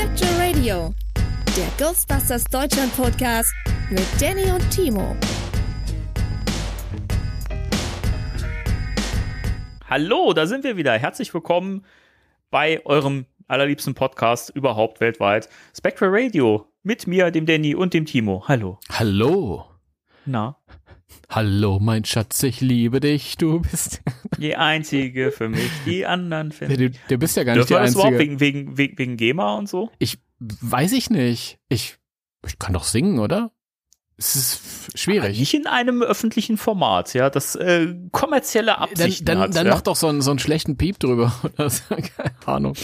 Spectral Radio, der Ghostbusters Deutschland Podcast mit Danny und Timo. Hallo, da sind wir wieder. Herzlich willkommen bei eurem allerliebsten Podcast überhaupt weltweit. Spectral Radio mit mir, dem Danny und dem Timo. Hallo. Hallo. Na? Hallo, mein Schatz, ich liebe dich. Du bist die einzige für mich, die anderen finden. Du, du bist ja gar nicht Dürfen die wir das einzige. überhaupt wegen, wegen, wegen, GEMA und so? Ich weiß ich nicht. Ich, ich kann doch singen, oder? Es ist Aber schwierig. nicht in einem öffentlichen Format, ja, das äh, kommerzielle Dann, Absichten dann, hat, dann ja? mach doch so einen, so einen schlechten Piep drüber. Keine Ahnung.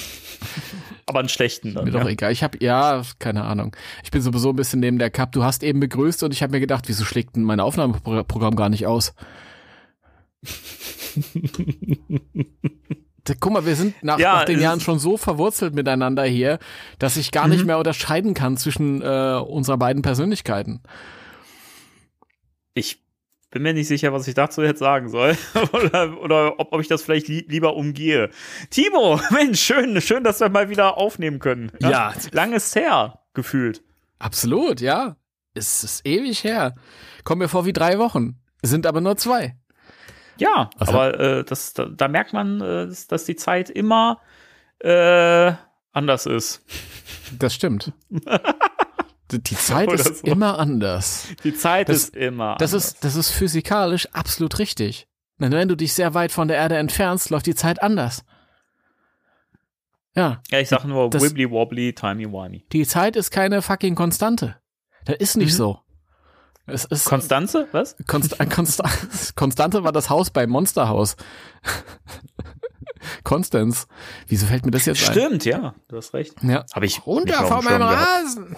Aber einen schlechten dann. Mir doch Ja. egal. Ich habe ja, keine Ahnung. Ich bin sowieso ein bisschen neben der Cup. Du hast eben begrüßt und ich habe mir gedacht, wieso schlägt denn mein Aufnahmeprogramm gar nicht aus? Guck mal, wir sind nach, Ja, nach den Jahren schon so verwurzelt miteinander hier, dass ich gar nicht Mhm. mehr unterscheiden kann zwischen äh, unserer beiden Persönlichkeiten. Ich bin mir nicht sicher, was ich dazu jetzt sagen soll. oder oder ob, ob ich das vielleicht li lieber umgehe. Timo, Mensch, schön, schön, dass wir mal wieder aufnehmen können. Ja. Lang ist her, gefühlt. Absolut, ja. Es ist ewig her. Kommt mir vor wie drei Wochen. Sind aber nur zwei. Ja, Was aber äh, das, da, da merkt man, äh, dass, dass die Zeit immer äh, anders ist. Das stimmt. Die Zeit Oder ist so. immer anders. Die Zeit Das- ist immer Das anders. ist, das ist physikalisch absolut richtig. Denn wenn du dich sehr weit von der Erde entfernst, läuft die Zeit anders. Ja, ja, ich sag nur das- wibbly wobbly, timey wimey. die Zeit ist keine fucking Konstante. Das ist nicht Mhm. so. Es ist Konstanze, was? Konst Konst Konstante war das Haus bei Monsterhaus. Konstanz. Wieso fällt mir das jetzt Stimmt, ja, du hast recht. ein? Ja. Habe ich Runter von meinem. Rasen.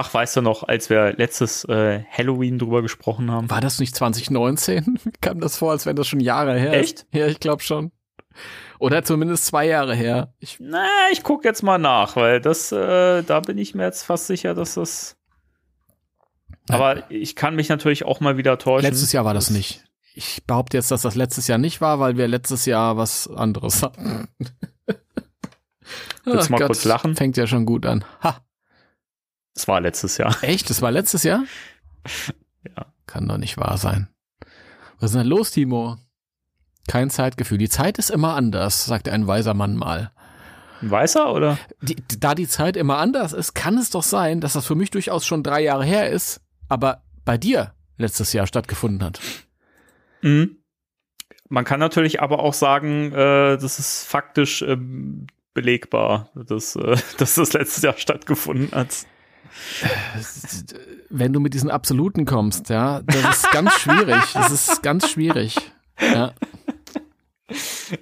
Ach, weißt du noch, als wir letztes äh, Halloween drüber gesprochen haben? War das nicht 2019? Kam das vor, als wenn das schon Jahre her Echt? ist? Ja, ich glaube schon. Oder zumindest zwei Jahre her. Ich, Na, ich guck jetzt mal nach, weil das, äh, da bin ich mir jetzt fast sicher, dass das. Aber ich kann mich natürlich auch mal wieder täuschen. letztes Jahr war das nicht. Ich behaupte jetzt, dass das letztes Jahr nicht war, weil wir letztes Jahr was anderes hatten. Willst du Ach mal kurz lachen? Fängt ja schon gut an. Ha, Es war letztes Jahr. echt? Das war letztes Jahr? Ja. Kann doch nicht wahr sein. Was ist denn los, Timo? Kein Zeitgefühl. Die Zeit ist immer anders, sagte ein weiser Mann mal. Ein Weißer oder? Die, da die Zeit immer anders ist, kann es doch sein, dass das für mich durchaus schon drei Jahre her ist, aber bei dir letztes Jahr stattgefunden hat. Mhm. Man kann natürlich aber auch sagen, äh, das ist faktisch ähm, belegbar, dass, äh, dass das letztes Jahr stattgefunden hat. Wenn du mit diesen Absoluten kommst, ja, das ist ganz schwierig. Das ist ganz schwierig. Ja.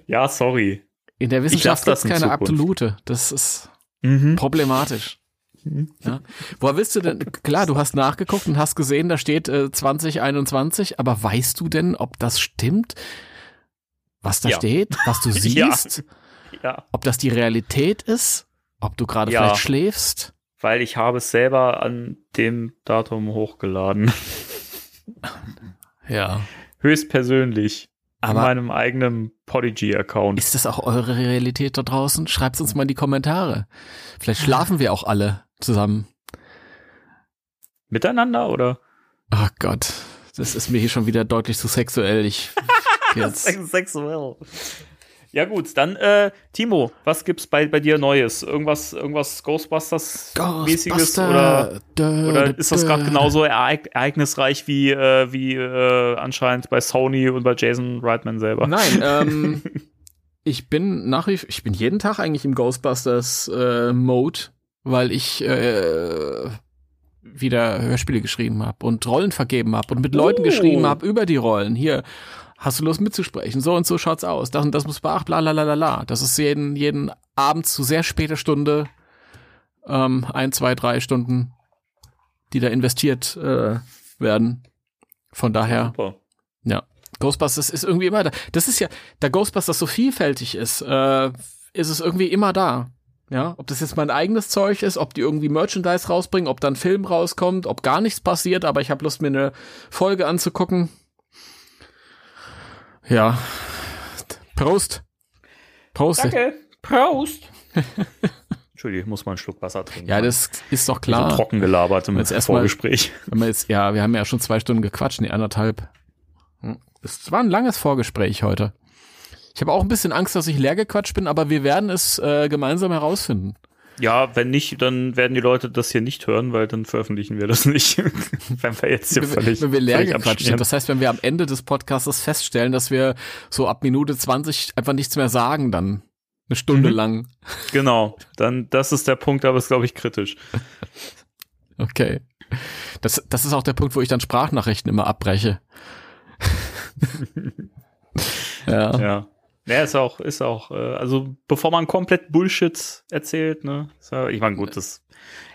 Ja, sorry. In der Wissenschaft gibt es in keine. Absolute. Das ist Mhm. problematisch. Ja. Woher willst du denn? Klar, du hast nachgeguckt und hast gesehen, da steht äh, 2021, aber weißt du denn, ob das stimmt? Was da Ja. steht, was du siehst, Ja, ob das die Realität ist, ob du gerade vielleicht schläfst? Weil ich habe es selber an dem Datum hochgeladen. Ja. Höchstpersönlich. in Aber meinem eigenen Podigy-Account. ist das auch eure Realität da draußen? Schreibt uns mal in die Kommentare. Vielleicht schlafen wir auch alle zusammen. Miteinander oder? Ach Gott, das ist mir hier schon wieder deutlich zu sexuell. Ich jetzt. Sexuell. Ja gut, dann äh, Timo, was gibt's bei, bei dir Neues? Irgendwas, irgendwas Ghostbusters-mäßiges oder, oder ist das gerade genauso ereig ereignisreich wie, äh, wie äh, anscheinend bei Sony und bei Jason Reitman selber? Nein, ähm, ich bin nach wie ich bin jeden Tag eigentlich im Ghostbusters äh, Mode, weil ich äh, wieder Hörspiele geschrieben habe und Rollen vergeben habe und mit Leuten Oh. geschrieben habe über die Rollen. Hier, hast du Lust mitzusprechen? So und so schaut's aus. Das und das muss beachten, bla la la la la. Das ist jeden, jeden Abend zu sehr später Stunde Ähm, ein, zwei, drei Stunden, die da investiert äh, werden. Von daher, Super. ja. Ghostbusters ist irgendwie immer da. Das ist ja, da Ghostbusters so vielfältig ist, äh, ist es irgendwie immer da. Ja, ob das jetzt mein eigenes Zeug ist, ob die irgendwie Merchandise rausbringen, ob dann Film rauskommt, ob gar nichts passiert, aber ich habe Lust, mir eine Folge anzugucken. Ja. Prost. Prost. Prost. Entschuldigung, ich muss mal einen Schluck Wasser trinken. Ja, das ist doch Klar. So trocken gelabert im Jetzt Vorgespräch. Wenn wir jetzt, ja, wir haben ja schon zwei Stunden gequatscht, nee, anderthalb. Es war ein langes Vorgespräch heute. Ich habe auch ein bisschen Angst, dass ich leer gequatscht bin, aber wir werden es äh, gemeinsam herausfinden. Ja, wenn nicht, dann werden die Leute das hier nicht hören, weil dann veröffentlichen wir das nicht. wenn wir jetzt hier wenn, völlig, wenn wir leer gequatscht. Das heißt, wenn wir am Ende des Podcasts feststellen, dass wir so ab Minute 20 einfach nichts mehr sagen, dann eine Stunde Mhm. lang. Genau, dann das ist der Punkt, aber ist glaube ich kritisch. Okay. Das, das ist auch der Punkt, wo ich dann Sprachnachrichten immer abbreche. ja. Ja. Ja, ist auch, ist auch, äh, also bevor man komplett Bullshit erzählt, ne? Ja, ich meine, gut, das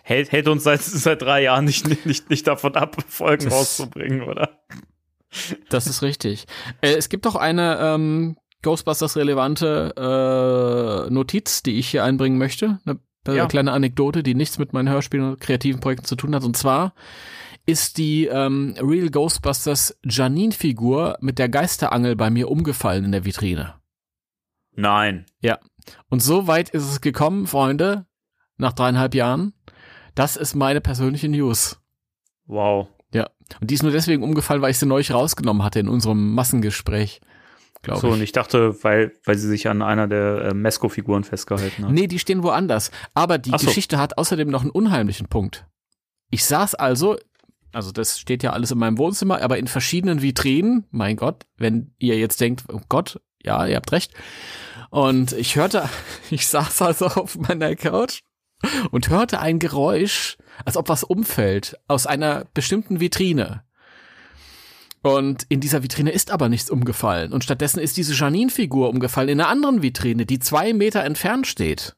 hält, hält uns seit, seit drei Jahren nicht, nicht, nicht, davon ab, Folgen Das- rauszubringen, oder? Das ist richtig. Äh, es gibt doch eine ähm, Ghostbusters relevante äh, Notiz, die ich hier einbringen möchte. Eine Ja. kleine Anekdote, die nichts mit meinen Hörspielen und kreativen Projekten zu tun hat. Und zwar ist die ähm, Real Ghostbusters Janine-Figur mit der Geisterangel bei mir umgefallen in der Vitrine. Nein. Und so weit ist es gekommen, Freunde, nach dreieinhalb Jahren. Das ist meine persönliche News. Wow. Und die ist nur deswegen umgefallen, weil ich sie neulich rausgenommen hatte in unserem Massengespräch. Glaube So, ich. und ich dachte, weil, weil sie sich an einer der äh, Mesco-Figuren festgehalten hat. Nee, die stehen woanders. Aber die so. Geschichte hat außerdem noch einen unheimlichen Punkt. Ich saß also, also das steht ja alles in meinem Wohnzimmer, aber in verschiedenen Vitrinen. Mein Gott, wenn ihr jetzt denkt, oh Gott, ja, ihr habt recht. Und ich hörte, ich saß also auf meiner Couch und hörte ein Geräusch, als ob was umfällt aus einer bestimmten Vitrine. Und in dieser Vitrine ist aber nichts umgefallen. Und stattdessen ist diese Janine-Figur umgefallen in einer anderen Vitrine, die zwei Meter entfernt steht.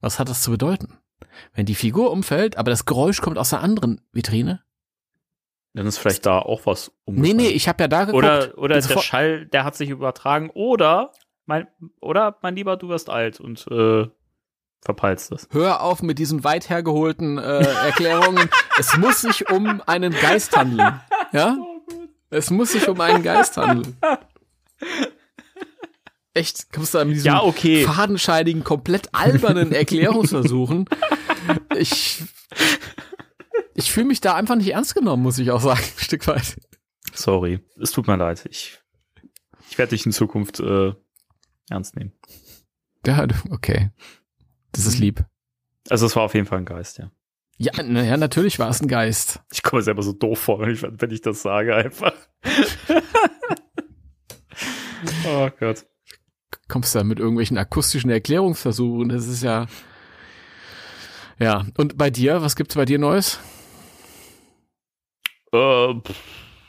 Was hat das zu bedeuten? Wenn die Figur umfällt, aber das Geräusch kommt aus einer anderen Vitrine? Dann ist vielleicht da auch was Nee, umgefallen. nee, ich habe ja da geguckt. Oder, oder der Schall, der hat sich übertragen. Oder, mein, oder, mein Lieber, du wirst alt und äh, verpeilst es. Hör auf mit diesen weit hergeholten äh, Erklärungen. es muss sich um einen Geist handeln. Ja? Es muss sich um einen Geist handeln. Echt? Kommst du da mit diesen Ja, okay. fadenscheinigen, komplett albernen Erklärungsversuchen? Ich, ich fühle mich da einfach nicht ernst genommen, muss ich auch sagen, ein Stück weit. Sorry. Es tut mir leid. Ich, ich werde dich in Zukunft äh, ernst nehmen. Ja, okay. Das ist lieb. Also es war auf jeden Fall ein Geist, ja. Ja, naja, natürlich war es ein Geist. Ich komme mir selber so doof vor, wenn ich, wenn ich das sage, einfach. oh Gott. Kommst du da mit irgendwelchen akustischen Erklärungsversuchen? Das ist ja. Ja, und bei dir, was gibt's bei dir Neues? Äh,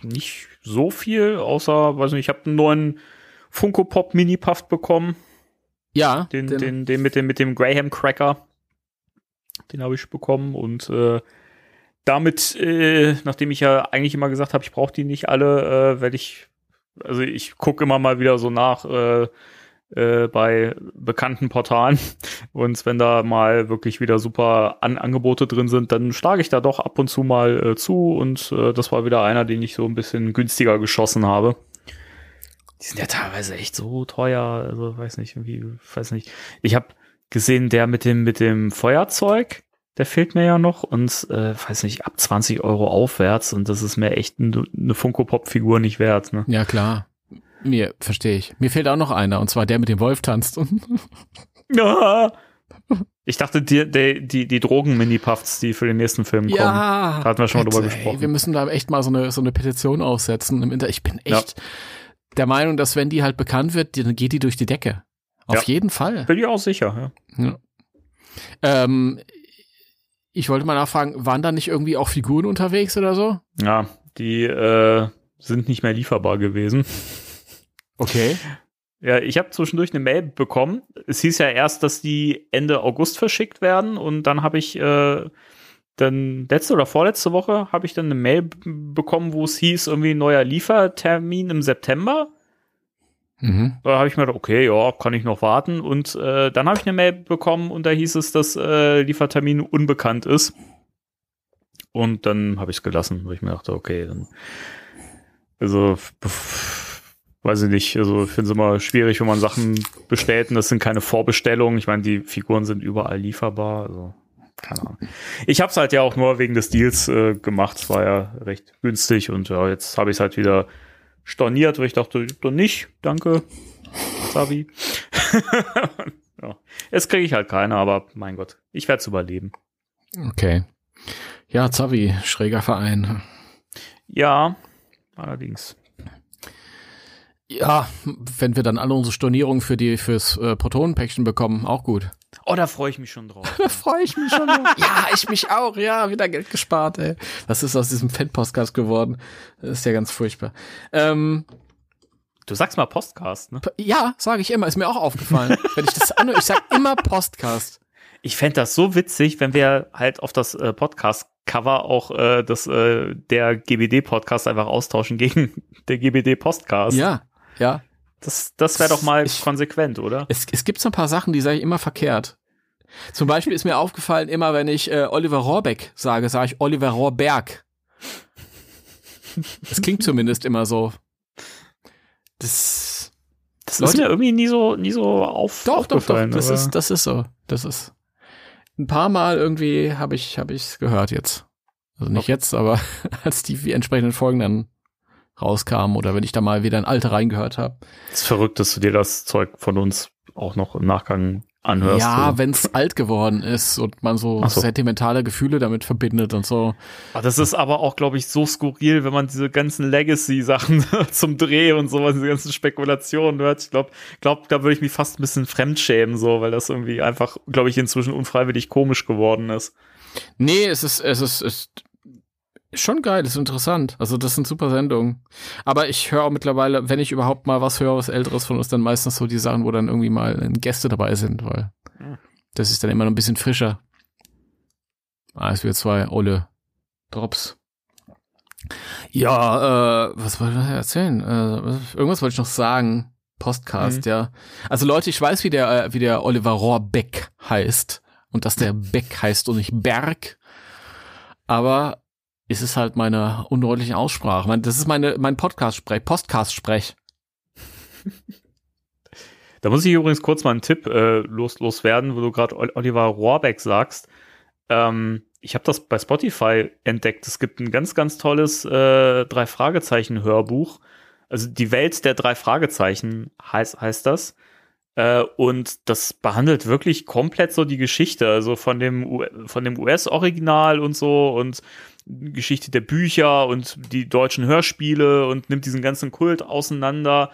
nicht so viel, außer, weiß nicht, ich habe einen neuen Funko Pop Mini Puff bekommen. Ja, Den, den, den mit dem, mit dem Graham Cracker. Den habe ich bekommen und äh, damit, äh, nachdem ich ja eigentlich immer gesagt habe, ich brauche die nicht alle, äh, werde ich, also ich gucke immer mal wieder so nach äh, äh, bei bekannten Portalen und wenn da mal wirklich wieder super An Angebote drin sind, dann schlage ich da doch ab und zu mal äh, zu und äh, das war wieder einer, den ich so ein bisschen günstiger geschossen habe. Die sind ja teilweise echt so teuer, also weiß nicht, irgendwie, weiß nicht. Ich habe gesehen, der mit dem mit dem Feuerzeug, der fehlt mir ja noch und äh, weiß nicht, ab 20 Euro aufwärts und das ist mir echt eine Funko Pop Figur nicht wert. Ne? Ja, klar. Mir, verstehe ich. Mir fehlt auch noch einer, und zwar der mit dem Wolf tanzt. Ja. Ich dachte, die, die, die, die Drogen-Mini-Puffs, die für den nächsten Film kommen. ja. Da hatten wir schon mal drüber Bitte, ey, gesprochen. wir müssen da echt mal so eine, so eine Petition aufsetzen im Internet. Ich bin echt der Meinung, dass wenn die halt bekannt wird, dann geht die durch die Decke. Auf Ja. jeden Fall. Bin ich auch sicher, ja. Ähm, ich wollte mal nachfragen, waren da nicht irgendwie auch Figuren unterwegs oder so? Ja, die äh, sind nicht mehr lieferbar gewesen. Okay. Ja, ich habe zwischendurch eine Mail bekommen. Es hieß ja erst, dass die Ende August verschickt werden und dann habe ich äh, dann letzte oder vorletzte Woche habe ich dann eine Mail bekommen, wo es hieß irgendwie neuer Liefertermin im September. Mhm. Da habe ich mir gedacht, okay, ja, kann ich noch warten. Und äh, dann habe ich eine Mail bekommen und da hieß es, dass äh, Liefertermin unbekannt ist. Und dann habe ich es gelassen, weil ich mir dachte, okay, dann also weiß ich nicht, also ich finde es immer schwierig, wenn man Sachen bestellt und das sind keine Vorbestellungen. Ich meine, die Figuren sind überall lieferbar, also keine Ahnung. Ich habe es halt ja auch nur wegen des Deals äh, gemacht, es war ja recht günstig und ja, jetzt habe ich es halt wieder storniert, weil ich dachte, doch nicht, danke, Sabi. ja. Jetzt kriege ich halt keine, aber mein Gott, ich werde es überleben. Okay. Ja, Zavi, schräger Verein. Ja, allerdings. Ja, wenn wir dann alle unsere Stornierungen für die fürs äh, Protonenpäckchen bekommen, auch gut. Oh, da freue ich mich schon drauf. da freue ich mich schon drauf. ja, ich mich auch. Ja, wieder Geld gespart, ey. Was ist aus diesem Fan-Podcast geworden? Das ist ja ganz furchtbar. Ähm, du sagst mal Postcast, ne? Ja, sage ich immer. Ist mir auch aufgefallen. wenn ich das anhöre, ich sag immer Postcast. Ich fände das so witzig, wenn wir halt auf das äh, Podcast-Cover auch äh, das, äh, der GBD-Podcast einfach austauschen gegen der GBD-Postcast. Ja, ja. Das, das wäre doch mal ich, konsequent, oder? Es, es gibt so ein paar Sachen, die sage ich immer verkehrt. Zum Beispiel ist mir aufgefallen, immer wenn ich äh, Oliver Rohrbeck sage, sage ich Oliver Rohrberg. Das klingt zumindest immer so. Das, das Leute, ist mir irgendwie nie so, nie so auf, doch, aufgefallen. Doch, doch, das ist, das ist so. Das ist. Ein paar Mal irgendwie habe ich, habe ich gehört jetzt. Also nicht okay. jetzt, aber als die entsprechenden Folgen dann rauskam oder wenn ich da mal wieder in alte reingehört habe. Es ist verrückt, dass du dir das Zeug von uns auch noch im Nachgang anhörst. Ja, wenn es alt geworden ist und man so, so, sentimentale Gefühle damit verbindet und so. Ah, das ist aber auch, glaube ich, so skurril, wenn man diese ganzen Legacy-Sachen zum Dreh und sowas, diese ganzen Spekulationen hört. Ich glaube, glaub, da würde ich mich fast ein bisschen fremdschämen, so, weil das irgendwie einfach, glaube ich, inzwischen unfreiwillig komisch geworden ist. Nee, es ist, es ist, es schon geil, ist interessant. Also das sind super Sendungen. Aber ich höre auch mittlerweile, wenn ich überhaupt mal was höre, was Älteres von uns, dann meistens so die Sachen, wo dann irgendwie mal Gäste dabei sind, weil das ist dann immer noch ein bisschen frischer. Als wir zwei Olle Drops. Ja, äh, was wollte ich erzählen? Äh, irgendwas wollte ich noch sagen. Postcast, mhm. ja. Also Leute, ich weiß, wie der, äh, wie der Oliver Rohrbeck heißt. Und dass der Beck heißt und nicht Berg. Aber ist es halt meine undeutliche Aussprache. Das ist meine, mein Podcast-Sprech, Podcast-Sprech. Da muss ich übrigens kurz mal einen Tipp äh, los, loswerden, wo du gerade Oliver Rohrbeck sagst. Ähm, ich habe das bei Spotify entdeckt. Es gibt ein ganz, ganz tolles äh, Drei-Fragezeichen-Hörbuch. Also die Welt der drei Fragezeichen heißt, heißt das. Äh, und das behandelt wirklich komplett so die Geschichte, also von dem, von dem US-Original und so und Geschichte der Bücher und die deutschen Hörspiele und nimmt diesen ganzen Kult auseinander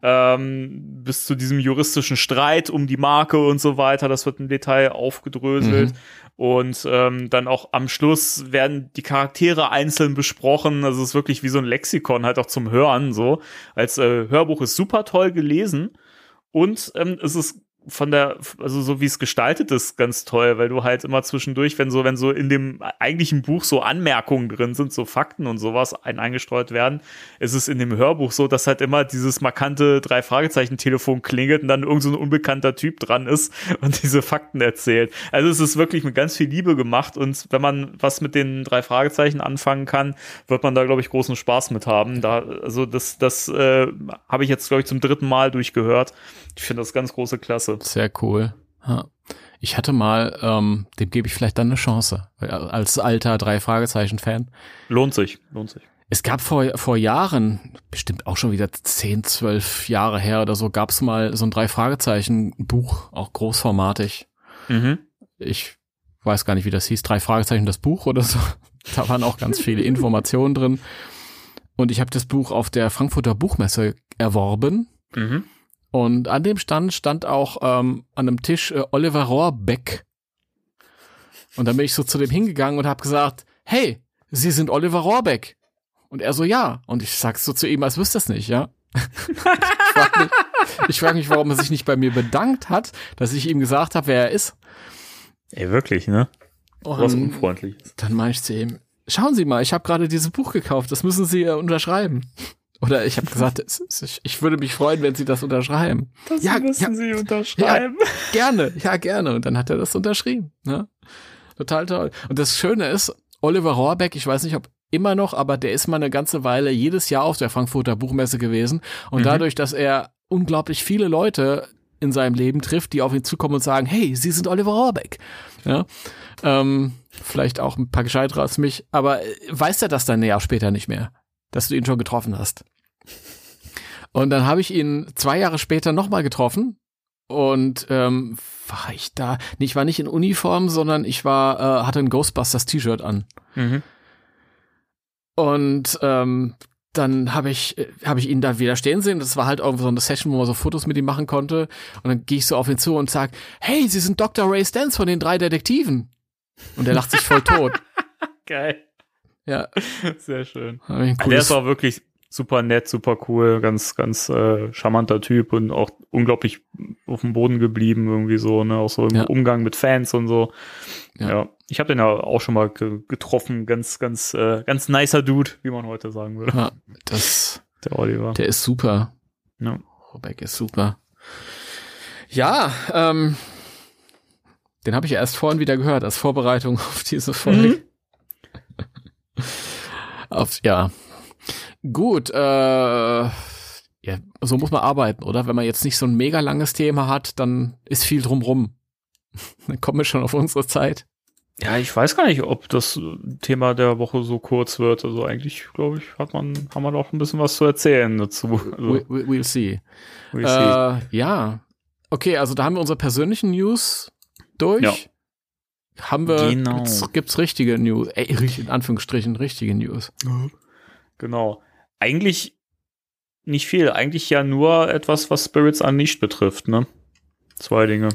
ähm, bis zu diesem juristischen Streit um die Marke und so weiter. Das wird im Detail aufgedröselt. Mhm. Und ähm, dann auch am Schluss werden die Charaktere einzeln besprochen. Also es ist wirklich wie so ein Lexikon, halt auch zum Hören so. Als äh, Hörbuch ist super toll gelesen. Und ähm, es ist von der, also so wie es gestaltet ist, ganz toll, weil du halt immer zwischendurch, wenn so, wenn so in dem eigentlichen Buch so Anmerkungen drin sind, so Fakten und sowas ein eingestreut werden, ist es in dem Hörbuch so, dass halt immer dieses markante drei Fragezeichen Telefon klingelt und dann irgend so ein unbekannter Typ dran ist und diese Fakten erzählt. Also es ist wirklich mit ganz viel Liebe gemacht und wenn man was mit den drei Fragezeichen anfangen kann, wird man da glaube ich großen Spaß mit haben. Da, also das, das äh, habe ich jetzt glaube ich zum dritten Mal durchgehört. Ich finde das ganz große Klasse. Sehr cool. Ja. Ich hatte mal, ähm, dem gebe ich vielleicht dann eine Chance, als alter drei Fragezeichen Fan. Lohnt sich, lohnt sich. Es gab vor, vor Jahren, bestimmt auch schon wieder zehn, zwölf Jahre her oder so, gab es mal so ein drei Fragezeichen Buch, auch großformatig. Mhm. Ich weiß gar nicht, wie das hieß, drei Fragezeichen das Buch oder so. Da waren auch ganz viele Informationen drin. Und ich habe das Buch auf der Frankfurter Buchmesse erworben. Mhm. Und an dem Stand stand auch ähm, an einem Tisch äh, Oliver Rohrbeck. Und dann bin ich so zu dem hingegangen und habe gesagt, hey, Sie sind Oliver Rohrbeck. Und er so, ja. Und ich sag's so zu ihm, als wüsste es nicht, ja. ich frage mich, ich frag mich, warum er sich nicht bei mir bedankt hat, dass ich ihm gesagt habe, wer er ist. Ey, wirklich, ne? Was Und Unfreundliches. dann meine ich zu ihm, schauen Sie mal, ich habe gerade dieses Buch gekauft, das müssen Sie äh, unterschreiben. Oder ich habe gesagt, ich, würde mich freuen, wenn Sie das unterschreiben. Das Ja, müssen ja. Sie unterschreiben. Gerne, ja, gerne. Und dann hat er das unterschrieben. Ne? Total toll. Und das Schöne ist, Oliver Rohrbeck, ich weiß nicht, ob immer noch, aber der ist mal eine ganze Weile jedes Jahr auf der Frankfurter Buchmesse gewesen. Und Mhm. dadurch, dass er unglaublich viele Leute in seinem Leben trifft, die auf ihn zukommen und sagen, hey, Sie sind Oliver Rohrbeck. Ja? Ähm, vielleicht auch ein paar gescheitere als mich, aber äh, weiß er das dann ein Jahr später nicht mehr, dass du ihn schon getroffen hast. Und dann habe ich ihn zwei Jahre später nochmal getroffen und ähm, war ich da, nee, ich war nicht in Uniform, sondern ich war, äh, hatte ein Ghostbusters T-Shirt an. Mhm. Und ähm, dann habe ich, äh, habe ich ihn da wieder stehen sehen. Das war halt irgendwie so eine Session, wo man so Fotos mit ihm machen konnte. Und dann gehe ich so auf ihn zu und sag, hey, Sie sind Dr. Ray Stantz von den drei Detektiven. Und er lacht sich voll tot. Geil. Ja, Sehr schön. ein Der ist auch wirklich super nett, super cool, ganz, ganz äh, charmanter Typ und auch unglaublich auf dem Boden geblieben, irgendwie so, ne, auch so im Ja. Umgang mit Fans und so. Ja. Ja. Ich habe den ja auch schon mal ge getroffen, ganz, ganz, äh, ganz nicer Dude, wie man heute sagen würde. Ja, das, Der Oliver. der ist super. Ja. Robeck ist super. Ja, ähm, den habe ich ja erst vorhin wieder gehört, als Vorbereitung auf diese Folge. Auf, ja. Gut, äh, ja, so muss man arbeiten, oder? Wenn man jetzt nicht so ein mega langes Thema hat, dann ist viel drumrum. Dann kommen wir schon auf unsere Zeit. Ja, ich weiß gar nicht, ob das Thema der Woche so kurz wird. Also eigentlich, glaube ich, hat man, haben wir noch ein bisschen was zu erzählen dazu. Also, We, we, we'll see. we see. Äh, ja. Okay, also da haben wir unsere persönlichen News durch. Ja. Haben wir, Genau. gibt's, gibt's richtige News, äh, in Anführungsstrichen richtige News. Genau. Eigentlich nicht viel. Eigentlich ja nur etwas, was Spirits Unleashed betrifft, ne? Zwei Dinge.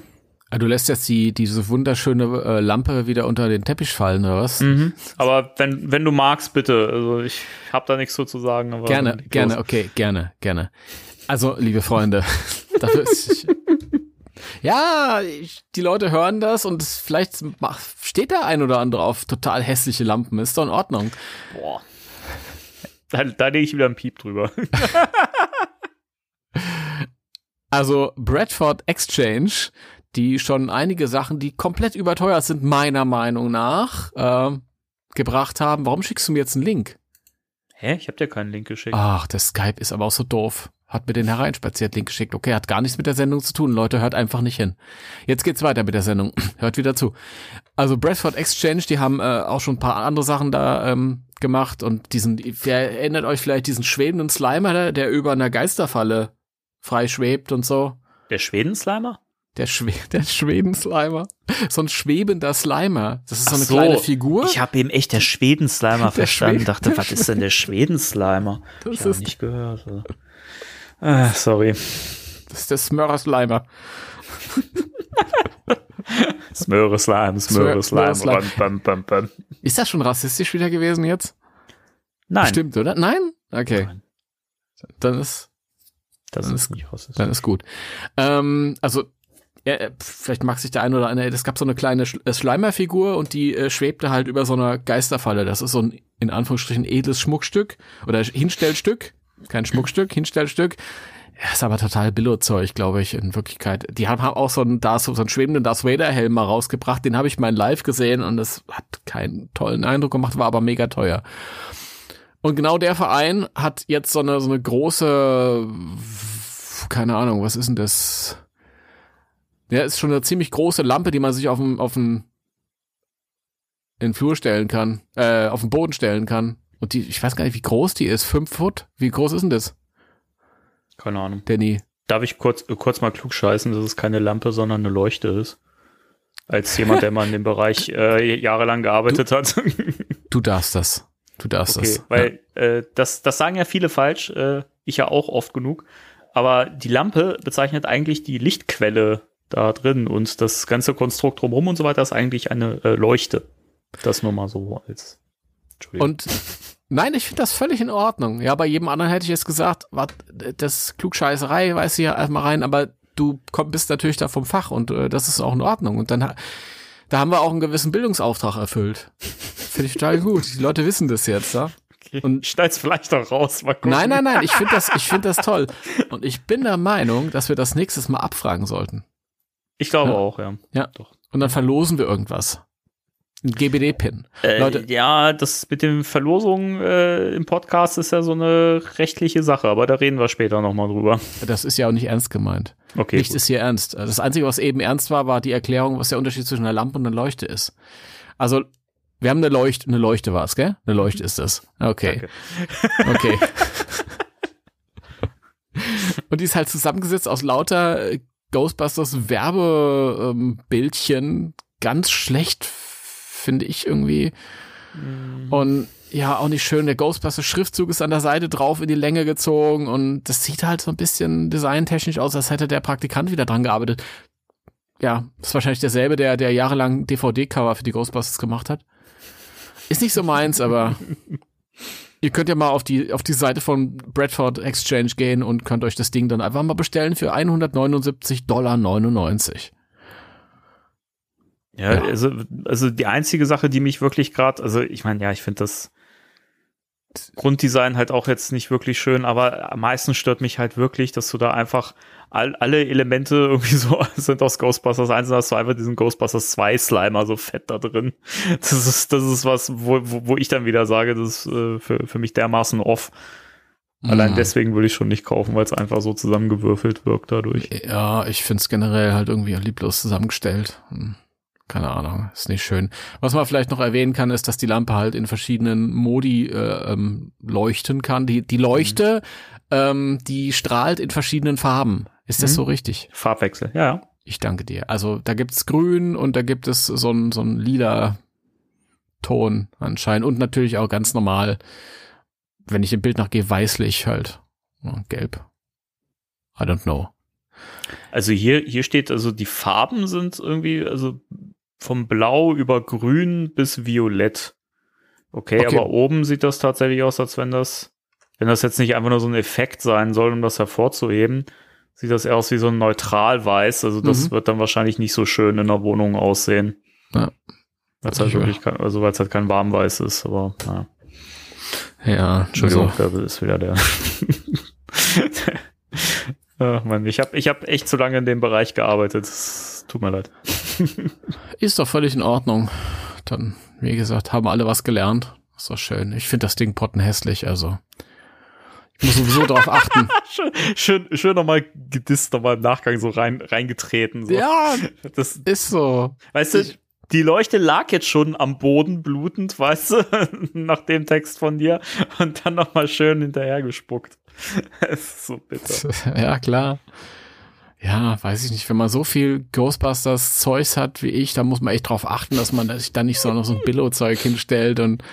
Ah, Du lässt jetzt die, diese wunderschöne äh, Lampe wieder unter den Teppich fallen, oder was? Mhm. Aber wenn, wenn du magst, bitte. Also ich habe da nichts so zu sagen. Aber Gerne, gerne, los. okay, gerne, gerne. Also, liebe Freunde, dafür ist ich, ja, ich, die Leute hören das und es, vielleicht steht der ein oder andere auf total hässliche Lampen. Ist doch in Ordnung. Boah. Da, da lege ich wieder einen Piep drüber. Also Bradford Exchange, die schon einige Sachen, die komplett überteuert sind, meiner Meinung nach, äh, gebracht haben. Warum schickst du mir jetzt einen Link? Hä? Ich habe dir keinen Link geschickt. Ach, der Skype ist aber auch so doof. Hat mir den hereinspaziert Link geschickt. Okay, hat gar nichts mit der Sendung zu tun. Leute, hört einfach nicht hin. Jetzt geht's weiter mit der Sendung. hört wieder zu. Also Bradford Exchange, die haben äh, auch schon ein paar andere Sachen da ähm, gemacht und diesen, erinnert euch vielleicht diesen schwebenden Slimer, der, über einer Geisterfalle frei schwebt und so. Der Schweden-Slimer? Der, Schwe der Schweden-Slimer. So ein schwebender Slimer. Das ist so eine so, kleine Figur. Ich habe eben echt der Schweden-Slimer verstanden. Schweden- dachte, was ist denn der Schweden-Slimer? Das Ich habe nicht gehört. Also. Ah, sorry. Das ist der Smörer-Slimer. Smöre Slime, Smöre Smöre Slime. Slime. Bam, bam. Ist das schon rassistisch wieder gewesen jetzt? Nein, Stimmt, oder? Nein? Okay. Nein. Dann ist, das Dann ist nicht rassistisch. dann ist gut. Ähm, also, ja, äh, vielleicht mag sich der eine oder andere, es gab so eine kleine äh, Schleimerfigur und die äh, schwebte halt über so einer Geisterfalle. Das ist so ein, in Anführungsstrichen, edles Schmuckstück oder Hinstellstück. Kein Schmuckstück, Hinstellstück. Ist aber total Billo-Zeug, glaube ich, in Wirklichkeit. Die haben auch so einen, Darth, so einen schwebenden Darth Vader-Helm mal rausgebracht. Den habe ich mal in live gesehen und das hat keinen tollen Eindruck gemacht, war aber mega teuer. Und genau der Verein hat jetzt so eine, so eine große, keine Ahnung, was ist denn das? Ja, ist schon eine ziemlich große Lampe, die man sich auf den, auf den, in den Flur stellen kann, äh, auf den Boden stellen kann. Und die, ich weiß gar nicht, wie groß die ist. Fünf Foot? Wie groß ist denn das, Keine Ahnung. Danny? Darf ich kurz, äh, kurz mal klug scheißen, dass es keine Lampe, sondern eine Leuchte ist? Als jemand, der mal in dem Bereich äh, jahrelang gearbeitet hat. Du darfst das. Du darfst Okay, das. weil äh, das, das sagen ja viele falsch, äh, ich ja auch oft genug. Aber die Lampe bezeichnet eigentlich die Lichtquelle da drin und das ganze Konstrukt drumherum und so weiter ist eigentlich eine äh, Leuchte. Das nur mal so als. ja. Und Nein, ich finde das völlig in Ordnung. Ja, bei jedem anderen hätte ich jetzt gesagt, wat, das Klugscheißerei, weiß ich ja erstmal rein, aber du komm, bist natürlich da vom Fach und äh, das ist auch in Ordnung. Und dann da haben wir auch einen gewissen Bildungsauftrag erfüllt. Finde ich total gut. Die Leute wissen das jetzt, ja. Okay. Und schneid's vielleicht auch raus. Mal gucken. Nein, nein, nein, ich finde das, ich finde das toll. Und ich bin der Meinung, dass wir das nächstes Mal abfragen sollten. Ich glaube ja. auch, ja. Ja. Doch. Und dann verlosen wir irgendwas. Ein GBD-Pin. Äh, Leute. Ja, das mit den Verlosungen äh, im Podcast ist ja so eine rechtliche Sache, aber da reden wir später nochmal drüber. Das ist ja auch nicht ernst gemeint. Okay. Nichts ist hier ernst. Das Einzige, was eben ernst war, war die Erklärung, was der Unterschied zwischen einer Lampe und einer Leuchte ist. Also, wir haben eine Leuchte, eine Leuchte war es, gell? Eine Leuchte ist das. Okay. Danke. Okay. und die ist halt zusammengesetzt aus lauter Ghostbusters Werbebildchen. Ähm, ganz schlecht finde ich irgendwie. Mhm. Und ja, auch nicht schön. Der Ghostbusters Schriftzug ist an der Seite drauf in die Länge gezogen und das sieht halt so ein bisschen designtechnisch aus, als hätte der Praktikant wieder dran gearbeitet. Ja, ist wahrscheinlich derselbe, der, der jahrelang DVD-Cover für die Ghostbusters gemacht hat. Ist nicht so meins, aber ihr könnt ja mal auf die, auf die Seite von Bradford Exchange gehen und könnt euch das Ding dann einfach mal bestellen für 179,99 Dollar. Ja, ja, Also, also die einzige Sache, die mich wirklich gerade, also ich meine, ja, ich finde das Grunddesign halt auch jetzt nicht wirklich schön, aber am meisten stört mich halt wirklich, dass du da einfach all, alle Elemente irgendwie so sind aus Ghostbusters 1 und hast du einfach diesen Ghostbusters 2 Slimer so fett da drin. Das ist, das ist was, wo, wo, wo ich dann wieder sage, das ist äh, für, für mich dermaßen off. Allein mhm. deswegen würde ich schon nicht kaufen, weil es einfach so zusammengewürfelt wirkt dadurch. Ja, ich finde es generell halt irgendwie lieblos zusammengestellt. Hm keine Ahnung, ist nicht schön. Was man vielleicht noch erwähnen kann, ist, dass die Lampe halt in verschiedenen Modi äh, ähm, leuchten kann. Die, die Leuchte, mhm. ähm, die strahlt in verschiedenen Farben. Ist mhm. das so richtig? Farbwechsel, ja. Ich danke dir. Also da gibt's grün und da gibt es so ein, so ein lila Ton anscheinend und natürlich auch ganz normal, wenn ich dem Bild nachgehe, weißlich halt. gelb. I don't know. Also hier, hier steht, also die Farben sind irgendwie, also vom Blau über Grün bis Violett. Okay, okay, aber oben sieht das tatsächlich aus, als wenn das, wenn das jetzt nicht einfach nur so ein Effekt sein soll, um das hervorzuheben, sieht das eher aus wie so ein neutral-weiß. Also das mhm. wird dann wahrscheinlich nicht so schön in der Wohnung aussehen. Ja. Weil es halt wirklich kein, also weil es halt kein warmweiß ist, aber ja. Ja, Entschuldigung, also. da ist wieder der. Ach man, ich habe ich hab echt zu lange in dem Bereich gearbeitet. Das tut mir leid. Ist doch völlig in Ordnung. Dann, wie gesagt, haben alle was gelernt. Ist doch schön. Ich finde das Ding potten hässlich, also. Ich muss sowieso darauf achten. schön, schön, schön nochmal gedisst, nochmal im Nachgang so rein, reingetreten. So. Ja, das ist so. Weißt du, ich, die Leuchte lag jetzt schon am Boden blutend, weißt du, nach dem Text von dir und dann nochmal schön hinterhergespuckt. Es ist so bitter. Ja, klar. Ja, weiß ich nicht. Wenn man so viel Ghostbusters Zeugs hat wie ich, dann muss man echt drauf achten, dass man sich da nicht so noch so ein Billo-Zeug hinstellt und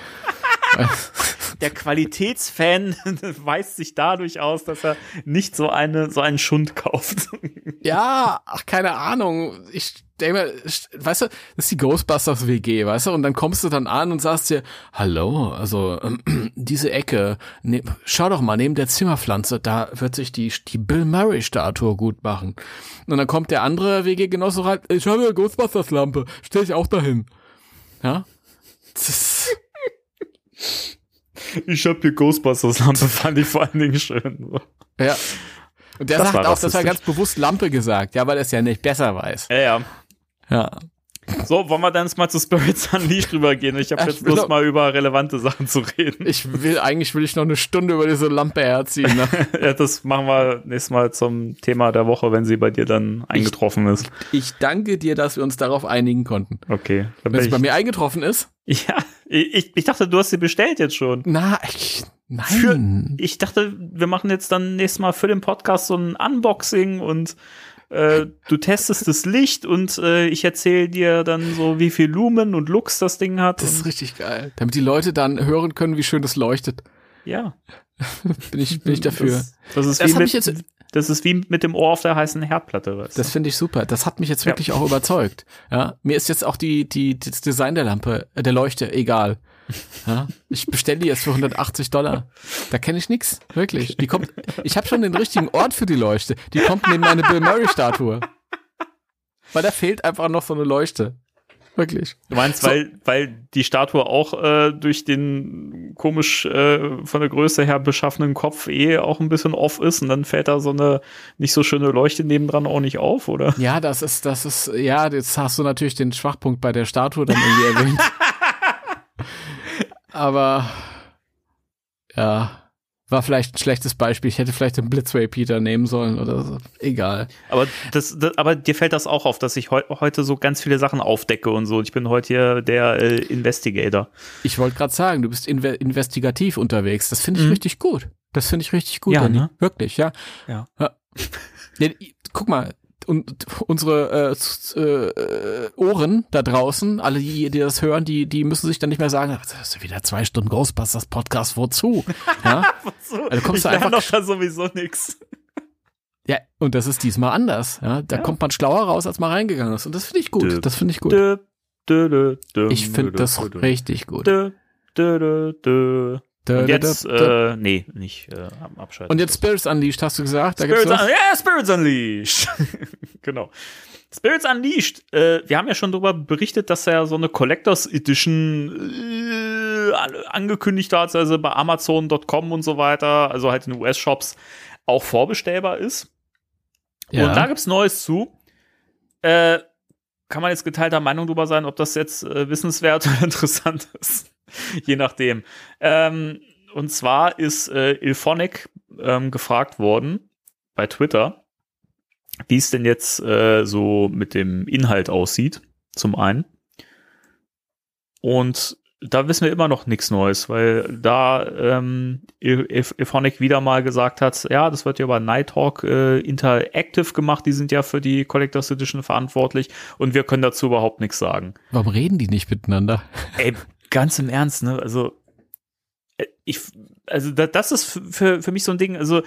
der Qualitätsfan weist sich dadurch aus, dass er nicht so eine so einen Schund kauft. Ja, ach keine Ahnung. Ich denke weißt du, das ist die Ghostbusters WG, weißt du, und dann kommst du dann an und sagst dir, hallo, also ähm, diese Ecke, ne, schau doch mal, neben der Zimmerpflanze, da wird sich die, die Bill Murray Statue gut machen. Und dann kommt der andere WG-Genosse rein, ich habe eine Ghostbusters-Lampe, stell ich auch dahin. Ja? Das, ich habe hier Ghostbusters-Lampe, fand ich vor allen Dingen schön. Ja. Und der das sagt auch, dass er ganz bewusst Lampe gesagt, ja, weil er es ja nicht besser weiß. Ja, ja. Ja. So, wollen wir dann jetzt mal zu Spirits Unleashed rübergehen? Ich habe jetzt bloß mal über relevante Sachen zu reden. Ich will, eigentlich will ich noch eine Stunde über diese Lampe herziehen. Ne? ja, das machen wir nächstes Mal zum Thema der Woche, wenn sie bei dir dann eingetroffen ich, ist. Ich danke dir, dass wir uns darauf einigen konnten. Okay. Wenn sie bei mir eingetroffen ist? Ja, ich, ich dachte, du hast sie bestellt jetzt schon. Na, ich, nein. Für, ich dachte, wir machen jetzt dann nächstes Mal für den Podcast so ein Unboxing und äh, du testest das Licht und äh, ich erzähle dir dann so, wie viel Lumen und Lux das Ding hat. Das ist richtig geil. Damit die Leute dann hören können, wie schön das leuchtet. Ja. bin ich, bin ich dafür. Das, das ist das wie mit, jetzt, das ist wie mit dem Ohr auf der heißen Herdplatte. Weißt du? Das finde ich super. Das hat mich jetzt wirklich ja. auch überzeugt. Ja, mir ist jetzt auch die, die, das Design der Lampe, äh, der Leuchte egal. Ja, ich bestelle die jetzt für 180 Dollar. Da kenne ich nix, wirklich. Die kommt, ich habe schon den richtigen Ort für die Leuchte. Die kommt neben meine Bill Murray Statue. Weil da fehlt einfach noch so eine Leuchte. Wirklich. Du meinst, weil, weil die Statue auch äh, durch den komisch äh, von der Größe her beschaffenen Kopf eh auch ein bisschen off ist und dann fällt da so eine nicht so schöne Leuchte nebendran auch nicht auf, oder? Ja, das ist, das ist, ja, jetzt hast du natürlich den Schwachpunkt bei der Statue dann irgendwie erwähnt. Aber ja, war vielleicht ein schlechtes Beispiel. Ich hätte vielleicht den Blitzway Peter nehmen sollen oder so. Egal. Aber das, das aber dir fällt das auch auf, dass ich heu heute so ganz viele Sachen aufdecke und so. Ich bin heute hier der äh, Investigator. Ich wollte gerade sagen, du bist inve investigativ unterwegs. Das finde ich Mhm. richtig gut. Das finde ich richtig gut. Ja, ne? Wirklich, ja. Ja. ja. Guck mal, und unsere äh, s- äh, Ohren da draußen, alle, die, die das hören, die, die müssen sich dann nicht mehr sagen, das ist wieder zwei Stunden Ghostbusters Podcast, wozu? Ja, So, Also kommst ich du einfach- doch da sowieso nix. ja, und das ist diesmal anders. Ja, da Ja. kommt man schlauer raus, als man reingegangen ist. Und das finde ich gut. Dö. Das finde ich gut. Dö, dö, Ich finde das richtig gut. Und jetzt, äh, nee, nicht äh, Abschalten. Und jetzt Spirits Unleashed, hast du gesagt? Da gibt's Spirits, was? Un ja, Spirits Unleashed. genau. Spirits Unleashed. Äh, wir haben ja schon darüber berichtet, dass er so eine Collectors Edition äh, an- angekündigt hat, also bei Amazon.com und so weiter, also halt in US-Shops auch vorbestellbar ist. Ja. Und da gibt's Neues zu. Äh, kann man jetzt geteilter Meinung drüber sein, ob das jetzt äh, wissenswert oder interessant ist. Je nachdem. Ähm, und zwar ist äh, Ilphonic ähm, gefragt worden bei Twitter, wie es denn jetzt äh, so mit dem Inhalt aussieht, zum einen. Und da wissen wir immer noch nichts Neues, weil da ähm, wieder mal gesagt hat, ja, das wird ja über Nighthawk äh, Interactive gemacht, die sind ja für die Collectors Edition verantwortlich und wir können dazu überhaupt nichts sagen. Warum reden die nicht miteinander? Ey, ganz im Ernst, ne? Also, äh, ich, also da, das ist für, für mich so ein Ding, also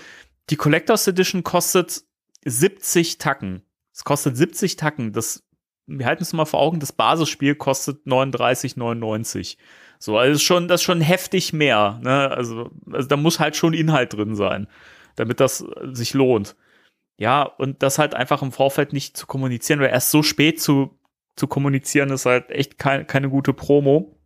die Collectors Edition kostet 70 Tacken. Es kostet 70 Tacken. Das, wir halten es mal vor Augen, das Basisspiel kostet 39,99. So, also schon, das ist schon heftig mehr, ne? Also, also da muss halt schon Inhalt drin sein, damit das äh, sich lohnt. Ja, und das halt einfach im Vorfeld nicht zu kommunizieren, weil erst so spät zu, zu kommunizieren ist halt echt kein, keine gute Promo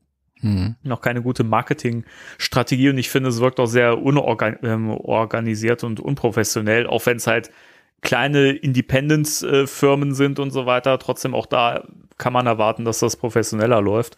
Hm. noch keine gute Marketingstrategie und ich finde, es wirkt auch sehr unorganisiert und unprofessionell, auch wenn es halt kleine Independence-Firmen sind und so weiter. Trotzdem auch da kann man erwarten, dass das professioneller läuft.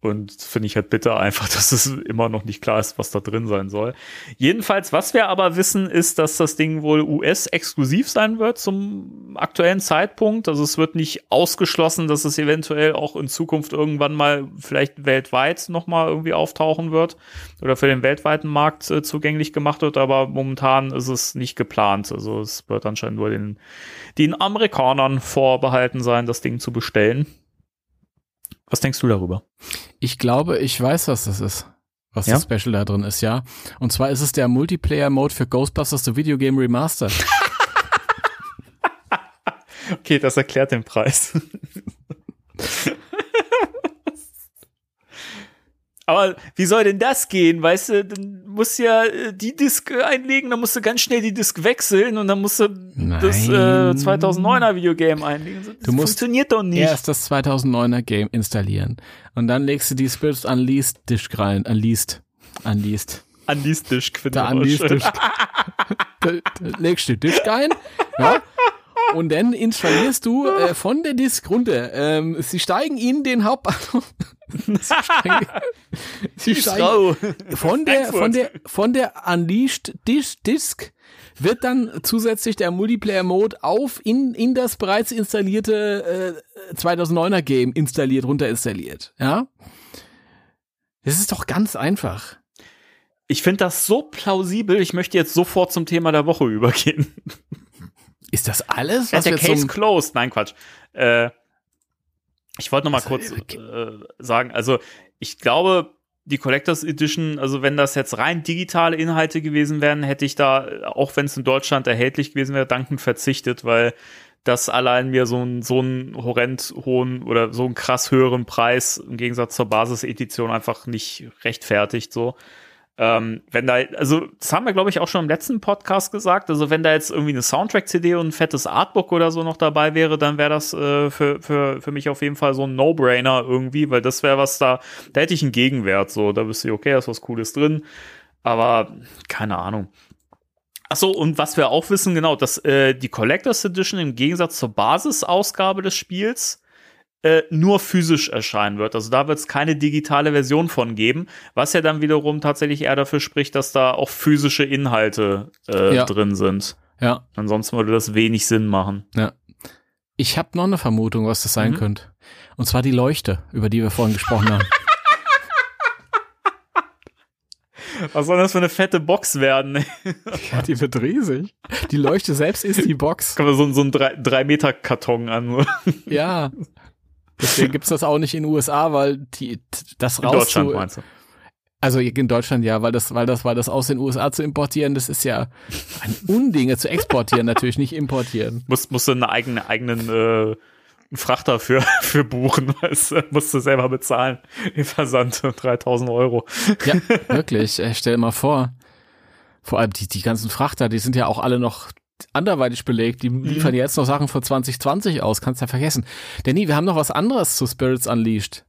Und finde ich halt bitter einfach, dass es immer noch nicht klar ist, was da drin sein soll. Jedenfalls, was wir aber wissen, ist, dass das Ding wohl US-exklusiv sein wird zum aktuellen Zeitpunkt. Also es wird nicht ausgeschlossen, dass es eventuell auch in Zukunft irgendwann mal vielleicht weltweit nochmal irgendwie auftauchen wird oder für den weltweiten Markt äh, zugänglich gemacht wird. Aber momentan ist es nicht geplant. Also es wird anscheinend nur den, den Amerikanern vorbehalten sein, das Ding zu bestellen. Was denkst du darüber? Ich glaube, ich weiß, was das ist. Was Ja? das Special da drin ist, ja. Und zwar ist es der Multiplayer-Mode für Ghostbusters The Video Game Remastered. Okay, das erklärt den Preis. Aber wie soll denn das gehen? Weißt du, dann musst du ja äh, die Disk einlegen, dann musst du ganz schnell die Disk wechseln und dann musst du das äh, Nein. 2009er Videogame einlegen. Das Du musst funktioniert doch nicht. Erst das 2009er Game installieren. Und dann legst du die Spirits Unleashed Disk rein. Unleashed. Unleashed. An die Disk finde ich schön. Disk. legst du Disk ein. Ja. Und dann installierst du äh, von der Disk runter. Ähm, sie steigen in den Hauptbahnhof. sie steigen, von der, von der, von der Unleashed Disk, Disk wird dann zusätzlich der Multiplayer-Mode auf in, in das bereits installierte äh, 2009er Game installiert, runterinstalliert. Ja? Das ist doch ganz einfach. Ich finde das so plausibel, ich möchte jetzt sofort zum Thema der Woche übergehen. Ist das alles? Ja, Was der wir Case closed. Nein, Quatsch. Äh, ich wollte noch mal Also, kurz äh, äh, sagen, also ich glaube, die Collectors Edition, also wenn das jetzt rein digitale Inhalte gewesen wären, hätte ich da, auch wenn es in Deutschland erhältlich gewesen wäre, dankend verzichtet, weil dass allein mir so ein so einen horrend hohen oder so einen krass höheren Preis im Gegensatz zur Basis-Edition einfach nicht rechtfertigt so. Ähm, wenn da, also das haben wir glaube ich auch schon im letzten Podcast gesagt, also wenn da jetzt irgendwie eine Soundtrack-CD und ein fettes Artbook oder so noch dabei wäre, dann wäre das äh, für, für, für mich auf jeden Fall so ein No-Brainer irgendwie, weil das wäre was da, da hätte ich einen Gegenwert so, da wüsste ich, okay, da ist was Cooles drin, aber keine Ahnung. Ach so, und was wir auch wissen, genau, dass äh, die Collectors Edition im Gegensatz zur Basisausgabe des Spiels äh, nur physisch erscheinen wird. Also da wird es keine digitale Version von geben, was ja dann wiederum tatsächlich eher dafür spricht, dass da auch physische Inhalte äh, Ja. drin sind. Ja, Ansonsten würde das wenig Sinn machen. ja. Ich habe noch eine Vermutung, was das sein Mhm. könnte. Und zwar die Leuchte, über die wir vorhin gesprochen haben. Was soll das für eine fette Box werden? ja, die wird riesig. Die Leuchte selbst ist die Box. Kann man so, so einen 3-Meter-Karton an. Ja. Deswegen gibt's das auch nicht in den USA, weil die, das In raus Deutschland zu, meinst du? Also in Deutschland ja, weil das, weil das, weil das aus den USA zu importieren, das ist ja ein Unding zu exportieren, natürlich nicht importieren. Musst, musst du einen eigenen, eigenen äh, Frachter für, für buchen, weißt du? Musst du selber bezahlen. Den Versand 3000 Euro. Ja, wirklich. Äh, stell dir mal vor. Vor allem die, die ganzen Frachter, die sind ja auch alle noch anderweitig belegt. Die liefern jetzt noch Sachen für 2020 aus. Kannst ja vergessen. Danny, wir haben noch was anderes zu Spirits Unleashed.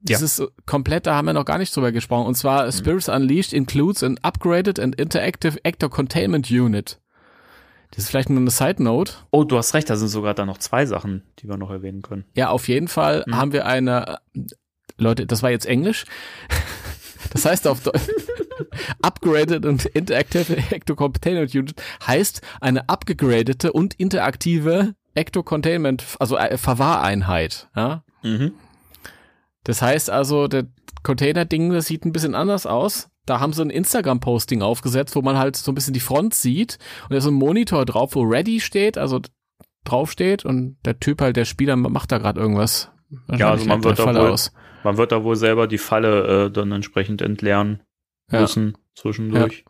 Das Ja. ist komplett, da haben wir noch gar nicht drüber gesprochen. Und zwar Spirits Unleashed includes an upgraded and interactive actor containment unit. Das ist vielleicht nur eine Side Note. Oh, du hast recht, da sind sogar dann noch zwei Sachen, die wir noch erwähnen können. Ja, auf jeden Fall Mhm. haben wir eine, Leute, das war jetzt Englisch. Das heißt auf Upgraded und Interactive Ecto Containment Unit heißt eine abgegradete und interaktive Ecto Containment, also äh, Verwahreinheit. Ja? Mhm. Das heißt also, der Container-Ding, das sieht ein bisschen anders aus. Da haben sie ein Instagram-Posting aufgesetzt, wo man halt so ein bisschen die Front sieht und da ist ein Monitor drauf, wo Ready steht, also drauf steht und der Typ halt, der Spieler macht da gerade irgendwas. Ja, also man Wahrscheinlich wird da wohl- aus. Man wird da wohl selber die Falle äh, dann entsprechend entleeren Ja. müssen zwischendurch.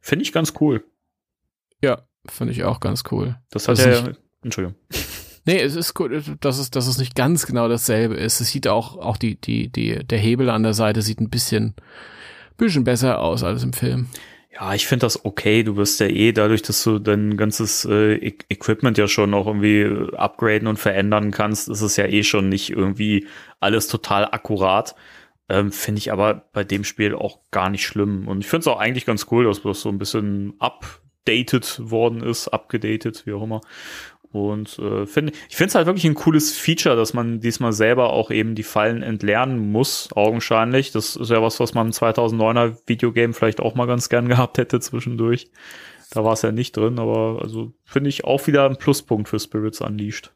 Finde ich ganz cool. Ja, finde ich auch ganz cool. Das hat Das ja. Entschuldigung. Nee, es ist gut, dass es, dass es nicht ganz genau dasselbe ist. Es sieht auch, auch die, die, die, der Hebel an der Seite sieht ein bisschen, bisschen besser aus als im Film. Ja, ich finde das okay. Du wirst ja eh dadurch, dass du dein ganzes äh, E- Equipment ja schon auch irgendwie äh, upgraden und verändern kannst, ist es ja eh schon nicht irgendwie alles total akkurat. Ähm, finde ich aber bei dem Spiel auch gar nicht schlimm. Und ich finde es auch eigentlich ganz cool, dass das so ein bisschen updated worden ist, abgedatet, wie auch immer. Und äh, finde ich finde es halt wirklich ein cooles Feature, dass man diesmal selber auch eben die Fallen entlernen muss, augenscheinlich. Das ist ja was, was man im 2009er Videogame vielleicht auch mal ganz gern gehabt hätte zwischendurch. Da war es ja nicht drin, aber also finde ich auch wieder ein Pluspunkt für Spirits Unleashed.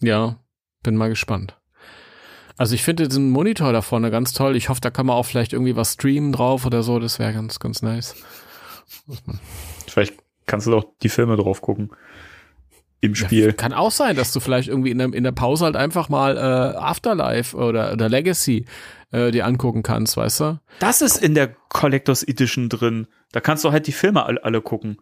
Ja, bin mal gespannt. Also ich finde diesen Monitor da vorne ganz toll. Ich hoffe, da kann man auch vielleicht irgendwie was streamen drauf oder so. Das wäre ganz, ganz nice. Vielleicht kannst du doch die Filme drauf gucken. Im Ja, Spiel. kann auch sein, dass du vielleicht irgendwie in der, in der Pause halt einfach mal äh, Afterlife oder, oder Legacy äh, dir angucken kannst, weißt du? Das ist in der Collectors Edition drin. Da kannst du halt die Filme alle, alle gucken.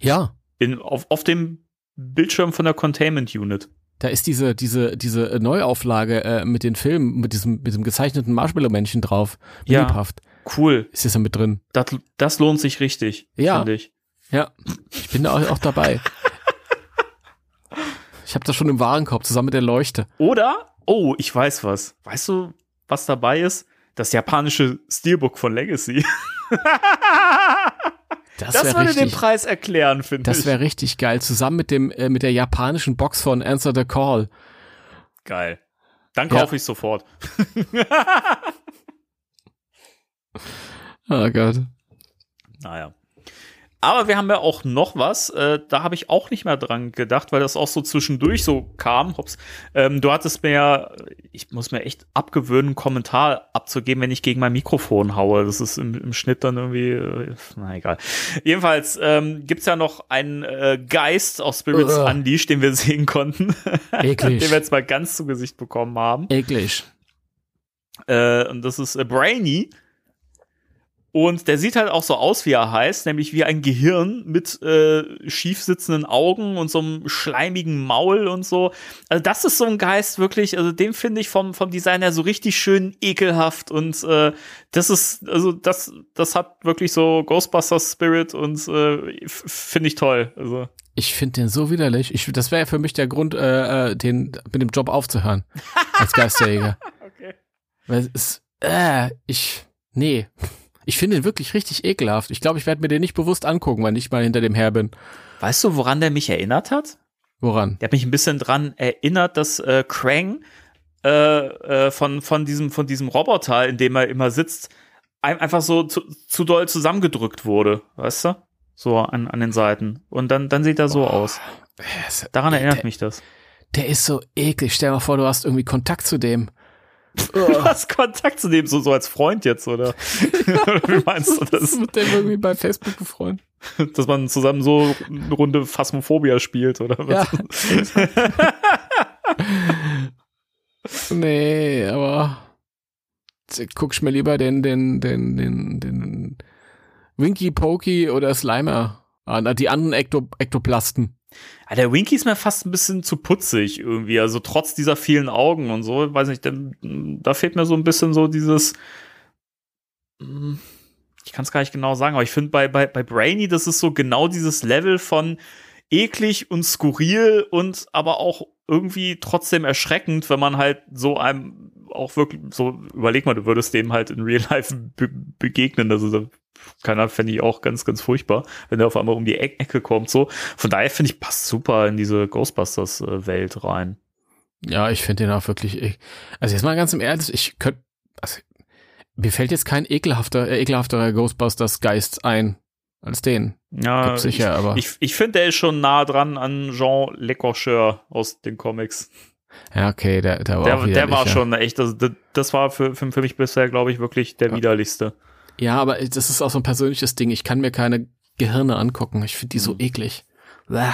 Ja. In, auf, auf dem Bildschirm von der Containment Unit. Da ist diese, diese, diese Neuauflage äh, mit den Filmen, mit diesem, mit diesem gezeichneten Marshmallow-Männchen drauf. Ja. Lebhaft. Cool. Ist das da mit drin? Das, das lohnt sich richtig, Ja. finde ich. Ja. Ich bin da auch, auch dabei. Ich habe das schon im Warenkorb zusammen mit der Leuchte. Oder, oh, ich weiß was. Weißt du, was dabei ist? Das japanische Steelbook von Legacy. Das, Das würde den richtig, Preis erklären, finde ich. das wäre richtig geil. Zusammen mit dem, äh, mit der japanischen Box von Answer the Call. geil. Dann Ja. kaufe ich sofort. Oh Gott. Naja. Aber wir haben ja auch noch was, äh, da habe ich auch nicht mehr dran gedacht, weil das auch so zwischendurch so kam. Hops. Ähm, du hattest mir ja, ich muss mir echt abgewöhnen, einen Kommentar abzugeben, wenn ich gegen mein Mikrofon haue. Das ist im, im Schnitt dann irgendwie, äh, na egal. Jedenfalls ähm, gibt's ja noch einen äh, Geist aus Spirits Ugh. Unleashed, den wir sehen konnten, Eklig. den wir jetzt mal ganz zu Gesicht bekommen haben. Eklig. Äh, und das ist äh, Brainy. Und der sieht halt auch so aus, wie er heißt, nämlich wie ein Gehirn mit äh, schief sitzenden Augen und so einem schleimigen Maul und so. Also das ist so ein Geist wirklich, also den finde ich vom, vom Design her so richtig schön ekelhaft und äh, das ist, also das, das hat wirklich so Ghostbusters Spirit und äh, finde ich toll. Also. Ich finde den so widerlich. Ich, das wäre für mich der Grund, äh, äh, den mit dem Job aufzuhören als Geisterjäger. okay. Weil es, äh, ich, nee. Ich finde ihn wirklich richtig ekelhaft. Ich glaube, ich werde mir den nicht bewusst angucken, wenn ich mal hinter dem her bin. Weißt du, woran der mich erinnert hat? Woran? Der hat mich ein bisschen dran erinnert, dass äh, Krang äh, äh, von, von, diesem, von diesem Roboter, in dem er immer sitzt, ein, einfach so zu, zu doll zusammengedrückt wurde, weißt du? So an, an den Seiten. Und dann, dann sieht er so oh, aus. Daran erinnert der, mich das. Der ist so eklig. Stell dir mal vor, du hast irgendwie Kontakt zu dem. Du hast Kontakt zu dem, so, so als Freund jetzt, oder? Wie meinst du das? Mit dem irgendwie bei Facebook befreundet. Dass man zusammen so eine Runde Phasmophobia spielt, oder was? Ja. nee, aber guck ich mir lieber den, den, den, den, den Winky Pokey oder Slimer an, die anderen Ekto Ektoplasten. Ja, der Winky ist mir fast ein bisschen zu putzig irgendwie. Also trotz dieser vielen Augen und so, weiß nicht, da fehlt mir so ein bisschen so dieses. Hm, ich kann es gar nicht genau sagen, aber ich finde bei, bei, bei Brainy, das ist so genau dieses Level von eklig und skurril und aber auch irgendwie trotzdem erschreckend, wenn man halt so einem auch wirklich so, überleg mal, du würdest dem halt in Real Life be begegnen. Also keiner fände ich auch ganz, ganz furchtbar, wenn der auf einmal um die e Ecke kommt. So. Von daher finde ich, passt super in diese Ghostbusters-Welt rein. Ja, ich finde den auch wirklich. Also jetzt mal ganz im Ernst, ich könnte. Also, mir fällt jetzt kein ekelhafter, äh, ekelhafterer Ghostbusters-Geist ein als den. Ja, Gibt's sicher, ich, aber. Ich, ich finde, der ist schon nah dran an Jean Lecorcheur aus den Comics. Ja, okay, der, der war, der, der war schon echt, also das, das war für, für, für mich bisher, glaube ich, wirklich der ja. widerlichste. Ja, aber das ist auch so ein persönliches Ding. Ich kann mir keine Gehirne angucken. Ich finde die so mhm. eklig. Bäh.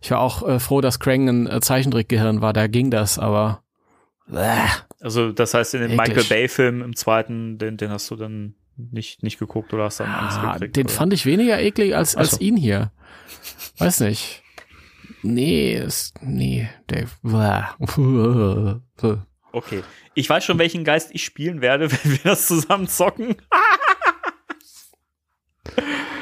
Ich war auch äh, froh, dass Krang ein äh, Zeichentrickgehirn war. Da ging das, aber. Bäh. Also, das heißt, in dem eklig. Michael Bay-Film im zweiten, den, den hast du dann nicht, nicht geguckt oder hast dann Angst ah, gekriegt? Den oder? fand ich weniger eklig als, als so. ihn hier. Weiß nicht. Nee, ist, nee, der. Okay. Ich weiß schon, welchen Geist ich spielen werde, wenn wir das zusammen zocken.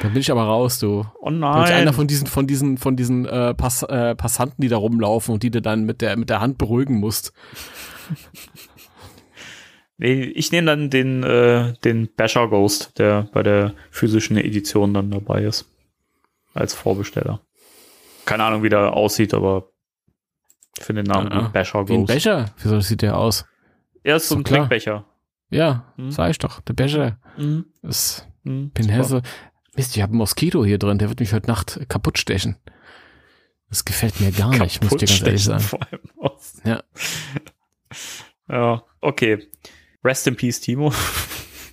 Da bin ich aber raus, du. Oh nein. Ich einer von diesen, von diesen, von diesen äh, Pass, äh, Passanten, die da rumlaufen und die du dann mit der, mit der Hand beruhigen musst. Nee, ich nehme dann den, äh, den Basher Ghost, der bei der physischen Edition dann dabei ist. Als Vorbesteller. Keine Ahnung, wie der aussieht, aber finde den Namen ja, Basher Ghost. Wie ein Becher? Wieso sieht der aus? Er ist so ein klar. Trinkbecher. Ja, mhm. sag ich doch. Der Becher. Mhm. Ist mhm, Pinhesse. Mist, ich habe einen Moskito hier drin, der wird mich heute Nacht kaputt stechen. Das gefällt mir gar nicht, muss ich dir ganz ehrlich sagen. Vor allem aus. Ja. ja, okay. Rest in peace, Timo.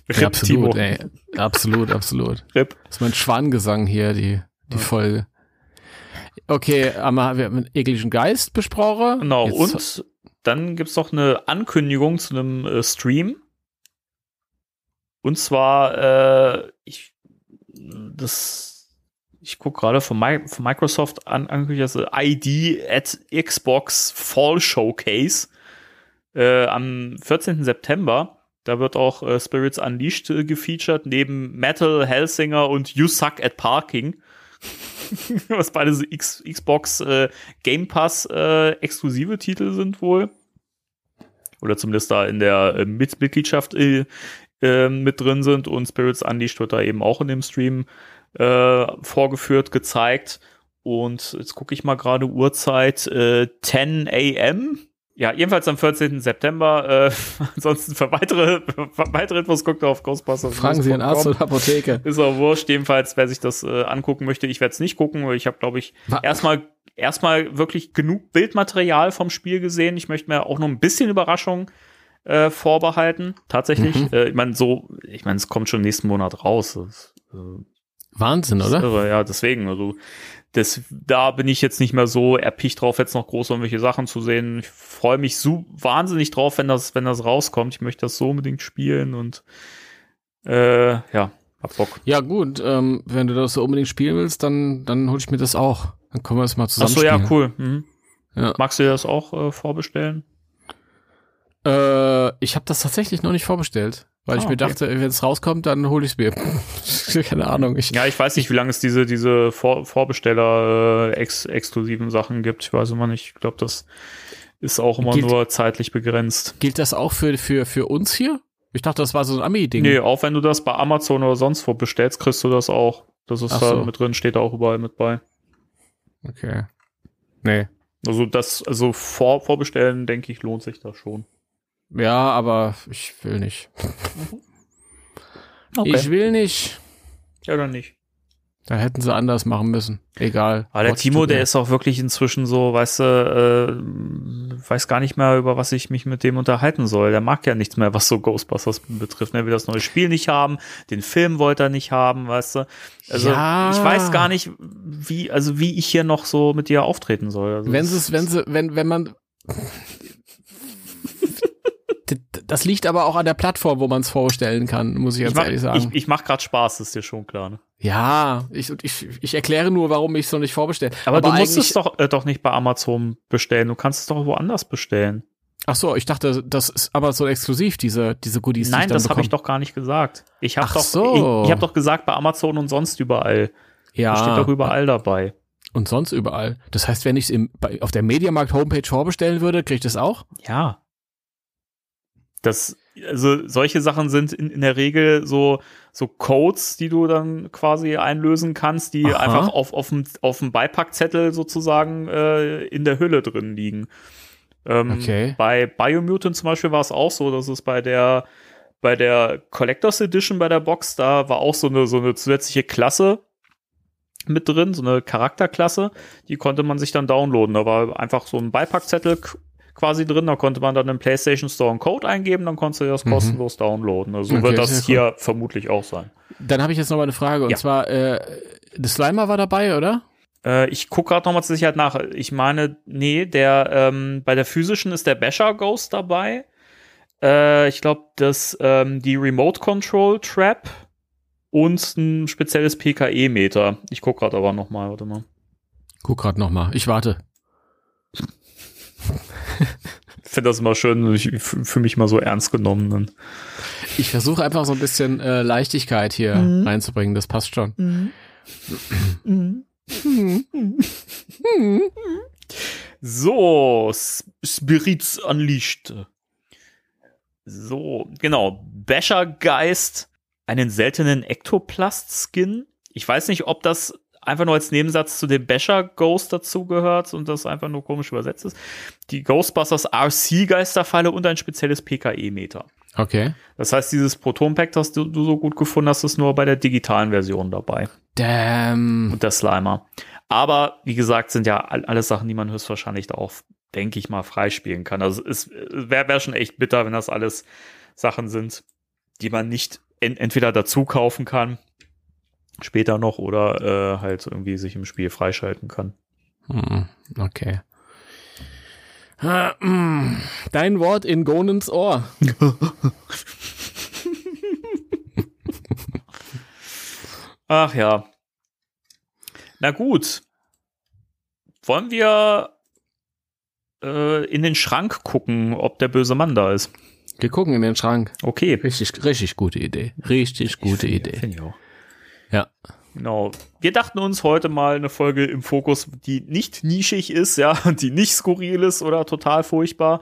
Rip, ja, absolut, Timo. ey. Absolut, absolut. Rip. Das ist mein Schwangesang hier, die, die ja. Folge. Okay, aber wir haben einen ekligen Geist besprochen. Genau, Jetzt und dann gibt's noch eine Ankündigung zu einem äh, Stream. Und zwar, äh, ich, das, ich gucke gerade von, von, Microsoft an, angekündigt, also ID at Xbox Fall Showcase äh, am 14. September. Da wird auch äh, Spirits Unleashed äh, gefeatured, neben Metal, Hellsinger und You Suck at Parking. was beide so X Xbox äh, Game Pass äh, exklusive Titel sind wohl. Oder zumindest da in der äh, Mit Mitgliedschaft äh, äh, mit drin sind und Spirits Unleashed wird da eben auch in dem Stream äh, vorgeführt, gezeigt. Und jetzt gucke ich mal gerade Uhrzeit 10 AM ja, jedenfalls am 14. September. Äh, ansonsten für weitere, für weitere Infos guckt auf Ghostbusters. Fragen Sie einen Arzt oder Apotheke. Ist auch wurscht. Jedenfalls, wer sich das äh, angucken möchte, ich werde es nicht gucken, weil ich habe, glaube ich, erstmal erstmal wirklich genug Bildmaterial vom Spiel gesehen. Ich möchte mir auch noch ein bisschen Überraschung äh, vorbehalten. Tatsächlich. Mhm. Äh, ich meine, so, ich meine, es kommt schon nächsten Monat raus. Das, äh, Wahnsinn, oder? Irre, ja, deswegen. Also das, da bin ich jetzt nicht mehr so erpicht drauf, jetzt noch groß irgendwelche Sachen zu sehen. Ich freue mich so wahnsinnig drauf, wenn das, wenn das rauskommt. Ich möchte das so unbedingt spielen und Äh, ja, hab Bock. Ja, gut, ähm, wenn du das so unbedingt spielen willst, dann, dann hol ich mir das auch. Dann können wir das mal zusammen so, ja, cool. Mhm. Ja. Magst du dir das auch äh, vorbestellen? Äh, ich habe das tatsächlich noch nicht vorbestellt, weil Ah, ich mir okay. dachte, wenn es rauskommt, dann hole ich es mir. Keine Ahnung. Ich, Ja, ich weiß nicht, wie lange es diese, diese Vor Vorbesteller äh, ex exklusiven Sachen gibt. Ich weiß immer nicht. Ich glaube, das ist auch immer Gilt- nur zeitlich begrenzt. Gilt das auch für, für, für uns hier? Ich dachte, das war so ein Ami-Ding. Nee, auch wenn du das bei Amazon oder sonst wo bestellst, kriegst du das auch. Das ist Ach da so. mit drin, steht da auch überall mit bei. Okay. Nee. Also das, also vor, vorbestellen, denke ich, lohnt sich das schon. Ja, aber ich will nicht. Ich will nicht. ja, dann nicht. Da hätten sie anders machen müssen. Egal. Aber der Timo, der ist auch wirklich inzwischen so, weißt du, äh, weiß gar nicht mehr, über was ich mich mit dem unterhalten soll. Der mag ja nichts mehr, was so Ghostbusters betrifft. Er will das neue Spiel nicht haben, den Film wollte er nicht haben, weißt du. Also Ja. ich weiß gar nicht, wie, also wie ich hier noch so mit dir auftreten soll. Also Wenn sie es, wenn sie, wenn, wenn man. Das liegt aber auch an der Plattform, wo man es vorstellen kann, muss ich ich ganz mach, ehrlich sagen. ich, ich mach grad Spaß, ist dir schon klar. Ne? ja, ich, ich, ich erkläre nur, warum ich es noch nicht vorbestelle. Aber, du musst es doch, äh, doch nicht bei Amazon bestellen. Du kannst es doch woanders bestellen. Ach so, ich dachte, das ist aber so exklusiv, diese, diese Goodies. die Nein, ich dann das habe ich doch gar nicht gesagt. Ich habe doch, so. ich, ich habe doch gesagt bei Amazon und sonst überall. Ja. Das steht doch überall dabei. Und sonst überall. Das heißt, wenn ich es auf der Mediamarkt-Homepage vorbestellen würde, kriege ich das auch? Ja. Das, also solche Sachen sind in, in der Regel so, so Codes, die du dann quasi einlösen kannst, die Aha. einfach auf, auf, dem, auf dem Beipackzettel sozusagen äh, in der Hülle drin liegen. Ähm, Okay. Bei Biomutant zum Beispiel war es auch so, dass es bei der, bei der Collectors Edition bei der Box, da war auch so eine, so eine zusätzliche Klasse mit drin, so eine Charakterklasse, die konnte man sich dann downloaden. Da war einfach so ein Beipackzettel quasi drin, da konnte man dann im PlayStation Store einen Code eingeben, dann konntest du das Mhm. kostenlos downloaden. Also so Okay, wird das hier vermutlich auch sein. Dann habe ich jetzt noch mal eine Frage. Und Ja. zwar, äh, der Slimer war dabei, oder? Äh, ich gucke gerade nochmal zur Sicherheit nach. Ich meine, nee, der ähm, bei der physischen ist der Basher Ghost dabei. Äh, ich glaube, dass ähm, die Remote Control Trap und ein spezielles PKE-Meter. Ich gucke gerade aber nochmal, warte mal. Guck grad noch mal. Ich warte. Ich finde das immer schön, ich fühle mich mal so ernst genommen. Dann. Ich versuche einfach so ein bisschen äh, Leichtigkeit hier Mhm. reinzubringen. Das passt schon. Mhm. Mhm. So, Spirits Unleashed. So, genau. Bashergeist, einen seltenen Ektoplast-Skin. Ich weiß nicht, ob das einfach nur als Nebensatz zu dem Basher Ghost dazugehört und das einfach nur komisch übersetzt ist. Die Ghostbusters RC Geisterfalle und ein spezielles PKE-Meter. Okay. Das heißt, dieses Proton-Pack, das du, du so gut gefunden hast, ist nur bei der digitalen Version dabei. Damn. Und der Slimer. Aber wie gesagt, sind ja all- alles Sachen, die man höchstwahrscheinlich da auch, denke ich mal, freispielen kann. Also es wäre wär schon echt bitter, wenn das alles Sachen sind, die man nicht en entweder dazu kaufen kann, später noch, oder äh, halt irgendwie sich im Spiel freischalten kann. Hm, Okay. Dein Wort in Gonens Ohr. Ach ja. Na gut. Wollen wir äh, in den Schrank gucken, ob der böse Mann da ist? Wir gucken in den Schrank. Okay. Richtig, richtig gute Idee. Richtig gute Finde- Idee. Finde ich auch. Ja. Genau. Wir dachten uns heute mal eine Folge im Fokus, die nicht nischig ist, ja, die nicht skurril ist oder total furchtbar.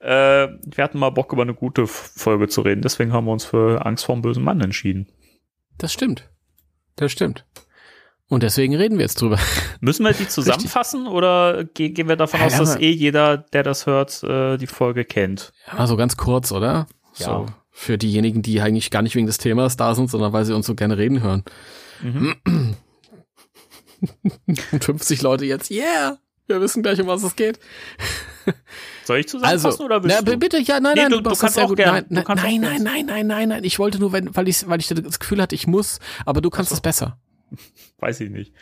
Äh, wir hatten mal Bock, über eine gute Folge zu reden. Deswegen haben wir uns für Angst vor dem bösen Mann entschieden. Das stimmt. Das stimmt. Und deswegen reden wir jetzt drüber. Müssen wir die zusammenfassen oder ge gehen wir davon Ja, aus, dass eh jeder, der das hört, äh, die Folge kennt? Ja, so ganz kurz, oder? Ja. So. Für diejenigen, die eigentlich gar nicht wegen des Themas da sind, sondern weil sie uns so gerne reden hören. Mhm. Und 50 Leute jetzt, yeah! Wir wissen gleich, um was es geht. Soll ich zusammenfassen Also, oder willst na, du? bitte, ja, nein, Nee, nein, du- du kannst sehr auch gut. gern. Nein, Du nein, nein, nein, nein, nein, nein. Ich wollte nur, wenn, weil ich, weil ich das Gefühl hatte, ich muss, aber du kannst es besser. Weiß ich nicht.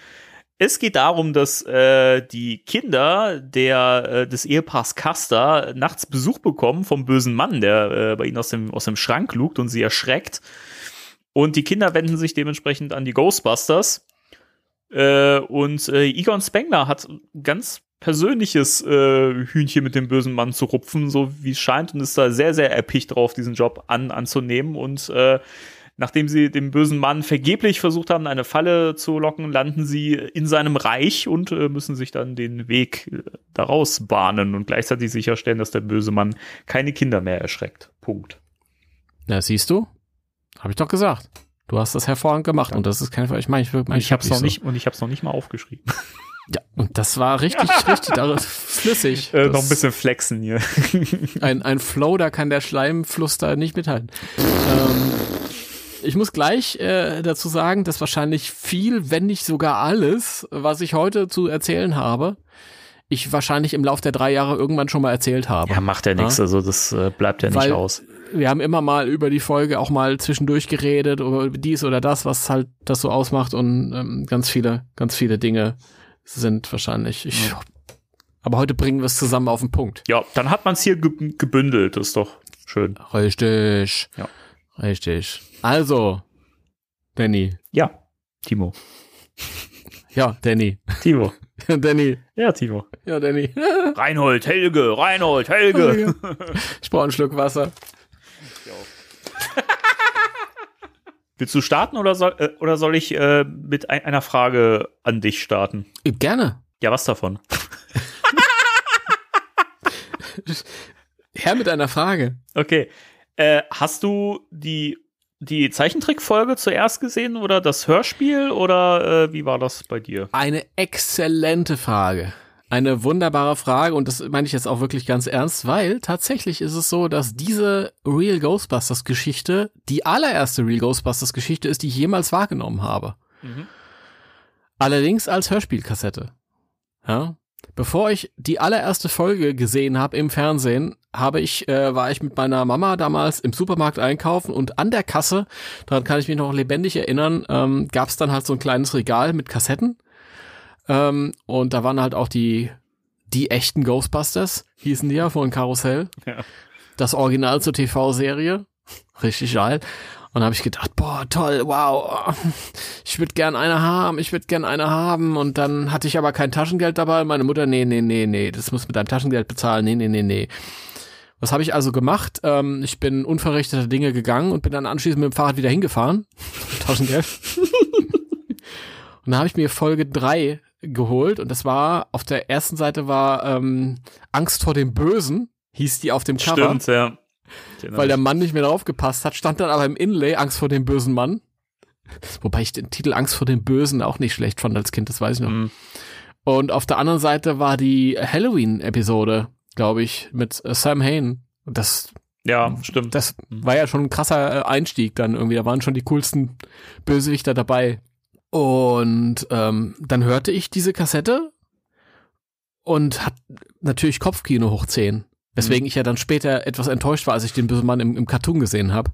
Es geht darum, dass äh, die Kinder der, äh, des Ehepaars Custer nachts Besuch bekommen vom bösen Mann, der äh, bei ihnen aus dem, aus dem Schrank lugt und sie erschreckt. Und die Kinder wenden sich dementsprechend an die Ghostbusters. Äh, und äh, Egon Spengler hat ganz persönliches äh, Hühnchen mit dem bösen Mann zu rupfen, so wie es scheint, und ist da sehr, sehr erpicht drauf, diesen Job an, anzunehmen. Und äh, nachdem sie dem bösen Mann vergeblich versucht haben, eine Falle zu locken, landen sie in seinem Reich und äh, müssen sich dann den Weg äh, daraus bahnen und gleichzeitig sicherstellen, dass der böse Mann keine Kinder mehr erschreckt. Punkt. Na, siehst du? Habe ich doch gesagt. Du hast das hervorragend gemacht Ja. und das ist kein ich meine, ich, mein, ich hab's noch so. nicht und ich hab's noch nicht mal aufgeschrieben. Ja, und das war richtig, richtig flüssig. Äh, noch ein bisschen flexen hier. ein, ein Flow, da kann der Schleimfluss da nicht mithalten. ähm, ich muss gleich äh, dazu sagen, dass wahrscheinlich viel, wenn nicht sogar alles, was ich heute zu erzählen habe, ich wahrscheinlich im Lauf der drei Jahre irgendwann schon mal erzählt habe. Ja, macht ja nichts, Ja. also das äh, bleibt ja nicht Weil- aus. Wir haben immer mal über die Folge auch mal zwischendurch geredet, über dies oder das, was halt das so ausmacht und ähm, ganz viele, ganz viele Dinge sind wahrscheinlich. Ich, Aber heute bringen wir es zusammen auf den Punkt. Ja, dann hat man's hier ge gebündelt, das ist doch schön. Richtig. Ja. Richtig. Also, Danny. Ja, Timo. Ja, Danny. Timo. Ja, Danny. Ja, Timo. Ja, Danny. Reinhold, Helge, Reinhold, Helge. Ich brauche einen Schluck Wasser. Willst du starten oder soll, äh, oder soll ich äh, mit ein, einer Frage an dich starten? Äh, Gerne. Ja, was davon? Herr mit einer Frage. Okay. Äh, hast du die, die Zeichentrickfolge zuerst gesehen oder das Hörspiel oder äh, wie war das bei dir? Eine exzellente Frage. Eine wunderbare Frage und das meine ich jetzt auch wirklich ganz ernst, weil tatsächlich ist es so, dass diese Real Ghostbusters Geschichte die allererste Real Ghostbusters Geschichte ist, die ich jemals wahrgenommen habe. Mhm. Allerdings als Hörspielkassette. Ja. Bevor ich die allererste Folge gesehen habe im Fernsehen, habe ich, äh, war ich mit meiner Mama damals im Supermarkt einkaufen und an der Kasse, daran kann ich mich noch lebendig erinnern, ähm, gab es dann halt so ein kleines Regal mit Kassetten. Ähm, und da waren halt auch die, die echten Ghostbusters, hießen die ja von Karussell. Ja. Das Original zur TV-Serie. Richtig geil. Und da habe ich gedacht, boah, toll, wow, ich würde gern eine haben, ich würde gern eine haben. Und dann hatte ich aber kein Taschengeld dabei. Meine Mutter, nee, nee, nee, nee, das muss mit deinem Taschengeld bezahlen, nee, nee, nee, nee. Was habe ich also gemacht? Ähm, ich bin unverrichteter Dinge gegangen und bin dann anschließend mit dem Fahrrad wieder hingefahren. Taschengeld. und dann habe ich mir Folge drei geholt und das war, auf der ersten Seite war ähm, Angst vor dem Bösen, hieß die auf dem Cover Stimmt, ja. Weil der. Mann nicht mehr draufgepasst hat, stand dann aber im Inlay Angst vor dem bösen Mann. Wobei ich den Titel Angst vor dem Bösen auch nicht schlecht fand als Kind, das weiß ich noch. Mhm. Und auf der anderen Seite war die Halloween-Episode, glaube ich, mit äh, Sam Hain. Das, Ja, stimmt. das war ja schon ein krasser äh, Einstieg dann irgendwie. Da waren schon die coolsten Bösewichter dabei. Und ähm, dann hörte ich diese Kassette und hat natürlich Kopfkino hoch 10. Weswegen ich ja dann später etwas enttäuscht war, als ich den bösen Mann im, im Cartoon gesehen habe.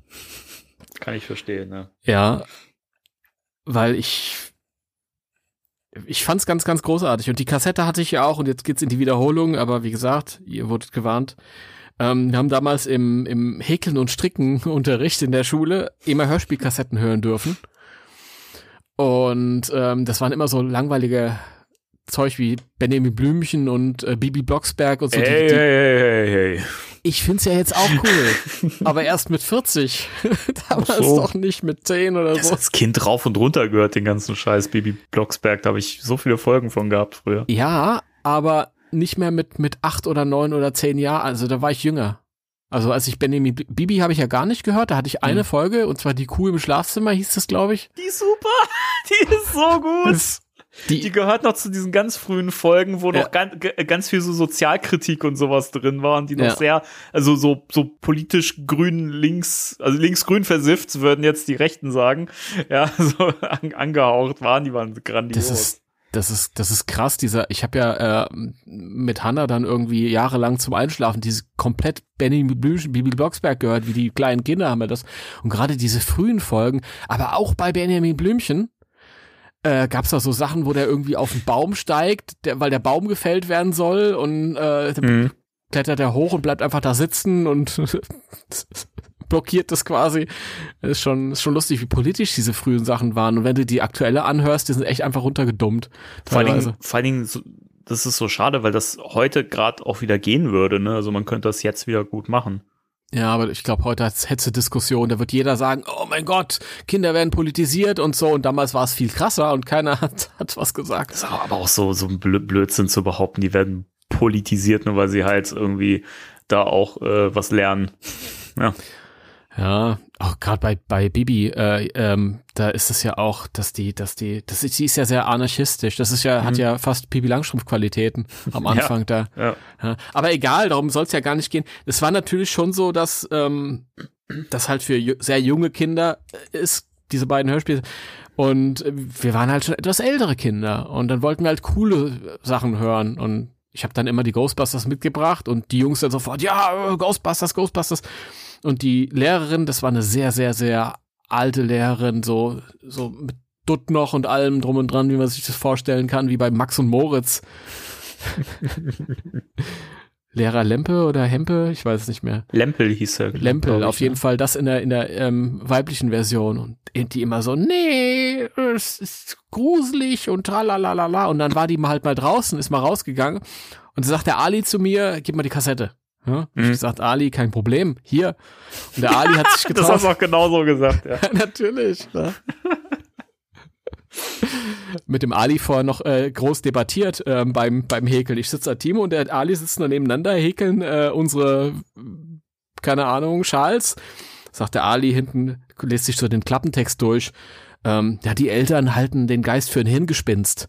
Kann ich verstehen, ne? Ja, weil ich ich fand's ganz, ganz großartig. Und die Kassette hatte ich ja auch und jetzt geht's in die Wiederholung, aber wie gesagt, ihr wurdet gewarnt. Ähm, wir haben damals im, im Häkeln und Stricken Unterricht in der Schule immer Hörspielkassetten hören dürfen. Und ähm, das waren immer so langweilige Zeug wie Benjamin Blümchen und äh, Bibi Blocksberg und so. Hey, die, die, hey, hey, ich find's ja jetzt auch cool, aber erst mit 40. Damals so. doch nicht mit 10 oder Das so. als Kind rauf und runter gehört, den ganzen Scheiß Baby Blocksberg. Da habe ich so viele Folgen von gehabt früher. Ja, aber nicht mehr mit, mit acht oder neun oder zehn Jahren. Also da war ich jünger. Also als ich Benjamin Bibi habe ich ja gar nicht gehört. Da hatte ich eine Mhm. Folge und zwar die Kuh im Schlafzimmer hieß das, glaube ich. Die ist super. Die ist so gut. Die, Die gehört noch zu diesen ganz frühen Folgen, wo Ja. noch ganz, ganz viel so Sozialkritik und sowas drin war und die noch Ja. sehr, also so, so politisch grün links, also links-grün versifft, würden jetzt die Rechten sagen, ja, so an, angehaucht waren, die waren grandios. das ist das ist das ist krass. Dieser, ich habe ja äh, mit Hannah dann irgendwie jahrelang zum Einschlafen diese komplett Benjamin Blümchen, Bibi Blocksberg gehört, wie die kleinen Kinder haben wir das. Und gerade diese frühen Folgen, aber auch bei Benjamin Blümchen äh, gab es da so Sachen, wo der irgendwie auf den Baum steigt, der, weil der Baum gefällt werden soll und äh, Mhm. klettert er hoch und bleibt einfach da sitzen und blockiert das quasi. Ist schon, ist schon lustig, wie politisch diese frühen Sachen waren. Und wenn du die aktuelle anhörst, die sind echt einfach runtergedummt. Vor allen Dingen, vor allen Dingen so, das ist so schade, weil das heute gerade auch wieder gehen würde. Ne? Also man könnte das jetzt wieder gut machen. Ja, aber ich glaube, heute hat's hetze Diskussion. Da wird jeder sagen, oh mein Gott, Kinder werden politisiert und so. Und damals war es viel krasser und keiner hat, hat was gesagt. Das ist aber auch so, so ein Blödsinn zu behaupten, die werden politisiert, nur weil sie halt irgendwie da auch äh, was lernen. Ja. Ja, auch gerade bei bei Bibi, äh, ähm, da ist es ja auch, dass die, dass die, das ist, die ist ja sehr anarchistisch. Das ist ja, mhm. hat ja fast Bibi Langstrumpf Qualitäten am Anfang ja, da. Ja. Aber egal, darum soll es ja gar nicht gehen. Es war natürlich schon so, dass ähm, das halt für sehr junge Kinder ist, diese beiden Hörspiele. Und wir waren halt schon etwas ältere Kinder und dann wollten wir halt coole Sachen hören und ich habe dann immer die Ghostbusters mitgebracht und die Jungs dann sofort, ja, Ghostbusters, Ghostbusters. Und die Lehrerin, das war eine sehr, sehr, sehr alte Lehrerin, so, so mit Dutt noch und allem drum und dran, wie man sich das vorstellen kann, wie bei Max und Moritz. Lehrer Lempe oder Hempe, ich weiß es nicht mehr. Lempel hieß er. Lempel, auf jeden ne? Fall das in der in der ähm, weiblichen Version und die immer so, nee, es ist gruselig und tralalala und dann war die mal halt mal draußen, ist mal rausgegangen und sagt der Ali zu mir, gib mal die Kassette. Ja, mhm. Ich gesagt, Ali, kein Problem, hier. Und der Ali hat sich getraut. das hast du auch genauso gesagt, ja. Natürlich. Ja. mit dem Ali vorher noch äh, groß debattiert äh, beim, beim Häkeln. Ich sitze da Timo und der Ali sitzen da nebeneinander, häkeln äh, unsere, keine Ahnung, Schals. Sagt der Ali hinten, lässt sich so den Klappentext durch. Ähm, ja, die Eltern halten den Geist für ein Hirngespinst.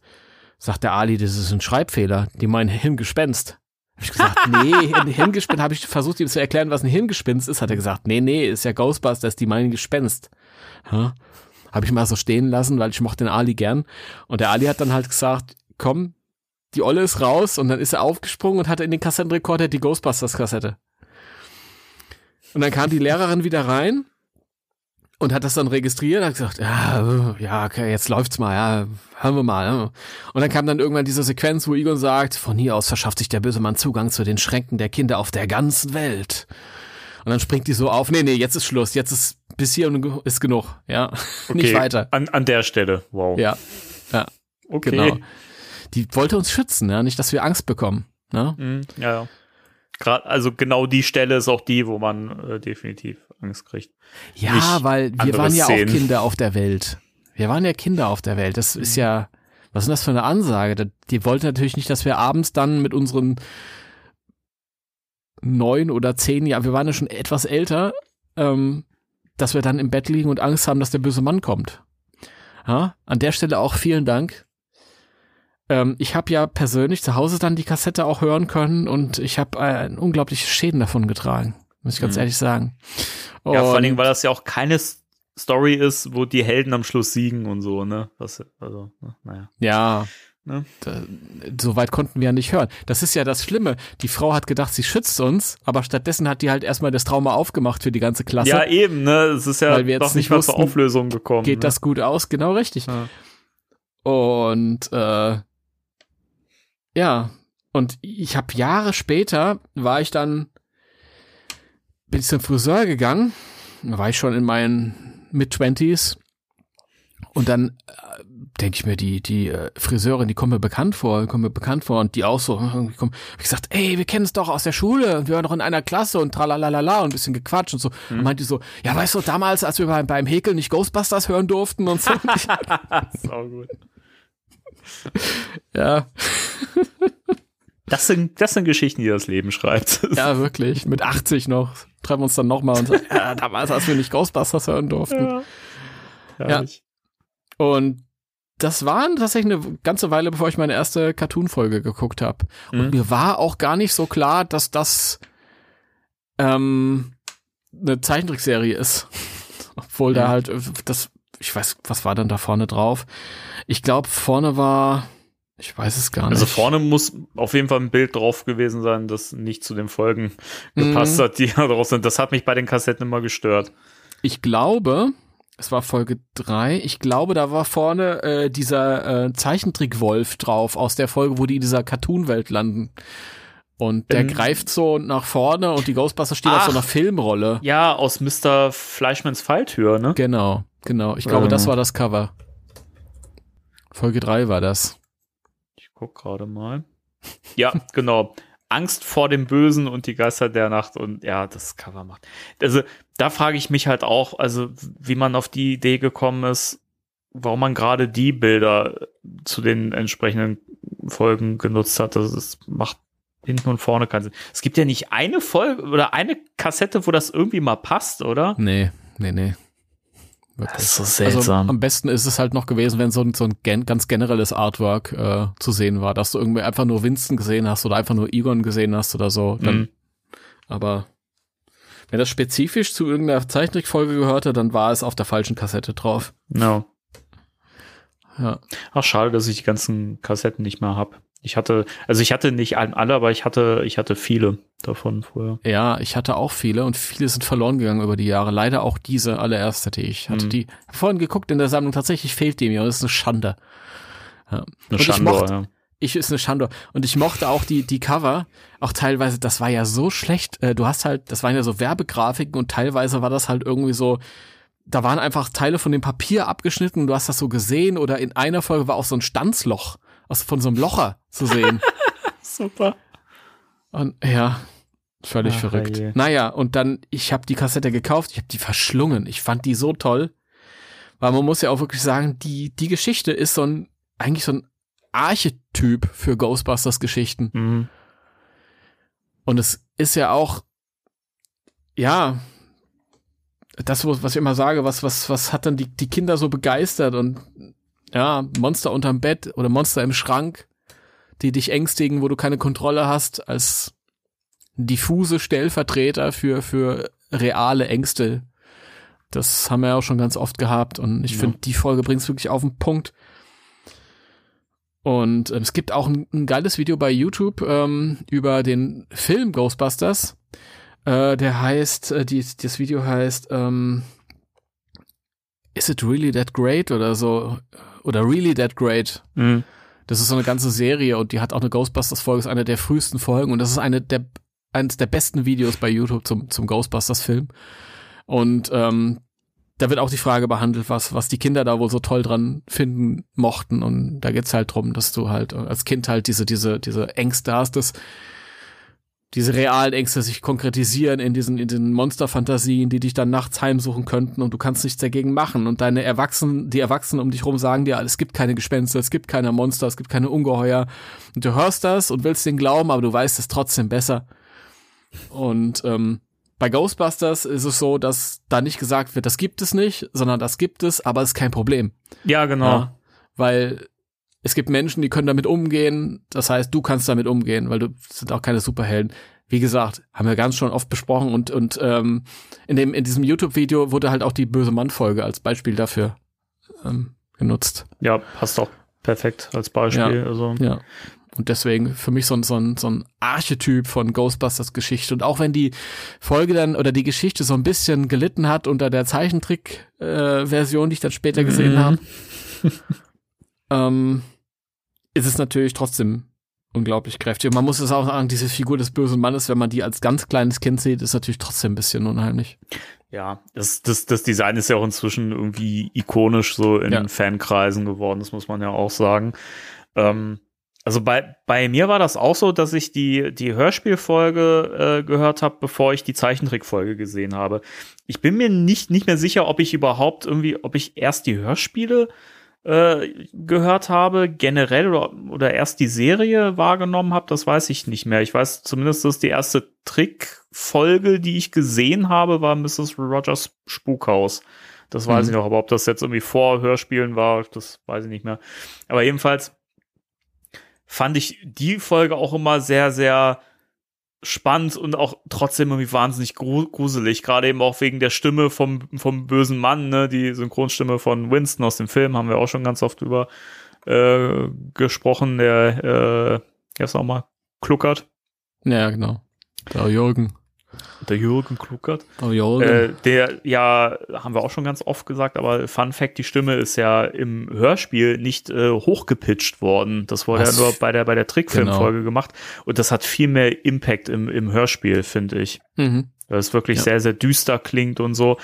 Sagt der Ali, das ist ein Schreibfehler. Die meinen Hirngespenst. Ich gesagt, nee, ein Hirngespinst, habe ich versucht ihm zu erklären, was ein Hirngespinst ist, hat er gesagt, nee, nee, ist ja Ghostbusters, die meinen Gespenst. Ja? Habe ich mal so stehen lassen, weil ich mochte den Ali gern. Und der Ali hat dann halt gesagt, komm, die Olle ist raus und dann ist er aufgesprungen und hatte in den Kassettenrekorder die Ghostbusters-Kassette. Und dann kam die Lehrerin wieder rein und hat das dann registriert, hat gesagt, ja, ja, okay, jetzt läuft's mal, ja, hören wir mal. Und dann kam dann irgendwann diese Sequenz, wo Egon sagt, von hier aus verschafft sich der böse Mann Zugang zu den Schränken der Kinder auf der ganzen Welt. Und dann springt die so auf, nee, nee, jetzt ist Schluss, jetzt ist bis hier ist genug, ja. Okay, Nicht weiter. An, an der Stelle, wow. Ja, ja, okay. genau. Die wollte uns schützen, ja, nicht, dass wir Angst bekommen. Ne? Mhm, ja, ja. Grad, also genau die Stelle ist auch die, wo man äh, definitiv Angst kriegt. Ja, Nicht weil wir waren ja Szenen. auch Kinder auf der Welt. Wir waren ja Kinder auf der Welt. Das ist ja, was ist das für eine Ansage? Die wollten natürlich nicht, dass wir abends dann mit unseren neun oder zehn Jahren, wir waren ja schon etwas älter, ähm, dass wir dann im Bett liegen und Angst haben, dass der böse Mann kommt. Ja, an der Stelle auch vielen Dank. Ähm, ich habe ja persönlich zu Hause dann die Kassette auch hören können und ich habe äh, unglaubliche Schäden davon getragen, muss ich ganz mhm. ehrlich sagen. Und ja, vor allen Dingen, weil das ja auch keine Story ist, wo die Helden am Schluss siegen und so, ne? Was, also, ne, naja. Ja, Ne? Da, so weit konnten wir ja nicht hören. Das ist ja das Schlimme. Die Frau hat gedacht, sie schützt uns, aber stattdessen hat die halt erstmal das Trauma aufgemacht für die ganze Klasse. Ja, eben, ne? Es ist ja doch nicht mal zur Auflösung gekommen. Geht ne? das gut aus? Genau richtig. Ja. Und äh, ja, und ich habe Jahre später war ich dann bin ich zum Friseur gegangen, da war ich schon in meinen Mid-Twenties und dann äh, denke ich mir, die, die äh, Friseurin, die kommen mir bekannt vor, kommen mir bekannt vor und die auch so, irgendwie kommen, hab ich gesagt, ey, wir kennen es doch aus der Schule und wir waren doch in einer Klasse und tralalala und ein bisschen gequatscht und so. Hm. Und meinte die so, ja, weißt du, damals, als wir beim, beim Häkeln nicht Ghostbusters hören durften und so. Sau gut. ja. Das sind, das sind Geschichten, die das Leben schreibt. ja, wirklich. Mit 80 noch. Treffen uns dann nochmal und sagen, ja, damals, als wir nicht Ghostbusters hören durften. Ja. Ja. Und das war tatsächlich eine ganze Weile, bevor ich meine erste Cartoon-Folge geguckt habe. Und mhm. mir war auch gar nicht so klar, dass das ähm, eine Zeichentrickserie ist. Obwohl mhm. da halt das, ich weiß, was war denn da vorne drauf? Ich glaube, vorne war, ich weiß es gar also nicht. Also vorne muss auf jeden Fall ein Bild drauf gewesen sein, das nicht zu den Folgen gepasst mhm. hat, die da drauf sind. Das hat mich bei den Kassetten immer gestört. Ich glaube, es war Folge drei. Ich glaube, da war vorne äh, dieser äh, Zeichentrick-Wolf drauf aus der Folge, wo die in dieser Cartoon-Welt landen. Und der Ähm, greift so nach vorne und die Ghostbusters stehen auf so einer Filmrolle. Ja, aus Mr. Fleischmanns Falltür, ne? Genau, genau. Ich glaube, Ähm. das war das Cover. Folge 3 war das. Guck gerade mal. Ja, genau. Angst vor dem Bösen und die Geister der Nacht und ja, das Cover macht. Also, da frage ich mich halt auch, also, wie man auf die Idee gekommen ist, warum man gerade die Bilder zu den entsprechenden Folgen genutzt hat. Das ist, macht hinten und vorne keinen Sinn. Es gibt ja nicht eine Folge oder eine Kassette, wo das irgendwie mal passt, oder? Nee, nee, nee. Wirklich. Das ist so Also seltsam. am besten ist es halt noch gewesen, wenn so ein, so ein gen ganz generelles Artwork äh, zu sehen war, dass du irgendwie einfach nur Winston gesehen hast oder einfach nur Egon gesehen hast oder so. Dann, Mhm. Aber wenn das spezifisch zu irgendeiner Zeichentrickfolge gehörte, dann war es auf der falschen Kassette drauf. Ja. Ja. Ach, schade, dass ich die ganzen Kassetten nicht mehr hab. Ich hatte, also ich hatte nicht alle, aber ich hatte, ich hatte viele davon früher. Ja, ich hatte auch viele und viele sind verloren gegangen über die Jahre. Leider auch diese allererste, die ich hatte. Mhm. Die vorhin geguckt in der Sammlung, tatsächlich fehlt die mir und das ist eine Schande. Ja. Eine Und ich Schande, mochte- ja. Ich ist eine Schande. Und ich mochte auch die, die Cover, auch teilweise, das war ja so schlecht. Äh, Du hast halt, das waren ja so Werbegrafiken und teilweise war das halt irgendwie so, da waren einfach Teile von dem Papier abgeschnitten und du hast das so gesehen oder in einer Folge war auch so ein Stanzloch aus, von so einem Locher zu sehen. Super. Und ja, völlig Ach, verrückt. herrje. Naja, und dann, ich habe die Kassette gekauft, ich habe die verschlungen. Ich fand die so toll. Weil man muss ja auch wirklich sagen, die, die Geschichte ist so ein, eigentlich so ein Archetyp für Ghostbusters Geschichten. Mhm. Und es ist ja auch, ja, das, was ich immer sage, was, was, was hat dann die, die Kinder so begeistert und ja, Monster unterm Bett oder Monster im Schrank, die dich ängstigen, wo du keine Kontrolle hast, als diffuse Stellvertreter für, für reale Ängste. Das haben wir ja auch schon ganz oft gehabt und ich Ja. finde, die Folge bringt es wirklich auf den Punkt. Und ähm, es gibt auch ein, ein geiles Video bei YouTube ähm, über den Film Ghostbusters. Äh, der heißt, äh, die, das Video heißt ähm, Is it really that great oder so oder really that great? Mhm. Das ist so eine ganze Serie und die hat auch eine Ghostbusters-Folge, ist eine der frühesten Folgen und das ist eine der eines der besten Videos bei YouTube zum, zum Ghostbusters-Film. Und ähm, da wird auch die Frage behandelt, was, was die Kinder da wohl so toll dran finden mochten. Und da geht's halt drum, dass du halt als Kind halt diese, diese, diese Ängste hast, dass diese realen Ängste sich konkretisieren in diesen, in den Monsterfantasien, die dich dann nachts heimsuchen könnten und du kannst nichts dagegen machen. Und deine Erwachsenen, die Erwachsenen um dich rum sagen dir, es gibt keine Gespenster, es gibt keine Monster, es gibt keine Ungeheuer. Und du hörst das und willst den glauben, aber du weißt es trotzdem besser. Und ähm, bei Ghostbusters ist es so, dass da nicht gesagt wird, das gibt es nicht, sondern das gibt es, aber es ist kein Problem. Ja, genau. Ja, weil es gibt Menschen, die können damit umgehen. Das heißt, du kannst damit umgehen, weil du sind auch keine Superhelden. Wie gesagt, haben wir ganz schon oft besprochen und und ähm, in dem in diesem YouTube-Video wurde halt auch die böse Mann-Folge als Beispiel dafür ähm, genutzt. Ja, passt auch perfekt als Beispiel. Also, Ja. Und deswegen für mich so ein, so ein, so ein Archetyp von Ghostbusters Geschichte. Und auch wenn die Folge dann oder die Geschichte so ein bisschen gelitten hat unter der Zeichentrick-Version, die ich dann später gesehen Mhm. habe, ähm, ist es natürlich trotzdem unglaublich kräftig. Und man muss es auch sagen, diese Figur des bösen Mannes, wenn man die als ganz kleines Kind sieht, ist natürlich trotzdem ein bisschen unheimlich. ja, das, das, das Design ist ja auch inzwischen irgendwie ikonisch so in Ja. Fankreisen geworden, das muss man ja auch sagen. Ähm, also bei, bei mir war das auch so, dass ich die, die Hörspielfolge äh, gehört habe, bevor ich die Zeichentrickfolge gesehen habe. Ich bin mir nicht, nicht mehr sicher, ob ich überhaupt irgendwie, ob ich erst die Hörspiele äh, gehört habe, generell oder, oder erst die Serie wahrgenommen habe, das weiß ich nicht mehr. Ich weiß zumindest, dass die erste Trickfolge, die ich gesehen habe, war Mrs. Rogers Spukhaus. Das weiß Mhm. ich noch, aber ob das jetzt irgendwie vor Hörspielen war, das weiß ich nicht mehr. Aber jedenfalls fand ich die Folge auch immer sehr, sehr spannend und auch trotzdem irgendwie wahnsinnig gru gruselig. Gerade eben auch wegen der Stimme vom, vom bösen Mann, ne? Die Synchronstimme von Winston aus dem Film haben wir auch schon ganz oft drüber äh, gesprochen. Der, äh, jetzt nochmal, Kluckert. Ja, genau. Der Jürgen. Der Jürgen Kluckert. Oh, Jürgen. Äh, der, ja, haben wir auch schon ganz oft gesagt, aber Fun Fact, die Stimme ist ja im Hörspiel nicht äh, hochgepitcht worden. Das wurde Was? ja nur bei der, bei der Trickfilmfolge Genau. gemacht. Und das hat viel mehr Impact im, im Hörspiel, finde ich. mhm. Weil es wirklich Ja. sehr, sehr düster klingt und so.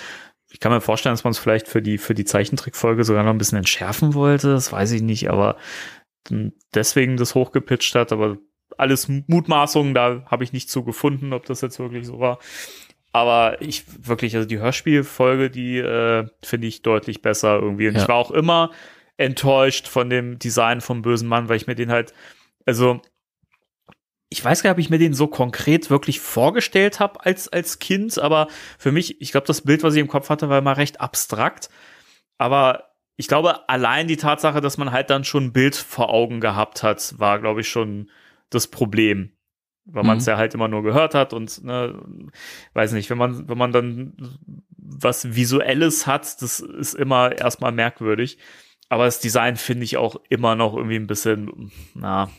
Ich kann mir vorstellen, dass man es vielleicht für die, für die Zeichentrickfolge sogar noch ein bisschen entschärfen wollte. Das weiß ich nicht, aber m, deswegen das hochgepitcht hat, aber alles Mutmaßungen, da habe ich nicht zu gefunden, ob das jetzt wirklich so war. Aber ich wirklich, also die Hörspielfolge, die äh, finde ich deutlich besser irgendwie. Und Ja. ich war auch immer enttäuscht von dem Design vom bösen Mann, weil ich mir den halt, also ich weiß gar nicht, ob ich mir den so konkret wirklich vorgestellt habe als, als Kind, aber für mich, ich glaube, das Bild, was ich im Kopf hatte, war immer recht abstrakt. Aber ich glaube, allein die Tatsache, dass man halt dann schon ein Bild vor Augen gehabt hat, war, glaube ich, schon das Problem. Weil man es Mhm. ja halt immer nur gehört hat und, ne, weiß nicht, wenn man, wenn man dann was Visuelles hat, das ist immer erstmal merkwürdig. Aber das Design finde ich auch immer noch irgendwie ein bisschen, na,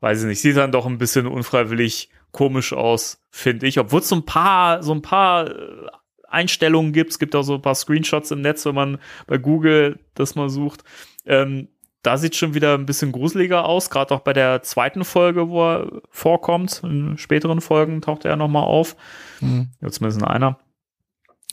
weiß ich nicht, sieht dann doch ein bisschen unfreiwillig komisch aus, finde ich. Obwohl es so ein paar, so ein paar äh, Einstellungen gibt. Es gibt auch so ein paar Screenshots im Netz, wenn man bei Google das mal sucht. Ähm, da sieht schon wieder ein bisschen gruseliger aus, gerade auch bei der zweiten Folge, wo er vorkommt. In späteren Folgen taucht er ja nochmal auf. Mhm. Ja, zumindest in einer.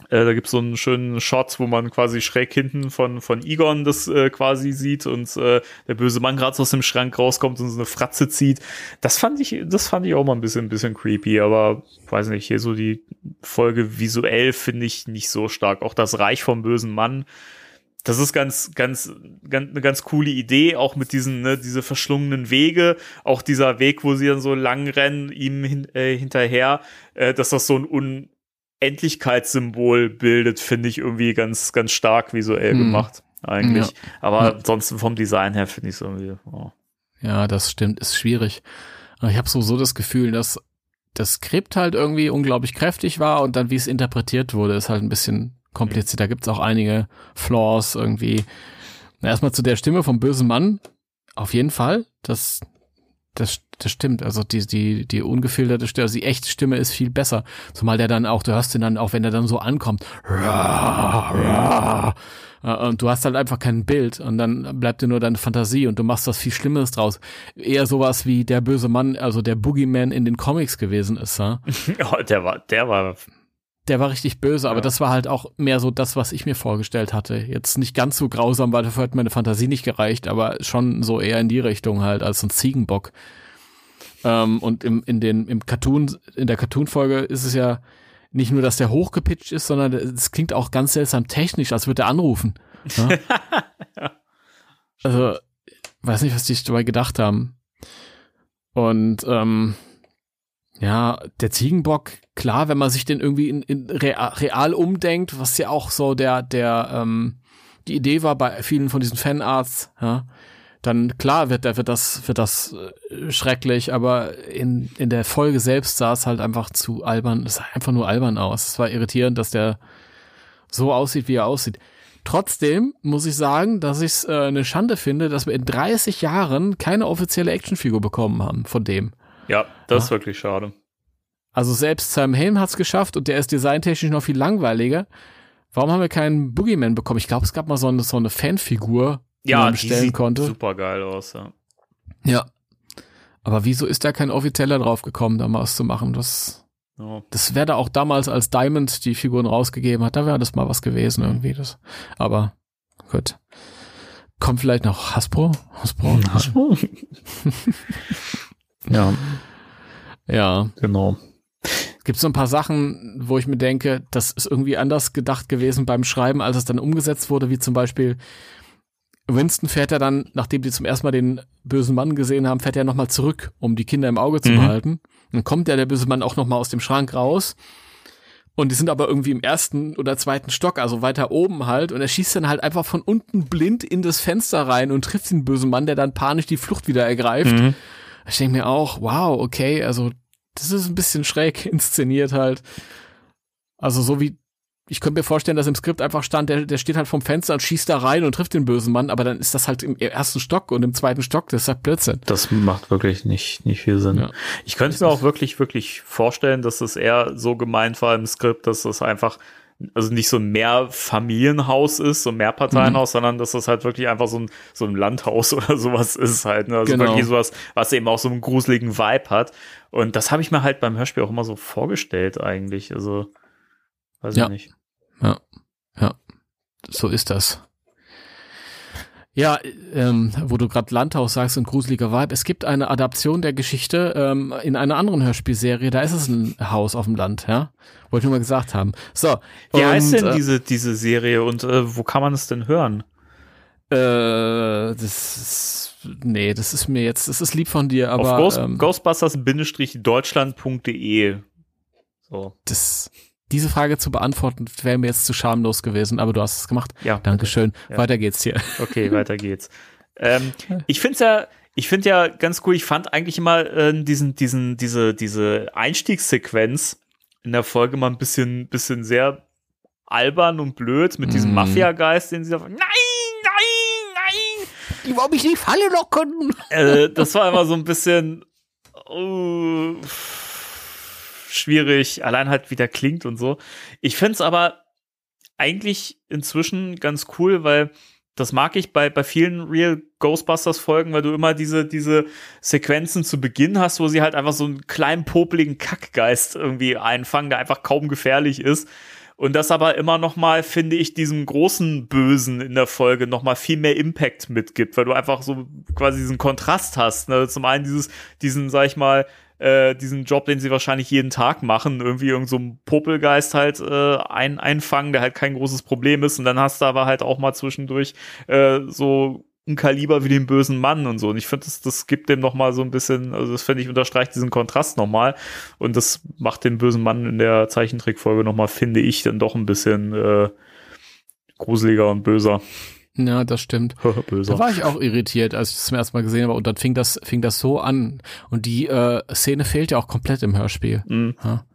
Äh, da gibt es so einen schönen Shot, wo man quasi schräg hinten von, von Egon das äh, quasi sieht und äh, der böse Mann gerade so aus dem Schrank rauskommt und so eine Fratze zieht. Das fand ich, das fand ich auch mal ein bisschen, ein bisschen creepy, aber weiß nicht, hier so die Folge visuell finde ich nicht so stark. Auch das Reich vom bösen Mann. Das ist ganz, ganz, ganz, eine ganz coole Idee, auch mit diesen, ne, diese verschlungenen Wege, auch dieser Weg, wo sie dann so lang rennen, ihm hin, äh, hinterher, äh, dass das so ein Unendlichkeitssymbol bildet, finde ich irgendwie ganz, ganz stark visuell Hm. gemacht, eigentlich. Ja. Aber Ja. ansonsten vom Design her finde ich es irgendwie, oh. Ja, das stimmt, ist schwierig. Ich habe so, so das Gefühl, dass das Skript halt irgendwie unglaublich kräftig war und dann, wie es interpretiert wurde, ist halt ein bisschen kompliziert. Da gibt's auch einige Flaws irgendwie. Erstmal zu der Stimme vom bösen Mann. Auf jeden Fall. Das, das, das stimmt. Also die, die, die ungefilterte Stimme, also die echte Stimme ist viel besser. Zumal der dann auch, du hörst ihn dann auch, wenn er dann so ankommt. Äh, Und du hast halt einfach kein Bild und dann bleibt dir nur deine Fantasie und du machst was viel Schlimmeres draus. Eher sowas wie der böse Mann, also der Boogeyman in den Comics gewesen ist, ja. oh, der war, der war, Der war richtig böse, aber Ja. das war halt auch mehr so das, was ich mir vorgestellt hatte. Jetzt nicht ganz so grausam, weil dafür hat meine Fantasie nicht gereicht, aber schon so eher in die Richtung halt als so ein Ziegenbock. Ähm, und im, in den, im Cartoon, in der Cartoon-Folge ist es ja nicht nur, dass der hochgepitcht ist, sondern es klingt auch ganz seltsam technisch, als würde er anrufen. Ja? Also, weiß nicht, was die sich dabei gedacht haben. Und ähm, ja, der Ziegenbock, klar, wenn man sich den irgendwie in, in real, real umdenkt, was ja auch so der, der, ähm, die Idee war bei vielen von diesen Fanarts, ja, dann klar wird, wird das, wird das äh, schrecklich, aber in, in der Folge selbst sah es halt einfach zu albern, es sah einfach nur albern aus. Es war irritierend, dass der so aussieht, wie er aussieht. Trotzdem muss ich sagen, dass ich es äh, eine Schande finde, dass wir in 30 Jahren keine offizielle Actionfigur bekommen haben von dem. Ja, das ist Ja. wirklich schade. Also selbst Sam Hain hat es geschafft und der ist designtechnisch noch viel langweiliger. Warum haben wir keinen Boogeyman bekommen? Ich glaube, es gab mal so eine, so eine Fanfigur, die Ja, man die bestellen sieht konnte. super geil aus, ja. Ja. Aber wieso ist da kein offizieller drauf gekommen, da mal was zu machen? Das, ja. das wäre da auch damals, als Diamond die Figuren rausgegeben hat, da wäre das mal was gewesen irgendwie. Das. Aber gut. Kommt vielleicht noch Hasbro? Hasbro? ja, Ja. genau. Gibt so ein paar Sachen, wo ich mir denke, das ist irgendwie anders gedacht gewesen beim Schreiben, als es dann umgesetzt wurde, wie zum Beispiel Winston fährt ja dann, nachdem die zum ersten Mal den bösen Mann gesehen haben, fährt er nochmal zurück, um die Kinder im Auge zu Mhm. behalten. Dann kommt ja der böse Mann auch nochmal aus dem Schrank raus. Und die sind aber irgendwie im ersten oder zweiten Stock, also weiter oben halt. Und er schießt dann halt einfach von unten blind in das Fenster rein und trifft den bösen Mann, der dann panisch die Flucht wieder ergreift. Mhm. Ich denke mir auch, wow, okay, also das ist ein bisschen schräg inszeniert halt. Also so wie, ich könnte mir vorstellen, dass im Skript einfach stand, der, der steht halt vom Fenster und schießt da rein und trifft den bösen Mann, aber dann ist das halt im ersten Stock und im zweiten Stock, das ist halt Blödsinn. Das macht wirklich nicht, nicht viel Sinn. Ja. Ich könnte mir auch wirklich, wirklich vorstellen, dass es eher so gemeint war im Skript, dass es einfach also nicht so ein Mehrfamilienhaus ist, so ein Mehrparteienhaus, mhm. sondern dass das halt wirklich einfach so ein, so ein Landhaus oder sowas ist halt. Ne? Also genau. wirklich sowas, was eben auch so einen gruseligen Vibe hat. Und das habe ich mir halt beim Hörspiel auch immer so vorgestellt eigentlich. Also, weiß ja. ich nicht. Ja, ja, so ist das. Ja, ähm, wo du gerade Landhaus sagst und gruseliger Vibe. Es gibt eine Adaption der Geschichte ähm, in einer anderen Hörspielserie. Da ist es ein Haus auf dem Land, ja. Wollte ich nur mal gesagt haben. So. Wie und, heißt denn äh, diese, diese Serie und äh, wo kann man es denn hören? Äh, das ist, nee, das ist mir jetzt, das ist lieb von dir, aber. Auf Ghost, ähm, Ghostbusters-deutschland.de. So. Das, diese Frage zu beantworten, wäre mir jetzt zu schamlos gewesen, aber du hast es gemacht. Ja. Dankeschön. Ja. Weiter geht's hier. Okay, weiter geht's. ähm, ich finde es ja, ich finde ja ganz cool, ich fand eigentlich immer äh, diesen, diesen, diese, diese Einstiegssequenz in der Folge mal ein bisschen, bisschen sehr albern und blöd mit diesem mm. Mafia-Geist, den sie da, nein, nein, nein! Die wollen mich nicht Falle locken! Äh, das war immer so ein bisschen, uh, schwierig, allein halt wie der klingt und so. Ich finde es aber eigentlich inzwischen ganz cool, weil das mag ich bei, bei vielen Real Ghostbusters Folgen, weil du immer diese, diese Sequenzen zu Beginn hast, wo sie halt einfach so einen kleinen popeligen Kackgeist irgendwie einfangen, der einfach kaum gefährlich ist. Und das aber immer noch mal, finde ich, diesem großen Bösen in der Folge noch mal viel mehr Impact mitgibt, weil du einfach so quasi diesen Kontrast hast. Ne? Zum einen dieses, diesen, sag ich mal, äh, diesen Job, den sie wahrscheinlich jeden Tag machen, irgendwie irgend so Popelgeist halt äh, ein, einfangen, der halt kein großes Problem ist. Und dann hast du aber halt auch mal zwischendurch äh, so ein Kaliber wie den bösen Mann und so. Und ich finde, das, das gibt dem noch mal so ein bisschen, also das finde ich unterstreicht diesen Kontrast noch mal. Und das macht den bösen Mann in der Zeichentrickfolge noch mal, finde ich, dann doch ein bisschen äh, gruseliger und böser. Ja, das stimmt. Da war ich auch irritiert, als ich das zum ersten Mal gesehen habe. Und dann fing das, fing das so an. Und die äh, Szene fehlt ja auch komplett im Hörspiel. Mhm. Ja.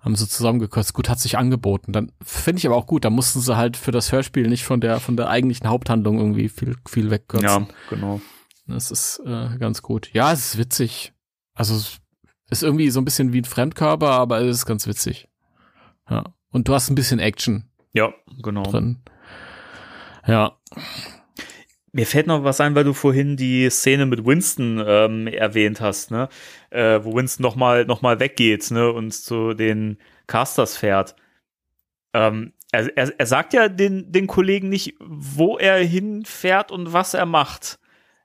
Haben sie zusammengekürzt. Gut, hat sich angeboten. Dann finde ich aber auch gut. Da mussten sie halt für das Hörspiel nicht von der von der eigentlichen Haupthandlung irgendwie viel viel wegkürzen. Ja, genau. Das ist äh, ganz gut. Ja, es ist witzig. Also es ist irgendwie so ein bisschen wie ein Fremdkörper, aber es ist ganz witzig. Ja. Und du hast ein bisschen Action. Ja, genau. Drin. Ja. Mir fällt noch was ein, weil du vorhin die Szene mit Winston ähm, erwähnt hast, ne? Äh, wo Winston nochmal noch mal weggeht, ne? Und zu den Casters fährt. Ähm, er, er, er sagt ja den, den Kollegen nicht, wo er hinfährt und was er macht.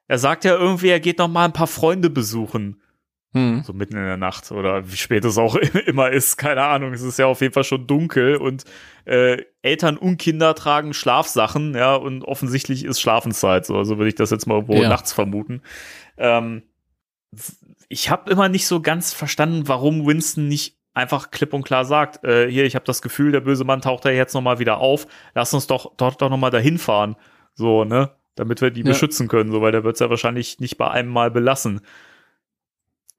Er sagt ja irgendwie, er geht noch mal ein paar Freunde besuchen. Hm. So mitten in der Nacht oder wie spät es auch immer ist, keine Ahnung. Es ist ja auf jeden Fall schon dunkel und äh, Eltern und Kinder tragen Schlafsachen, ja, und offensichtlich ist Schlafenszeit. So, also würde ich das jetzt mal wohl ja. nachts vermuten. Ähm, ich habe immer nicht so ganz verstanden, warum Winston nicht einfach klipp und klar sagt, äh, hier, ich habe das Gefühl, der böse Mann taucht da jetzt noch mal wieder auf. Lass uns doch dort doch noch mal dahin fahren, so ne, damit wir die ja. beschützen können, so weil der wird's ja wahrscheinlich nicht bei einem Mal belassen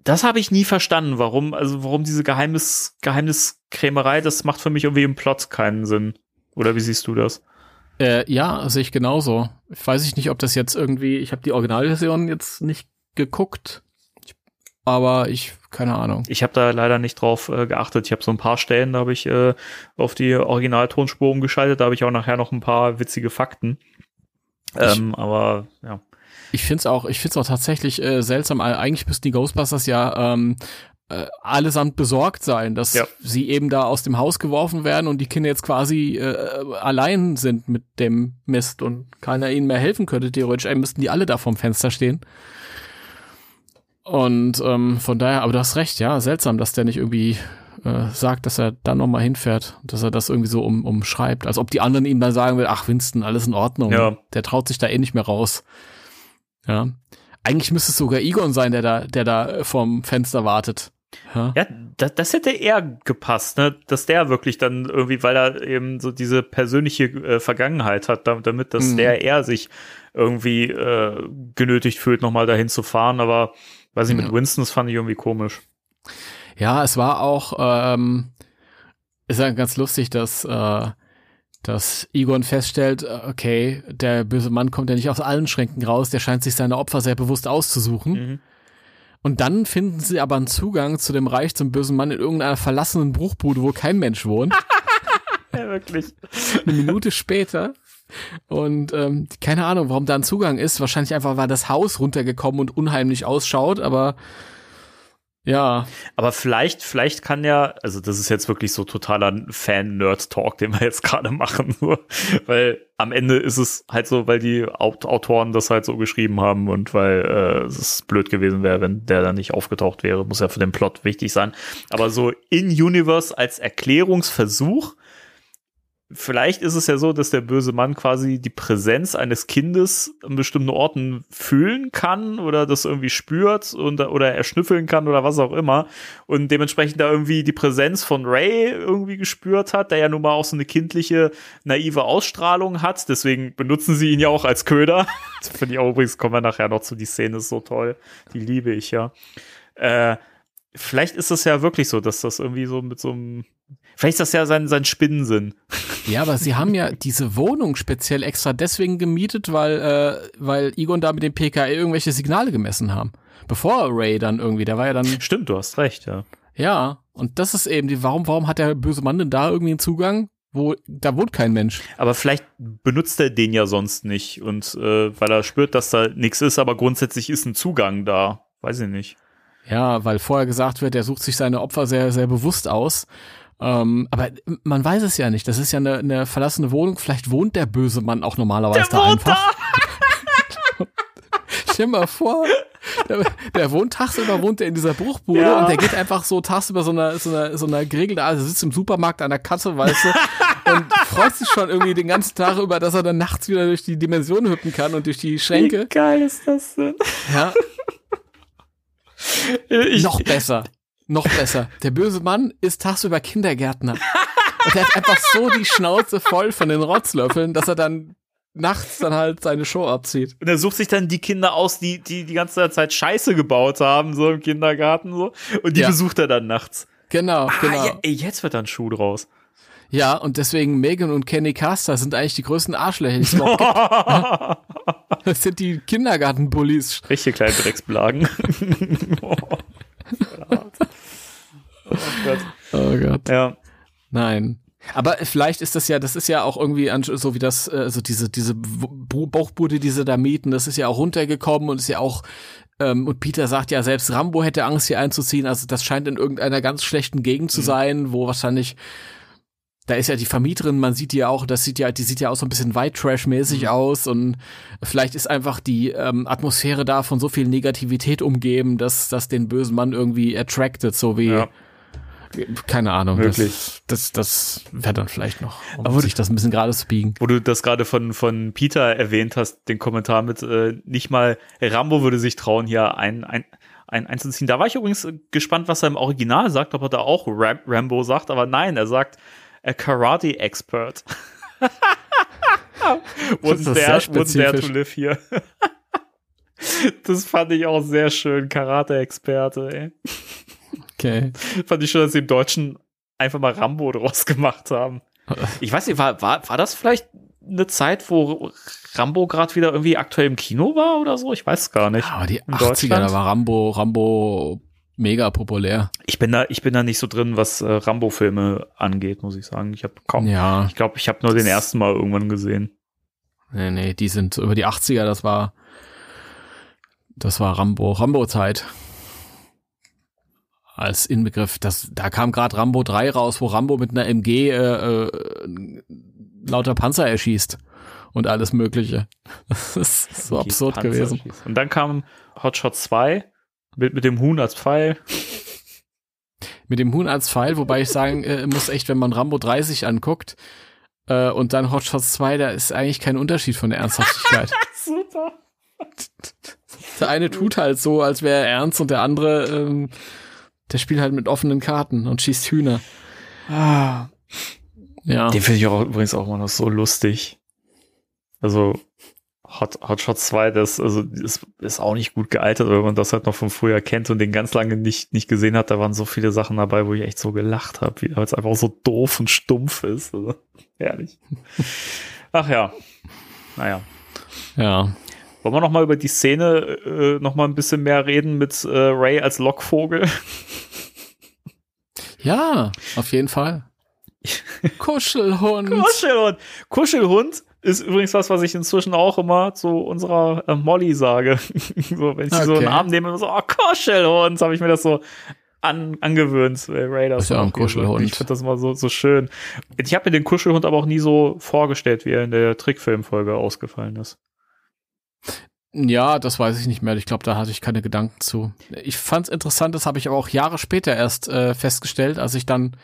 das habe ich nie verstanden, warum, also warum diese Geheimnis, Geheimniskrämerei, das macht für mich irgendwie im Plot keinen Sinn. Oder wie siehst du das? Äh, ja, sehe ich genauso. Ich weiß ich nicht, ob das jetzt irgendwie, ich habe die Originalversion jetzt nicht geguckt, aber ich, keine Ahnung. Ich habe da leider nicht drauf äh, geachtet. Ich habe so ein paar Stellen, da habe ich äh, auf die Originaltonspur umgeschaltet, da habe ich auch nachher noch ein paar witzige Fakten. Ähm, aber ja. Ich finde es auch, ich finde es auch tatsächlich äh, seltsam. Eigentlich müssten die Ghostbusters ja ähm, äh, allesamt besorgt sein, dass ja. sie eben da aus dem Haus geworfen werden und die Kinder jetzt quasi äh, allein sind mit dem Mist und keiner ihnen mehr helfen könnte. Theoretisch Ey, müssten die alle da vorm Fenster stehen. Und ähm, von daher, aber du hast recht, ja, seltsam, dass der nicht irgendwie äh, sagt, dass er dann nochmal hinfährt, dass er das irgendwie so um, umschreibt, als ob die anderen ihm dann sagen will, ach Winston, alles in Ordnung. Ja. Der traut sich da eh nicht mehr raus. Ja. Eigentlich müsste es sogar Egon sein, der da, der da vorm Fenster wartet. Ja, ja das, das hätte eher gepasst, ne? Dass der wirklich dann irgendwie, weil er eben so diese persönliche äh, Vergangenheit hat, damit, dass mhm. der er sich irgendwie äh, genötigt fühlt, nochmal dahin zu fahren. Aber weiß ich, mit ja. Winston, das fand ich irgendwie komisch. Ja, es war auch, ähm, ist ja ganz lustig, dass äh, dass Egon feststellt, okay, der böse Mann kommt ja nicht aus allen Schränken raus, der scheint sich seine Opfer sehr bewusst auszusuchen. Mhm. Und dann finden sie aber einen Zugang zu dem Reich zum bösen Mann in irgendeiner verlassenen Bruchbude, wo kein Mensch wohnt. Ja, wirklich. Eine Minute später. Und ähm, keine Ahnung, warum da ein Zugang ist. Wahrscheinlich einfach, weil das Haus runtergekommen und unheimlich ausschaut, aber ja. Aber vielleicht, vielleicht kann ja, also das ist jetzt wirklich so totaler Fan-Nerd-Talk, den wir jetzt gerade machen, nur, weil am Ende ist es halt so, weil die Aut Autoren das halt so geschrieben haben und weil äh, es blöd gewesen wäre, wenn der dann nicht aufgetaucht wäre, muss ja für den Plot wichtig sein. Aber so in Universe als Erklärungsversuch Vielleicht ist es ja so, dass der böse Mann quasi die Präsenz eines Kindes an bestimmten Orten fühlen kann oder das irgendwie spürt und, oder erschnüffeln kann oder was auch immer und dementsprechend da irgendwie die Präsenz von Ray irgendwie gespürt hat, der ja nun mal auch so eine kindliche, naive Ausstrahlung hat. Deswegen benutzen sie ihn ja auch als Köder. Finde ich auch übrigens, kommen wir nachher noch zu, die Szene ist so toll. Die liebe ich ja. Äh, vielleicht ist es ja wirklich so, dass das irgendwie so mit so einem Vielleicht ist das ja sein, sein Spinnensinn. Ja, aber sie haben ja diese Wohnung speziell extra deswegen gemietet, weil, äh, weil Egon da mit dem PKE irgendwelche Signale gemessen haben. Bevor Ray dann irgendwie, der war ja dann. Stimmt, du hast recht, ja. Ja, und das ist eben die, warum, warum hat der böse Mann denn da irgendwie einen Zugang? Wo, da wohnt kein Mensch. Aber vielleicht benutzt er den ja sonst nicht und äh, weil er spürt, dass da nichts ist, aber grundsätzlich ist ein Zugang da. Weiß ich nicht. Ja, weil vorher gesagt wird, er sucht sich seine Opfer sehr, sehr bewusst aus. Ähm, aber man weiß es ja nicht. Das ist ja eine, eine verlassene Wohnung. Vielleicht wohnt der böse Mann auch normalerweise der da einfach. Da. Stell mal vor, der, der, wohnt tagsüber, wohnt er in dieser Bruchbude ja. und der geht einfach so tagsüber so einer, so einer, so einer geregelten, also sitzt im Supermarkt an der Kasse, weißt du, und freut sich schon irgendwie den ganzen Tag über, dass er dann nachts wieder durch die Dimensionen hüpfen kann und durch die Schränke. Wie geil ist das denn? Ja. Ich, Noch besser noch besser. Der böse Mann ist tagsüber Kindergärtner. Und er hat einfach so die Schnauze voll von den Rotzlöffeln, dass er dann nachts dann halt seine Show abzieht. Und er sucht sich dann die Kinder aus, die, die die ganze Zeit Scheiße gebaut haben, so im Kindergarten so. Und die ja. besucht er dann nachts. Genau, ah, genau. Ja, ey, jetzt wird dann Schuh draus. Ja, und deswegen Megan und Kenny Caster sind eigentlich die größten Arschlöcher, die es gibt. Das sind die Kindergartenbullies. Richtige kleine Drecksblagen. Oh Gott. Oh Gott. Ja. Nein. Aber vielleicht ist das ja, das ist ja auch irgendwie so wie das, also diese, diese Bauchbude, die sie da mieten, das ist ja auch runtergekommen und ist ja auch, ähm, und Peter sagt ja, selbst Rambo hätte Angst, hier einzuziehen. Also das scheint in irgendeiner ganz schlechten Gegend zu mhm. sein, wo wahrscheinlich da ist ja die Vermieterin, man sieht die ja auch, das sieht ja, die sieht ja auch so ein bisschen White Trash-mäßig mhm. aus und vielleicht ist einfach die ähm, Atmosphäre da von so viel Negativität umgeben, dass das den bösen Mann irgendwie attracted, so wie ja. Keine Ahnung. Wirklich. Das, das, das wäre dann vielleicht noch, um Aber sich das ein bisschen gerade zu biegen. Wo du das gerade von, von Peter erwähnt hast, den Kommentar mit, äh, nicht mal Rambo würde sich trauen, hier ein, ein, ein, einzuziehen. Da war ich übrigens gespannt, was er im Original sagt, ob er da auch Ram Rambo sagt, aber nein, er sagt a Karate Expert. wouldn't, dare, wouldn't dare to live here. das fand ich auch sehr schön, Karate-Experte, ey. Okay. Fand ich schön, dass sie im Deutschen einfach mal Rambo draus gemacht haben. Ich weiß nicht, war, war, war das vielleicht eine Zeit, wo Rambo gerade wieder irgendwie aktuell im Kino war oder so? Ich weiß gar nicht. aber die 80er, da war Rambo, Rambo mega populär. Ich bin da, ich bin da nicht so drin, was äh, Rambo-Filme angeht, muss ich sagen. Ich habe kaum. Ja. Ich glaube, ich habe nur den ersten Mal irgendwann gesehen. Nee, nee, die sind über die 80er, das war, das war Rambo, Rambo-Zeit. Als Inbegriff, das, da kam gerade Rambo 3 raus, wo Rambo mit einer MG äh, äh, lauter Panzer erschießt und alles Mögliche. Das ist so absurd Panzer gewesen. Schießt. Und dann kam Hotshot 2 mit, mit dem Huhn als Pfeil. Mit dem Huhn als Pfeil, wobei ich sagen äh, muss echt, wenn man Rambo 30 anguckt äh, und dann Hot Shots 2, da ist eigentlich kein Unterschied von der Ernsthaftigkeit. Super. Der eine tut halt so, als wäre er ernst und der andere, ähm, der spielt halt mit offenen Karten und schießt Hühner. Ah. Ja. Den finde ich auch übrigens auch immer noch so lustig. Also Hot, Hot Shot 2, das also ist, ist auch nicht gut gealtert, wenn man das halt noch von früher kennt und den ganz lange nicht, nicht gesehen hat. Da waren so viele Sachen dabei, wo ich echt so gelacht habe, weil es einfach so doof und stumpf ist. Also, herrlich. Ach ja. Naja. Ja. Wollen wir noch mal über die Szene äh, noch mal ein bisschen mehr reden mit äh, Ray als Lockvogel? Ja, auf jeden Fall. Kuschelhund. Kuschelhund. Kuschelhund ist übrigens was, was ich inzwischen auch immer zu unserer äh, Molly sage. so, wenn ich sie so Okay. Arm nehme, so, oh, Kuschelhund, habe ich mir das so an, angewöhnt. Äh, Ray, das Ist ja auch ein. Kuschelhund. Ich finde das immer so, so schön. Ich habe mir den Kuschelhund aber auch nie so vorgestellt, wie er in der Trickfilmfolge ausgefallen ist. Ja, das weiß ich nicht mehr. Ich glaube, da hatte ich keine Gedanken zu. Ich fand's interessant, das habe ich aber auch Jahre später erst äh, festgestellt, als ich dann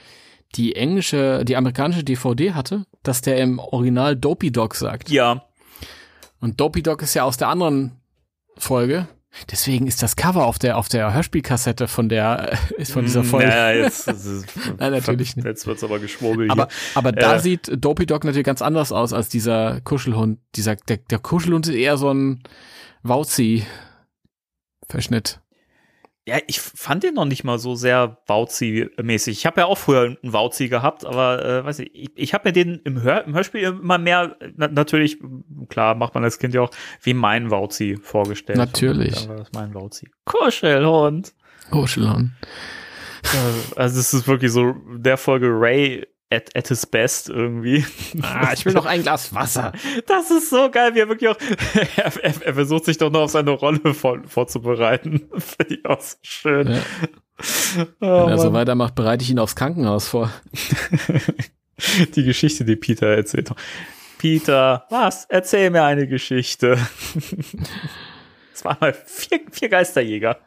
die englische, die amerikanische DVD hatte, dass der im Original Dopey Dog sagt. Ja. Und Dopey Dog ist ja aus der anderen Folge. Deswegen ist das Cover auf der auf der Hörspielkassette von der äh, ist von dieser Folge. Ja, jetzt, Nein, natürlich nicht. Jetzt wird's aber geschwurbelt Aber, aber da Äh. sieht Dopey Dog natürlich ganz anders aus als dieser Kuschelhund. Dieser, der, der Kuschelhund ist eher so ein Wauzi-Verschnitt. Ja, ich fand den noch nicht mal so sehr Wauzi-mäßig. Ich habe ja auch früher einen Wauzi gehabt, aber äh, weiß ich, ich, ich habe mir den im, Hör, im Hörspiel immer mehr, na, natürlich, klar, macht man als Kind ja auch, wie mein Wauzi vorgestellt. Natürlich. Und dann war das mein Wauzi. Kuschelhund. Kuschelhund. Äh, also es ist wirklich so der Folge Ray at, at his best irgendwie. Ah, ich will noch ein Glas Wasser. Das ist so geil, wie er wirklich auch, er, er, er versucht sich doch noch auf seine Rolle vor, vorzubereiten. Finde ich auch so schön. Ja. Oh, Wenn er so weitermacht, bereite ich ihn aufs Krankenhaus vor. die Geschichte, die Peter erzählt. Peter, was? Erzähl mir eine Geschichte. Es waren mal vier, vier Geisterjäger.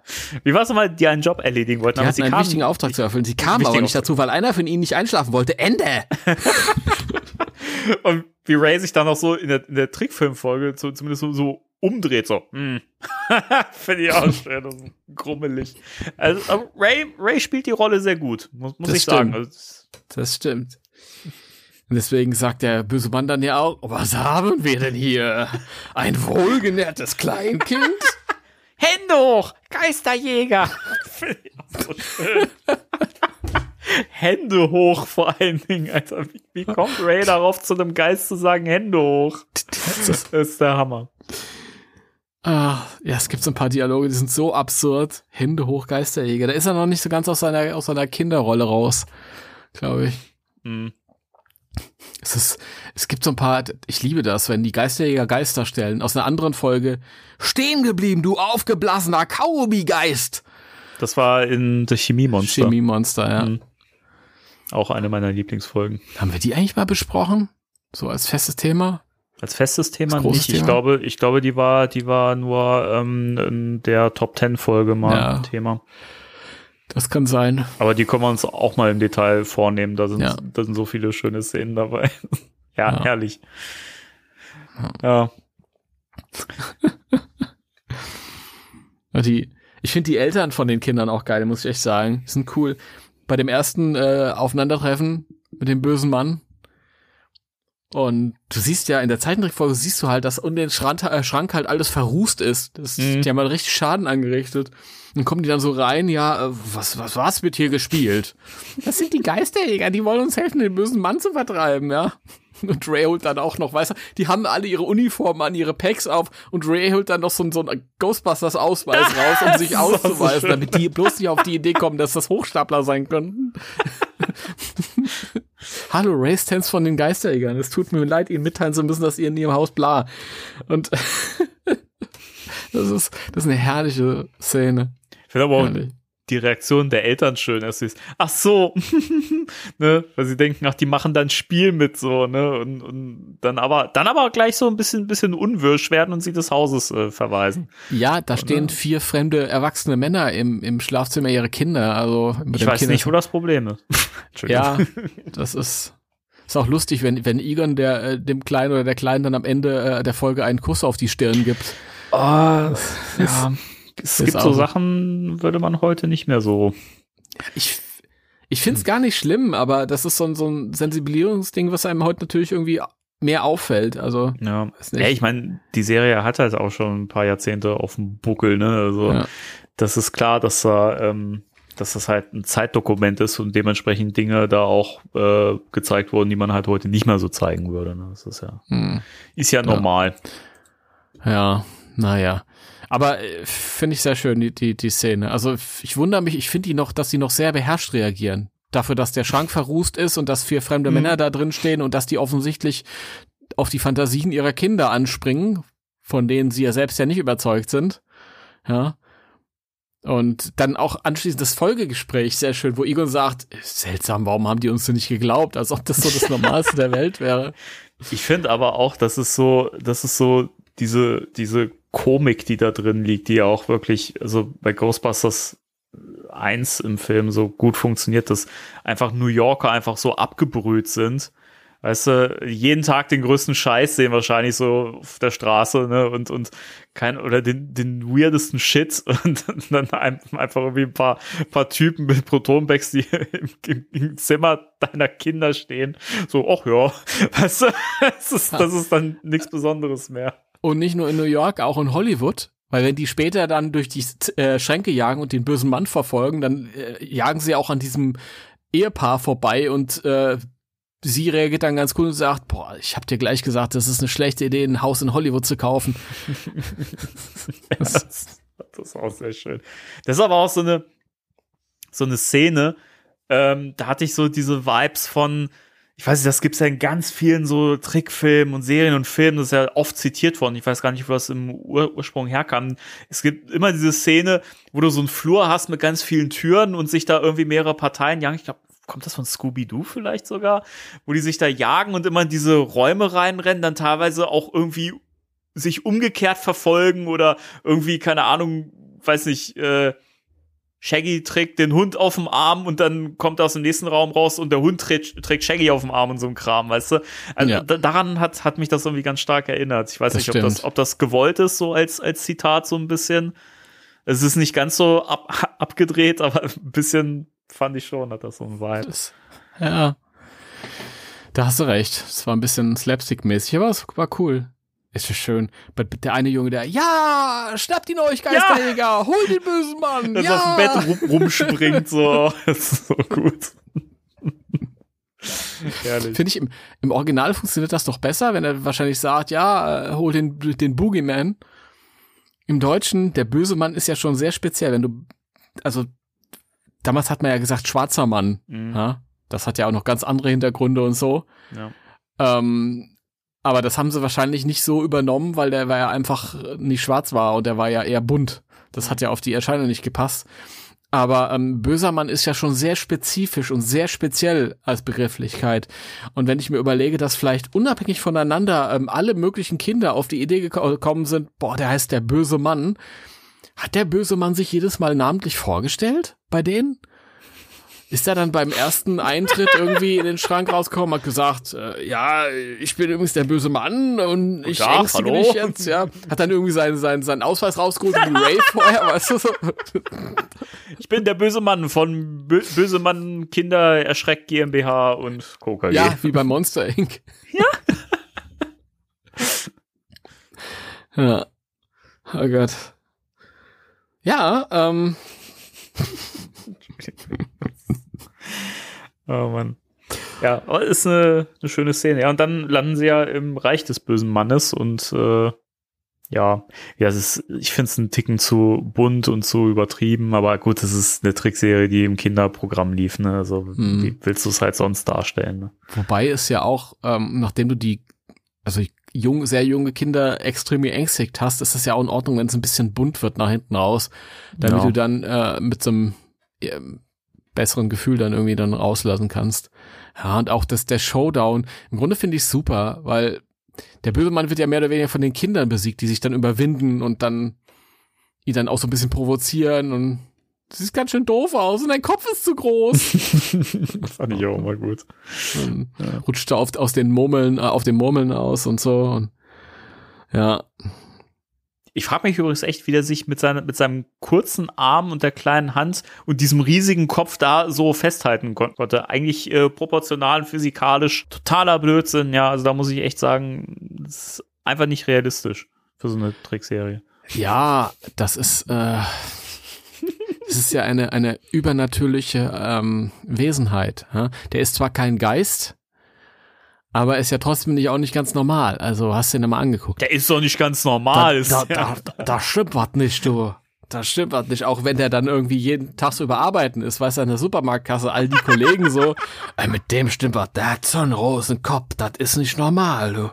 Wie war es nochmal, die einen Job erledigen wollten? Die hatten sie einen kamen- wichtigen Auftrag zu erfüllen. Sie kamen aber nicht dazu, weil einer von ihnen nicht einschlafen wollte. Ende! Und wie Ray sich dann auch so in der, in der Trickfilmfolge so, zumindest so, so umdreht, so. Hm. Finde ich auch schön. Das ist grummelig. Also, Ray, Ray spielt die Rolle sehr gut, muss, muss ich sagen. stimmt. Also, es- Das stimmt. Und deswegen sagt der böse Mann dann ja auch, was haben wir denn hier? Ein wohlgenährtes Kleinkind? Hände hoch, Geisterjäger. So. Hände hoch vor allen Dingen, Alter. Wie, wie kommt Ray darauf, zu einem Geist zu sagen, Hände hoch? Das ist der Hammer. Ah, ja, es gibt so ein paar Dialoge, die sind so absurd. Hände hoch, Geisterjäger. Da ist er noch nicht so ganz aus seiner, aus seiner Kinderrolle raus, glaube ich. Hm. Es ist, es gibt so ein paar, ich liebe das, wenn die Geisterjäger Geister stellen. Aus einer anderen Folge. Stehen geblieben, du aufgeblasener Kaugummi-Geist! Das war in The Chemie-Monster. Chemie-Monster, ja. Mhm. Auch eine meiner Lieblingsfolgen. Haben wir die eigentlich mal besprochen? So als festes Thema? Als festes Thema Als nicht. Ich Thema? glaube, ich glaube, die war, die war nur ähm, in der Top Ten Folge mal Ja. ein Thema. Das kann sein. Aber die können wir uns auch mal im Detail vornehmen. Da sind, Ja. da sind so viele schöne Szenen dabei. ja, Ja. herrlich. Ja. Die, ich finde die Eltern von den Kindern auch geil, muss ich echt sagen. Die sind cool. Bei dem ersten äh, Aufeinandertreffen mit dem bösen Mann. Und du siehst ja in der Zeichentrickfolge siehst du halt, dass um den Schrank, äh, Schrank halt alles verrußt ist. Das, Mhm. Die haben halt richtig Schaden angerichtet. Dann kommen die dann so rein, ja, äh, was, was, was wird hier gespielt? Das sind die Geisterjäger, die wollen uns helfen, den bösen Mann zu vertreiben, ja. Und Ray holt dann auch noch, weißt du, die haben alle ihre Uniformen an, ihre Packs auf und Ray holt dann noch so, so einen Ghostbusters-Ausweis raus, um sich so auszuweisen, schön. damit die bloß nicht auf die Idee kommen, dass das Hochstapler sein könnten. Hallo, Ray Stans von den Geisterjägern. Es tut mir leid, Ihnen mitteilen zu müssen, dass ihr in Ihrem Haus bla. Und das ist, das ist eine herrliche Szene. Ich finde aber auch. Die Reaktion der Eltern schön. Es ist, ach so, ne, weil sie denken, ach, die machen dann Spiel mit so, ne, und, und dann aber, dann aber gleich so ein bisschen, bisschen unwirsch werden und sie des Hauses äh, verweisen. Ja, da stehen vier fremde erwachsene Männer im, im Schlafzimmer ihrer Kinder. Also Ich weiß Kinder- nicht, wo das Problem ist. Ja, das ist ist auch lustig, wenn wenn Egon der äh, dem Kleinen oder der Kleinen dann am Ende äh, der Folge einen Kuss auf die Stirn gibt. Oh, ja. Es gibt so so. Sachen, würde man heute nicht mehr so. Ich ich find's gar nicht schlimm, aber das ist so ein so ein Sensibilisierungsding, was einem heute natürlich irgendwie mehr auffällt. Also Ja, ja ich meine, die Serie hat halt auch schon ein paar Jahrzehnte auf dem Buckel, ne? Also Ja. das ist klar, dass da, ähm, dass das halt ein Zeitdokument ist und dementsprechend Dinge da auch äh, gezeigt wurden, die man halt heute nicht mehr so zeigen würde. Ne? Das ist ja, Hm. ist ja normal. Ja, naja. Aber äh, finde ich sehr schön, die, die, die Szene. Also ich wundere mich, ich finde die noch, dass die noch sehr beherrscht reagieren. Dafür, dass der Schrank verrußt ist und dass vier fremde Mhm. Männer da drin stehen und dass die offensichtlich auf die Fantasien ihrer Kinder anspringen, von denen sie ja selbst ja nicht überzeugt sind. Ja. Und dann auch anschließend das Folgegespräch, sehr schön, wo Egon sagt, seltsam, warum haben die uns denn nicht geglaubt, als ob das so das Normalste der Welt wäre. Ich finde aber auch, dass es so, das ist so diese, diese Komik, die da drin liegt, die ja auch wirklich, also bei Ghostbusters 1 im Film so gut funktioniert, dass einfach New Yorker einfach so abgebrüht sind. Weißt du, jeden Tag den größten Scheiß sehen wahrscheinlich so auf der Straße, ne, und, und kein, oder den, den weirdesten Shit und dann ein- einfach irgendwie ein paar, paar Typen mit Protonbags, die im, im, im Zimmer deiner Kinder stehen. So, ach ja, weißt du, das ist, das ist dann nichts Besonderes mehr. Und nicht nur in New York, auch in Hollywood. Weil wenn die später dann durch die äh, Schränke jagen und den bösen Mann verfolgen, dann äh, jagen sie auch an diesem Ehepaar vorbei und äh, sie reagiert dann ganz cool und sagt, boah, ich hab dir gleich gesagt, das ist eine schlechte Idee, ein Haus in Hollywood zu kaufen. Das, das ist auch sehr schön. Das ist aber auch so eine, so eine Szene, ähm, da hatte ich so diese Vibes von, ich weiß nicht, das gibt's ja in ganz vielen so Trickfilmen und Serien und Filmen, das ist ja oft zitiert worden. Ich weiß gar nicht, wo das im Ur Ursprung herkam. Es gibt immer diese Szene, wo du so einen Flur hast mit ganz vielen Türen und sich da irgendwie mehrere Parteien jagen. Ich glaube, kommt das von Scooby-Doo vielleicht sogar? Wo die sich da jagen und immer in diese Räume reinrennen, dann teilweise auch irgendwie sich umgekehrt verfolgen oder irgendwie, keine Ahnung, weiß nicht, äh, Shaggy trägt den Hund auf dem Arm und dann kommt er aus dem nächsten Raum raus und der Hund trägt, trägt Shaggy auf dem Arm und so ein Kram, weißt du? Also Ja. da, daran hat, hat mich das irgendwie ganz stark erinnert. Ich weiß Das nicht, ob das, ob das gewollt ist, so als, als Zitat so ein bisschen. Es ist nicht ganz so ab, abgedreht, aber ein bisschen fand ich schon, hat das so ein Vibe. Das, ja. Da hast du recht. Es war ein bisschen slapstick-mäßig, aber es war cool. Ist ja schön. Der eine Junge, der, ja, schnappt ihn euch, Geisterjäger, hol den bösen Mann, Das ja. auf dem Bett rum, rumspringt, so. Das ist so gut. Herrlich. Finde ich, im, im Original funktioniert das doch besser, wenn er wahrscheinlich sagt, ja, äh, hol den, den Boogeyman. Im Deutschen, der böse Mann ist ja schon sehr speziell. Wenn du, also, damals hat man ja gesagt, schwarzer Mann. Mhm. Ja? Das hat ja auch noch ganz andere Hintergründe und so. Ja. Ähm, aber das haben sie wahrscheinlich nicht so übernommen, weil der war ja einfach nicht schwarz war und der war ja eher bunt. Das hat ja auf die Erscheinung nicht gepasst. Aber ähm, böser Mann ist ja schon sehr spezifisch und sehr speziell als Begrifflichkeit. Und wenn ich mir überlege, dass vielleicht unabhängig voneinander ähm, alle möglichen Kinder auf die Idee geko- gekommen sind, boah, der heißt der böse Mann. Hat der böse Mann sich jedes Mal namentlich vorgestellt bei denen? Ist er dann beim ersten Eintritt irgendwie in den Schrank rausgekommen, hat gesagt, äh, ja, ich bin übrigens der böse Mann und ich Tag, ängstige hallo. dich jetzt, ja. Hat dann irgendwie seinen, seinen, seinen Ausweis rausgeholt die Ray vorher, weißt du so. Ich bin der böse Mann von Bö Böse Mann Kinder Erschreck GmbH und Coca. Ja, wie bei Monster Inc. Ja. ja. Oh Gott. Ja, ähm, Oh Mann. Ja, ist eine, eine schöne Szene. Ja, und dann landen sie ja im Reich des bösen Mannes und äh, ja, ja, es ist, ich finde es einen Ticken zu bunt und zu übertrieben, aber gut, es ist eine Trickserie, die im Kinderprogramm lief, ne? Also Mhm. wie willst du es halt sonst darstellen? Ne? wobei es ja auch, ähm, nachdem du die, also jung, sehr junge Kinder extrem geängstigt hast, ist es ja auch in Ordnung, wenn es ein bisschen bunt wird nach hinten raus, damit Ja. du dann äh, mit so einem ähm, besseren Gefühl dann irgendwie dann rauslassen kannst. Ja, und auch das, der Showdown, im Grunde finde ich super, weil der böse Mann wird ja mehr oder weniger von den Kindern besiegt, die sich dann überwinden und dann ihn dann auch so ein bisschen provozieren und das sieht ganz schön doof aus und dein Kopf ist zu groß. das fand ich auch mal gut. und rutscht da auf, aus den Murmeln, äh, auf den Murmeln aus und so. Und, ja, Ich frage mich übrigens echt, wie der sich mit, seine, mit seinem kurzen Arm und der kleinen Hand und diesem riesigen Kopf da so festhalten kon konnte. Eigentlich äh, proportional physikalisch totaler Blödsinn. Ja, also da muss ich echt sagen, das ist einfach nicht realistisch für so eine Trickserie. Ja, das ist, äh, das ist ja eine, eine übernatürliche ähm, Wesenheit. Ja? Der ist zwar kein Geist, aber ist ja trotzdem nicht auch nicht ganz normal. Also hast du ihn mal angeguckt. Der ist doch nicht ganz normal. Da, da, da, da stimmt was nicht, du. Da stimmt was nicht. Auch wenn der dann irgendwie jeden Tag so überarbeiten ist, weiß er in der Supermarktkasse, all die Kollegen so, ey, mit dem stimmt was, der hat so einen Rosenkopf, das ist nicht normal, du.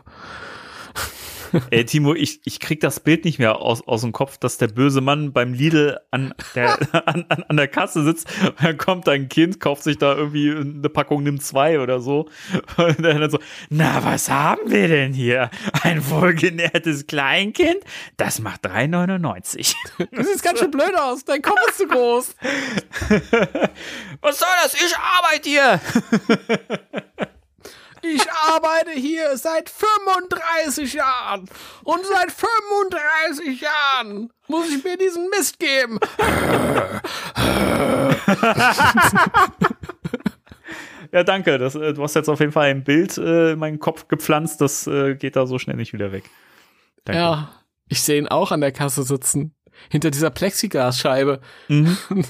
Ey, Timo, ich, ich krieg das Bild nicht mehr aus, aus dem Kopf, dass der böse Mann beim Lidl an der, an, an, an der Kasse sitzt. Dann kommt ein Kind, kauft sich da irgendwie eine Packung Nimm zwei oder so. Und dann so, na, was haben wir denn hier? Ein wohlgenährtes Kleinkind? Das macht 3,99. Du siehst ganz schön blöd aus, dein Kopf ist zu groß. was soll das? Ich arbeite hier. Ich arbeite hier seit 35 Jahren. Und seit 35 Jahren muss ich mir diesen Mist geben. ja, danke. Das, äh, du hast jetzt auf jeden Fall ein Bild äh, in meinen Kopf gepflanzt. Das äh, geht da so schnell nicht wieder weg. Danke. Ja, ich sehe ihn auch an der Kasse sitzen. Hinter dieser Plexiglasscheibe. Mhm.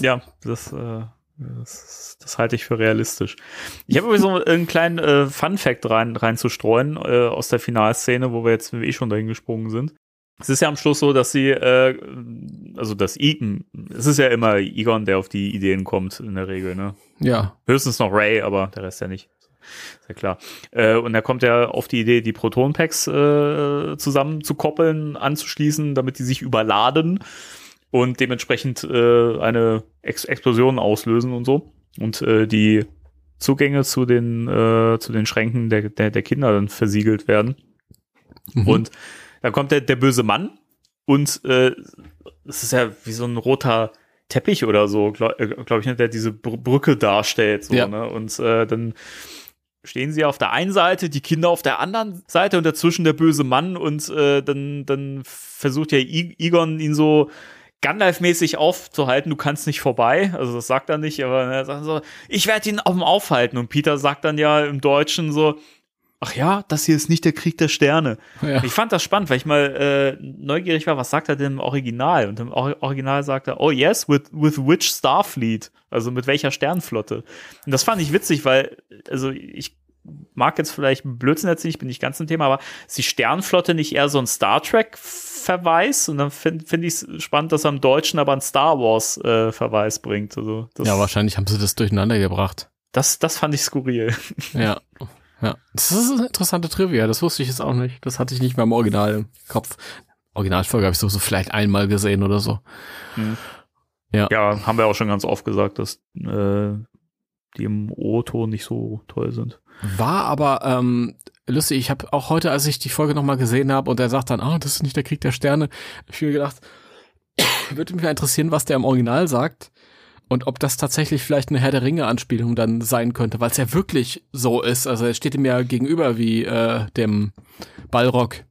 ja, das äh, das, das halte ich für realistisch. Ich habe so einen kleinen äh, Fun-Fact rein, reinzustreuen äh, aus der Finalszene, wo wir jetzt eh schon dahin gesprungen sind. Es ist ja am Schluss so, dass sie, äh, also das I, es ist ja immer Egon, der auf die Ideen kommt in der Regel, ne? Ja. Höchstens noch Ray, aber der Rest ja nicht. Ja klar. Äh, und er kommt ja auf die Idee, die Proton-Packs äh, zusammenzukoppeln, anzuschließen, damit die sich überladen und dementsprechend äh, eine Ex Explosion auslösen und so. Und äh, die Zugänge zu den, äh, zu den Schränken der, der, der Kinder dann versiegelt werden. Mhm. Und dann kommt der, der böse Mann und äh, es ist ja wie so ein roter Teppich oder so, glaube äh, glaub ich, ne, der diese Brücke darstellt. So, ja. ne? Und äh, dann stehen sie auf der einen Seite, die Kinder auf der anderen Seite und dazwischen der böse Mann und äh, dann, dann versucht ja Egon ihn so Gandalf-mäßig aufzuhalten, du kannst nicht vorbei. Also das sagt er nicht, aber er sagt so, ich werde ihn auf dem aufhalten. Und Peter sagt dann ja im Deutschen so, ach ja, das hier ist nicht der Krieg der Sterne. Ja. Ich fand das spannend, weil ich mal äh, neugierig war, was sagt er denn im Original? Und im Original sagt er, oh yes, with, with which Starfleet? Also mit welcher Sternflotte? Und das fand ich witzig, weil, also ich mag jetzt vielleicht Blödsinn erzählen, ich bin nicht ganz im Thema, aber ist die Sternflotte nicht eher so ein Star Trek Verweis und dann finde find ich es spannend, dass er im Deutschen aber ein Star Wars äh, Verweis bringt. Also ja, wahrscheinlich haben sie das durcheinander gebracht. Das, das fand ich skurril. Ja. Ja, das ist eine interessante Trivia, das wusste ich jetzt auch nicht. Das hatte ich nicht mehr im Original im Kopf. Originalfolge habe ich so, vielleicht einmal gesehen oder so. Mhm. Ja. ja, haben wir auch schon ganz oft gesagt, dass äh, die im O-Ton nicht so toll sind. War aber ähm, lustig, ich habe auch heute, als ich die Folge nochmal gesehen habe und er sagt dann, ah, das ist nicht der Krieg der Sterne, ich mir gedacht, würde mich interessieren, was der im Original sagt und ob das tatsächlich vielleicht eine Herr der Ringe-Anspielung dann sein könnte, weil es ja wirklich so ist. Also er steht ihm ja gegenüber wie äh, dem Ballrock.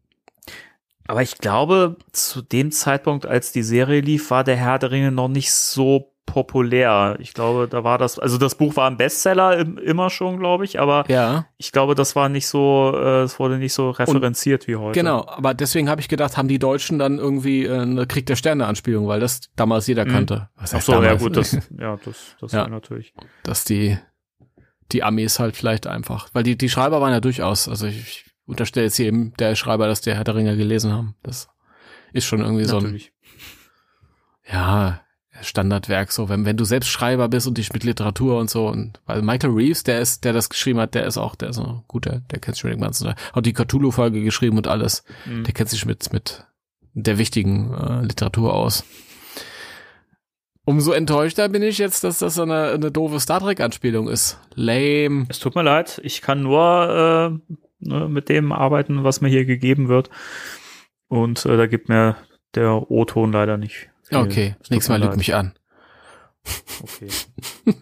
Aber ich glaube, zu dem Zeitpunkt, als die Serie lief, war der Herr der Ringe noch nicht so populär. Ich glaube, da war das, also das Buch war ein Bestseller im, immer schon, glaube ich, aber ja. ich glaube, das war nicht so, äh, es wurde nicht so referenziert Und, wie heute. Genau, aber deswegen habe ich gedacht, haben die Deutschen dann irgendwie äh, eine Krieg der Sterne Anspielung, weil das damals jeder mhm. kannte. Was Ach so, damals? ja gut, das, ja, das, das ja, war natürlich. Dass die, die Amis halt vielleicht einfach, weil die, die Schreiber waren ja durchaus, also ich, ich unterstelle jetzt hier eben der Schreiber, dass der Herr der Ringe gelesen haben. Das ist schon irgendwie natürlich. so ein, ja, Standardwerk, so, wenn, wenn du selbst Schreiber bist und dich mit Literatur und so, und weil Michael Reeves, der ist, der das geschrieben hat, der ist auch, der ist ein guter, der kennt sich mit dem ganzen, hat die Cthulhu-Folge geschrieben und alles. Mhm. Der kennt sich mit, mit der wichtigen äh, Literatur aus. Umso enttäuschter bin ich jetzt, dass das eine, eine doofe Star Trek-Anspielung ist. Lame. Es tut mir leid, ich kann nur äh, ne, mit dem arbeiten, was mir hier gegeben wird. Und äh, da gibt mir der O-Ton leider nicht Okay, nächstes Mal lügt mich an. Okay.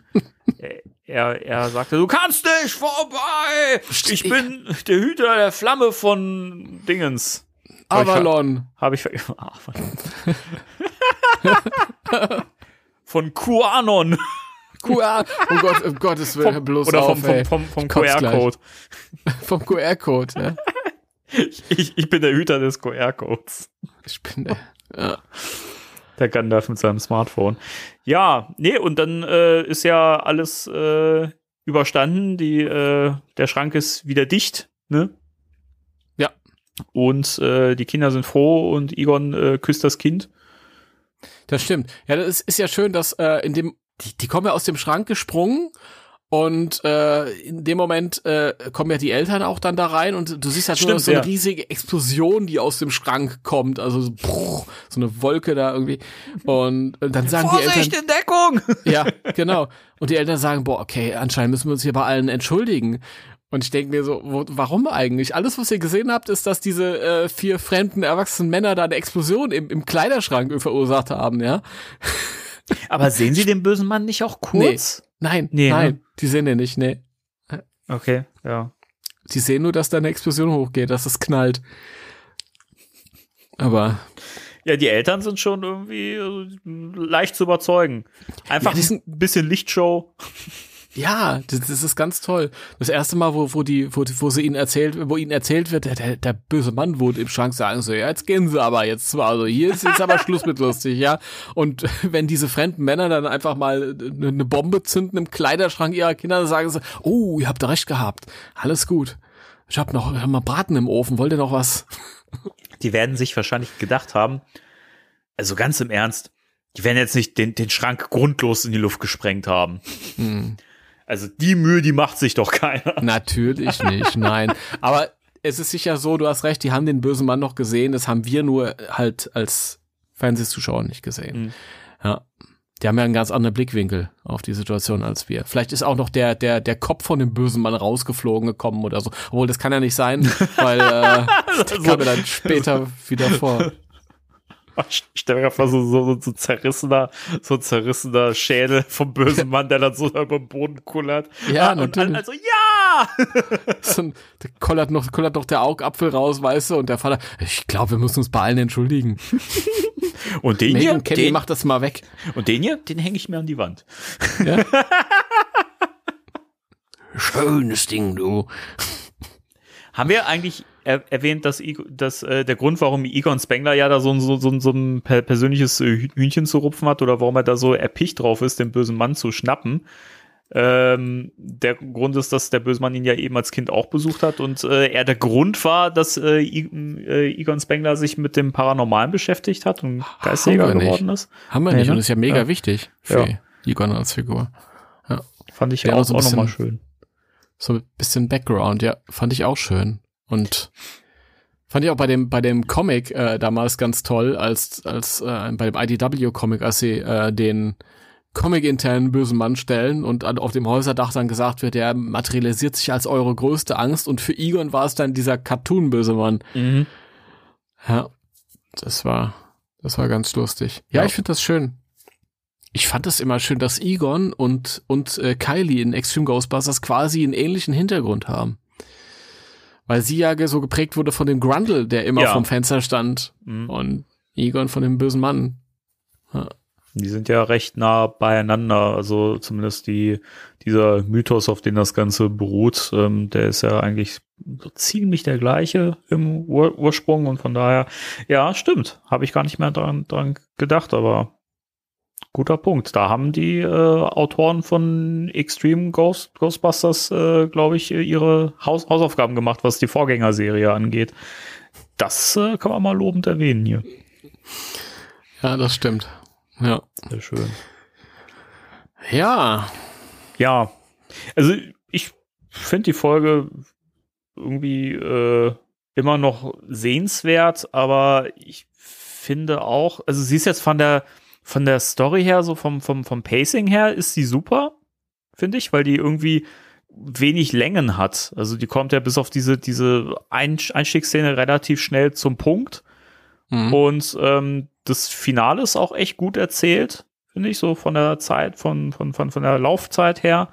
er, er sagte, du kannst nicht vorbei! Ich bin der Hüter der Flamme von Dingens. Avalon. Habe ich. Avalon. Von QAnon. QR. Oh Gott, um Gottes Willen, Vom, bloß oder auf, vom, ey. vom, vom, QR-Code. Vom QR-Code, ja. Ich, ich bin der Hüter des QR-Codes. Ich bin der. Ja. Der Gandalf mit seinem Smartphone. Ja, nee, und dann äh, ist ja alles äh, überstanden. Die, äh, der Schrank ist wieder dicht, ne? Ja. Und äh, die Kinder sind froh und Egon äh, küsst das Kind. Das stimmt. Ja, das ist, ist ja schön, dass äh, in dem, die, die kommen ja aus dem Schrank gesprungen und äh, in dem Moment äh, kommen ja die Eltern auch dann da rein und du siehst halt nur Stimmt, so eine ja. riesige Explosion, die aus dem Schrank kommt, also so, bruch, so eine Wolke da irgendwie. Und äh, dann sagen die Eltern, Deckung! ja, genau. Und die Eltern sagen, boah, okay, anscheinend müssen wir uns hier bei allen entschuldigen. Und ich denke mir so, wo, warum eigentlich? Alles, was ihr gesehen habt, ist, dass diese äh, vier fremden erwachsenen Männer da eine Explosion im, im Kleiderschrank verursacht haben, ja? Aber sehen Sie den bösen Mann nicht auch kurz? Nein, Nee, ne? nein, die sehen den nicht, nee. Okay, ja. Die sehen nur, dass da eine Explosion hochgeht, dass es knallt. Aber Ja, die Eltern sind schon irgendwie äh, leicht zu überzeugen. Einfach Ja, ein bisschen Lichtshow. Ja, das, das ist ganz toll. Das erste Mal, wo, wo die, wo, wo sie ihnen erzählt, wo ihnen erzählt wird, der, der, der böse Mann wohnt im Schrank, sagen sie, ja, jetzt gehen sie aber jetzt zwar, also hier ist jetzt aber Schluss mit lustig, ja. Und wenn diese fremden Männer dann einfach mal eine, eine Bombe zünden im Kleiderschrank ihrer Kinder, dann sagen sie, oh, ihr habt recht gehabt, alles gut. Ich hab noch, ich hab mal Braten im Ofen, wollt ihr noch was? Die werden sich wahrscheinlich gedacht haben, also ganz im Ernst, die werden jetzt nicht den, den Schrank grundlos in die Luft gesprengt haben. Hm. Also die Mühe, die macht sich doch keiner. Natürlich nicht, nein. Aber es ist sicher so, du hast recht, die haben den bösen Mann noch gesehen, das haben wir nur halt als Fernsehzuschauer nicht gesehen. Mhm. Ja. Die haben ja einen ganz anderen Blickwinkel auf die Situation als wir. Vielleicht ist auch noch der, der, der Kopf von dem bösen Mann rausgeflogen gekommen oder so. Obwohl, das kann ja nicht sein, weil äh, der kam mir dann später wieder vor. Ich stell mir vor, so, so, so zerrissener, so zerrissener Schädel vom bösen Mann, der dann so über den Boden kullert. Ja, Ah, und natürlich. also, ja! So ein, da kollert noch, kollert noch der Augapfel raus, weißt du, und der Vater, ich glaube, wir müssen uns bei allen entschuldigen. Und den hier, Megan Kenny den, macht das mal weg. und den hier, den hänge ich mir an die Wand. Schönes Ding, du. Haben wir eigentlich er erwähnt, dass, dass äh, der Grund, warum Egon Spengler ja da so, ein- so, so, so ein per persönliches äh, Hü- Hühnchen zu rupfen hat oder warum er da so erpicht drauf ist, den bösen Mann zu schnappen. Ähm, der Grund ist, dass der böse Mann ihn ja eben als Kind auch besucht hat und äh, er der Grund war, dass äh, I äh, Egon Spengler sich mit dem Paranormalen beschäftigt hat und Geistjäger geworden ist. Haben wir nicht. ne? Und das ist ja mega Ja. wichtig für Ja. Egon als Figur. Fand ich Ja, auch, so auch nochmal schön. So ein bisschen Background, ja, fand ich auch schön. Und fand ich auch bei dem, bei dem Comic äh, damals ganz toll, als, als äh, bei dem IDW-Comic, als sie äh, den Comic-internen bösen Mann stellen und an, auf dem Häuserdach dann gesagt wird, der materialisiert sich als eure größte Angst und für Egon war es dann dieser Cartoon-böse Mann. Mhm. Ja, das war, das war ganz lustig. Ja, Ja. ich finde das schön. Ich fand es immer schön, dass Egon und, und äh, Kylie in Extreme Ghostbusters quasi einen ähnlichen Hintergrund haben. Weil sie ja so geprägt wurde von dem Grundle, der immer Ja. vom Fenster stand. Mhm. Und Egon von dem bösen Mann. Die sind ja recht nah beieinander, also zumindest die, dieser Mythos, auf den das Ganze beruht, ähm, der ist ja eigentlich so ziemlich der gleiche im Ur Ursprung und von daher, ja, stimmt, habe ich gar nicht mehr dran, dran gedacht, aber guter Punkt. Da haben die äh, Autoren von Extreme Ghost, Ghostbusters, äh, glaube ich, ihre Haus Hausaufgaben gemacht, was die Vorgängerserie angeht. Das äh, kann man mal lobend erwähnen hier. Ja, das stimmt. Ja. Sehr schön. Ja. Ja, also ich finde die Folge irgendwie äh, immer noch sehenswert, aber ich finde auch, also sie ist jetzt von der von der Story her, so vom, vom, vom Pacing her, ist sie super, finde ich, weil die irgendwie wenig Längen hat. Also die kommt ja bis auf diese, diese Einstiegsszene relativ schnell zum Punkt. Mhm. Und ähm, das Finale ist auch echt gut erzählt, finde ich, so von der Zeit, von, von, von, von der Laufzeit her.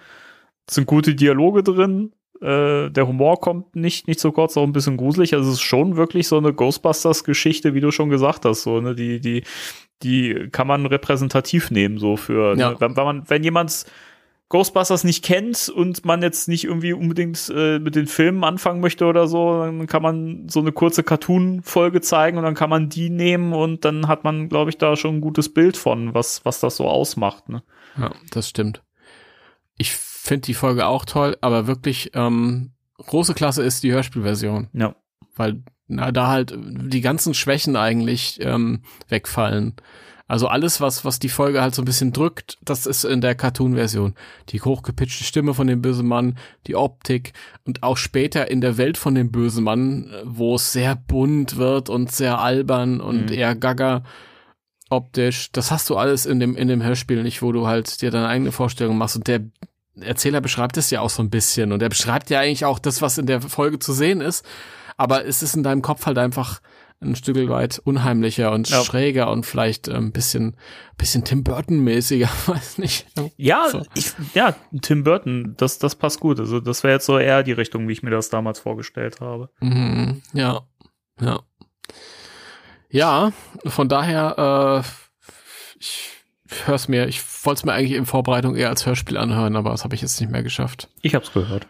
Es sind gute Dialoge drin. Äh, der Humor kommt nicht, nicht so kurz, auch ein bisschen gruselig. Also es ist schon wirklich so eine Ghostbusters-Geschichte, wie du schon gesagt hast. So, ne? Die, die, die kann man repräsentativ nehmen, so für, Ja. ne? wenn, wenn man, wenn jemand Ghostbusters nicht kennt und man jetzt nicht irgendwie unbedingt äh, mit den Filmen anfangen möchte oder so, dann kann man so eine kurze Cartoon-Folge zeigen und dann kann man die nehmen und dann hat man, glaube ich, da schon ein gutes Bild von, was, was das so ausmacht. Ne? Ja, das stimmt. Ich finde die Folge auch toll, aber wirklich ähm, große Klasse ist die Hörspielversion, Ja. weil na, da halt die ganzen Schwächen eigentlich ähm, wegfallen. Also alles, was, was die Folge halt so ein bisschen drückt, das ist in der Cartoon-Version. Die hochgepitchte Stimme von dem bösen Mann, die Optik und auch später in der Welt von dem bösen Mann, wo es sehr bunt wird und sehr albern und Mhm. eher gaga optisch. Das hast du alles in dem, in dem Hörspiel nicht, wo du halt dir deine eigene Vorstellung machst und der Erzähler beschreibt es ja auch so ein bisschen und er beschreibt ja eigentlich auch das, was in der Folge zu sehen ist, aber es ist in deinem Kopf halt einfach ein Stück weit unheimlicher und Ja. schräger und vielleicht ein ähm, bisschen, bisschen Tim Burton-mäßiger, weiß nicht. Ja, So. ich, ja, Tim Burton, das, das passt gut. Also das wäre jetzt so eher die Richtung, wie ich mir das damals vorgestellt habe. Mhm, ja, ja. Ja, von daher, äh, ich hör's mir, ich wollte es mir eigentlich in Vorbereitung eher als Hörspiel anhören, aber das habe ich jetzt nicht mehr geschafft. Ich hab's gehört.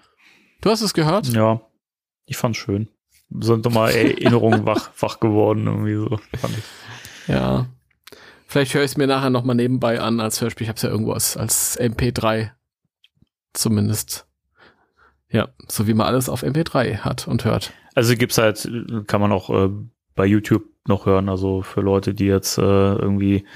Du hast es gehört? Ja, ich fand's schön. Sind doch mal Erinnerungen wach, wach geworden, irgendwie so, fand ich. Ja. Vielleicht höre ich es mir nachher nochmal nebenbei an als Hörspiel. Ich habe es ja irgendwo als, als MP3 zumindest. Ja, so wie man alles auf MP3 hat und hört. Also gibt's halt, kann man auch äh, bei YouTube noch hören, also für Leute, die jetzt äh, irgendwie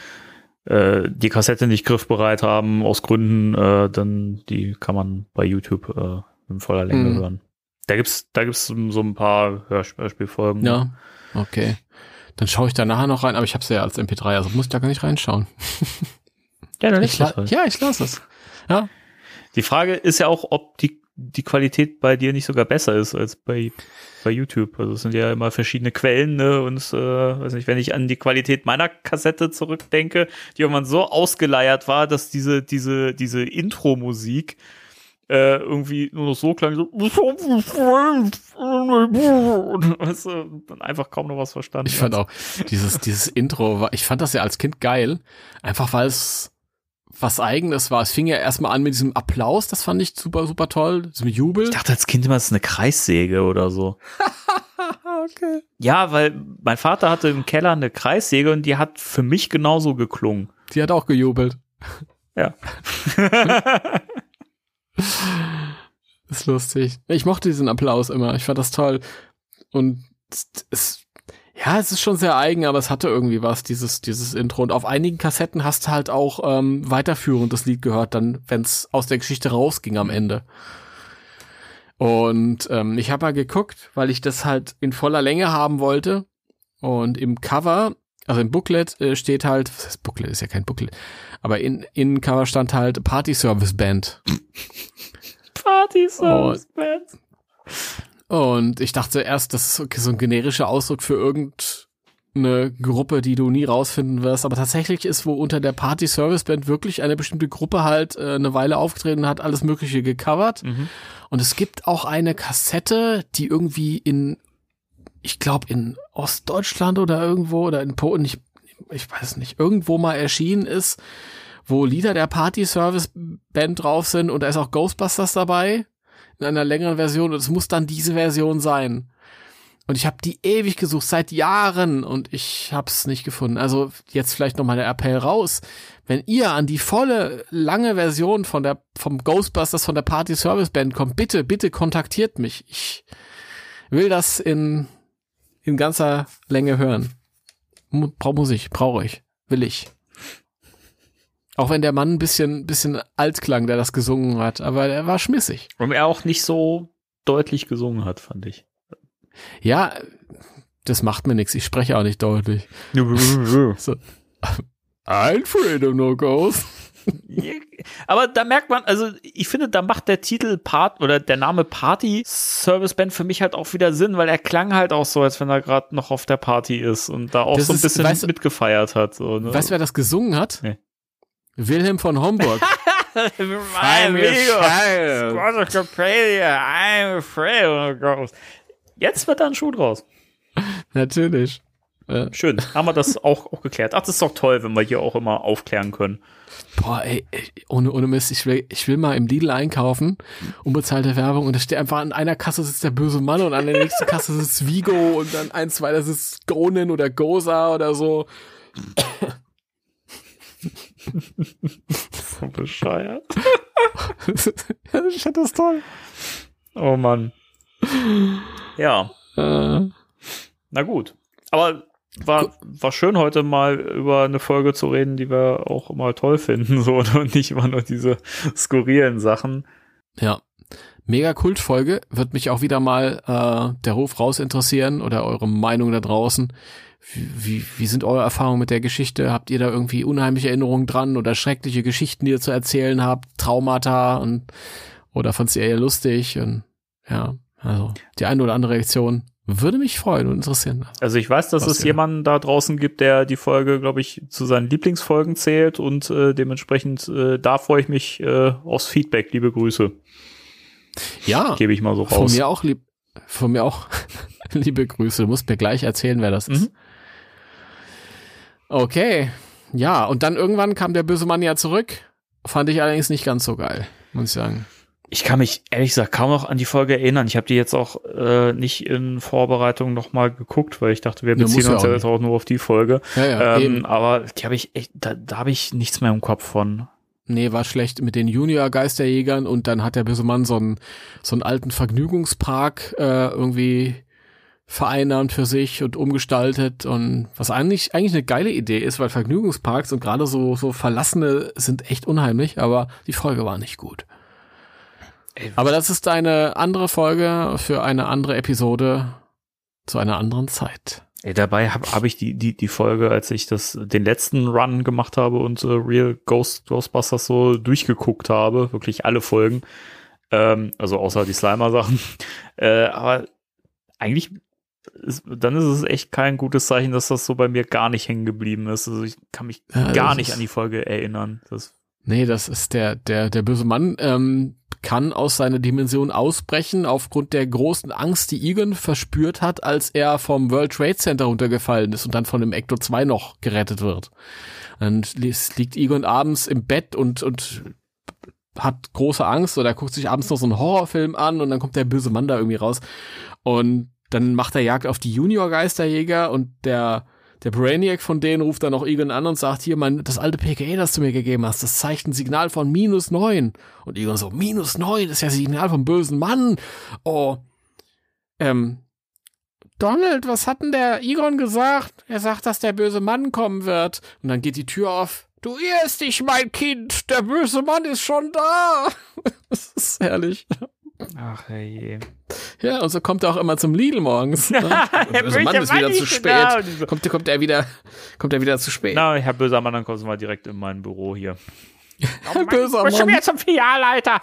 äh, die Kassette nicht griffbereit haben, aus Gründen, äh, dann die kann man bei YouTube äh, in voller Länge Mhm. hören. Da gibt's, da gibt's so ein paar Hörsp Hörspielfolgen. Ja, okay. Dann schaue ich da nachher noch rein, aber ich habe es ja als MP3, also muss ich da gar nicht reinschauen. ja, dann Ich la- das halt. ja, ich lasse es. Ja, Die Frage ist ja auch, ob die, die Qualität bei dir nicht sogar besser ist als bei, bei YouTube. Also es sind ja immer verschiedene Quellen, ne? Und äh, weiß nicht, wenn ich an die Qualität meiner Kassette zurückdenke, die irgendwann so ausgeleiert war, dass diese, diese, diese Intro-Musik äh, irgendwie nur noch so klang, so weißt du, dann einfach kaum noch was verstanden. ich fand auch dieses, dieses Intro, war, ich fand das ja als Kind geil, einfach weil es was Eigenes war. Es fing ja erstmal an mit diesem Applaus, das fand ich super, super toll, diesem Jubel. Ich dachte als Kind immer, es ist eine Kreissäge oder so. okay. Ja, weil mein Vater hatte im Keller eine Kreissäge und die hat für mich genauso geklungen. Die hat auch gejubelt. Ja. ist lustig. Ich mochte diesen Applaus immer. Ich fand das toll. Und es, ja, es ist schon sehr eigen, aber es hatte irgendwie was, dieses, dieses Intro. Und auf einigen Kassetten hast du halt auch ähm, weiterführend das Lied gehört, dann, wenn es aus der Geschichte rausging am Ende. Und ähm, ich habe mal geguckt, weil ich das halt in voller Länge haben wollte. Und im Cover, also im Booklet äh, steht halt, was heißt Booklet, ist ja kein Booklet, aber in, in Cover stand halt Party Service Band. Party Service Band. Und ich dachte erst, das ist so ein generischer Ausdruck für irgendeine Gruppe, die du nie rausfinden wirst. Aber tatsächlich ist wo unter der Party Service Band wirklich eine bestimmte Gruppe halt äh, eine Weile aufgetreten und hat alles Mögliche gecovert. Mhm. Und es gibt auch eine Kassette, die irgendwie in, ich glaube in Ostdeutschland oder irgendwo oder in Polen, ich, ich weiß nicht, irgendwo mal erschienen ist, wo Lieder der Party Service Band drauf sind und da ist auch Ghostbusters dabei in einer längeren Version und es muss dann diese Version sein. Und ich habe die ewig gesucht, seit Jahren und ich habe es nicht gefunden. Also jetzt vielleicht noch mal der Appell raus. Wenn ihr an die volle, lange Version von der, vom Ghostbusters von der Party Service Band kommt, bitte, bitte kontaktiert mich. Ich will das in, in ganzer Länge hören. Brauch muss ich, brauche ich, will ich. Auch wenn der Mann ein bisschen, bisschen alt klang, der das gesungen hat, aber er war schmissig. Und er auch nicht so deutlich gesungen hat, fand ich. Ja, das macht mir nichts. Ich spreche auch nicht deutlich. So. Alfred of no Ghost. Aber da merkt man, also ich finde, da macht der Titel Part oder der Name Party Service Band für mich halt auch wieder Sinn, weil er klang halt auch so, als wenn er gerade noch auf der Party ist und da auch Das so ein ist- bisschen weißt mitgefeiert hat. So, ne? Weißt du, wer das gesungen hat? Nee. Wilhelm von Homburg. I'm afraid of. Jetzt wird da ein Schuh draus. Natürlich. Schön, haben wir das auch, auch geklärt. Ach, das ist doch toll, wenn wir hier auch immer aufklären können. Boah, ey, ohne, ohne Mist, ich will, ich will mal im Lidl einkaufen, unbezahlte Werbung, und da steht einfach an einer Kasse sitzt der böse Mann und an der nächsten Kasse sitzt Vigo und dann eins weiter sitzt Gonin oder Goza oder so. so bescheuert. ich fand das toll. Oh Mann. Ja. Äh. Na gut. Aber war, war schön heute mal über eine Folge zu reden, die wir auch immer toll finden, so und nicht immer nur diese skurrilen Sachen. Ja. Mega Kultfolge. Wird mich auch wieder mal äh, der Ruf raus interessieren oder eure Meinung da draußen. Wie, wie, wie sind eure Erfahrungen mit der Geschichte? Habt ihr da irgendwie unheimliche Erinnerungen dran oder schreckliche Geschichten, die ihr zu erzählen habt? Traumata und oder fandst ihr eher lustig? Und ja, also die eine oder andere Reaktion würde mich freuen und interessieren. Also ich weiß, dass es ihr. jemanden da draußen gibt, der die Folge, glaube ich, zu seinen Lieblingsfolgen zählt und äh, dementsprechend äh, da freue ich mich äh, aufs Feedback. Liebe Grüße. Ja. Gebe ich mal so raus. Von mir auch lieb, von mir auch liebe Grüße. Du musst mir gleich erzählen, wer das ist. Mhm. Okay. Ja, und dann irgendwann kam der böse Mann ja zurück. Fand ich allerdings nicht ganz so geil, muss ich sagen. Ich kann mich ehrlich gesagt kaum noch an die Folge erinnern. Ich habe die jetzt auch äh, nicht in Vorbereitung nochmal geguckt, weil ich dachte, wir beziehen uns ja jetzt auch nur auf die Folge. Ja, ja, ähm, aber die habe ich echt, da, da habe ich nichts mehr im Kopf von. Nee, war schlecht mit den Junior-Geisterjägern und dann hat der böse Mann so einen, so einen alten Vergnügungspark äh, irgendwie vereinnahmt für sich und umgestaltet und was eigentlich eigentlich eine geile Idee ist, weil Vergnügungsparks und gerade so so verlassene sind echt unheimlich, aber die Folge war nicht gut. Aber das ist eine andere Folge für eine andere Episode zu einer anderen Zeit. Ey, dabei habe hab ich die, die, die Folge, als ich das, den letzten Run gemacht habe und äh, Real Ghost, Ghostbusters so durchgeguckt habe, wirklich alle Folgen, ähm, also außer die Slimer-Sachen. Äh, aber eigentlich, ist, dann ist es echt kein gutes Zeichen, dass das so bei mir gar nicht hängen geblieben ist. Also ich kann mich ja, gar nicht an die Folge erinnern. Das nee, das ist der, der, der böse Mann, ähm, kann aus seiner Dimension ausbrechen aufgrund der großen Angst, die Egon verspürt hat, als er vom World Trade Center runtergefallen ist und dann von dem Ecto 2 noch gerettet wird. Dann liegt Egon abends im Bett und, und hat große Angst oder guckt sich abends noch so einen Horrorfilm an und dann kommt der böse Mann da irgendwie raus und dann macht er Jagd auf die Junior Geisterjäger und der der Brainiac von denen ruft dann noch Egon an und sagt, hier, mein, das alte PKE, das du mir gegeben hast, das zeigt ein Signal von minus neun. Und Egon so, minus neun, das ist ja ein Signal vom bösen Mann. Oh, ähm, Donald, was hat denn der Egon gesagt? Er sagt, dass der böse Mann kommen wird. Und dann geht die Tür auf. Du irrst dich, mein Kind, der böse Mann ist schon da. das ist herrlich. Ach je. Ja, und so kommt er auch immer zum Lidl morgens. Ne? Der böse Mann ist wieder zu spät. Genau. Kommt, kommt er wieder, kommt er wieder zu spät. Na, Herr böser Mann, dann kommen Sie mal direkt in mein Büro hier. Oh Herr böser Mann. Ich schon wieder zum Filialleiter.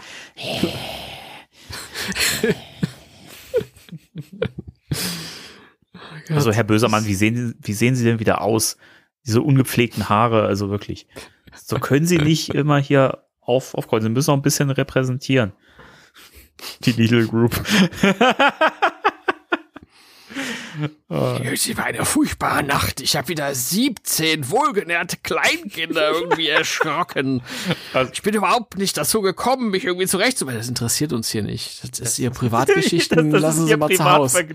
also, Herr böser Mann, wie sehen, Sie, wie sehen Sie denn wieder aus? Diese ungepflegten Haare, also wirklich. So können Sie nicht immer hier auf, aufkreuzen. Sie müssen auch ein bisschen repräsentieren. Die Lidl Group. Es war eine furchtbare Nacht. Ich habe wieder 17 wohlgenährte Kleinkinder irgendwie erschrocken. Also, ich bin überhaupt nicht dazu gekommen, mich irgendwie zurechtzumachen. Das interessiert uns hier nicht. Das ist ihr Privatgeschichten. das, das Lassen Sie mal zu Hause.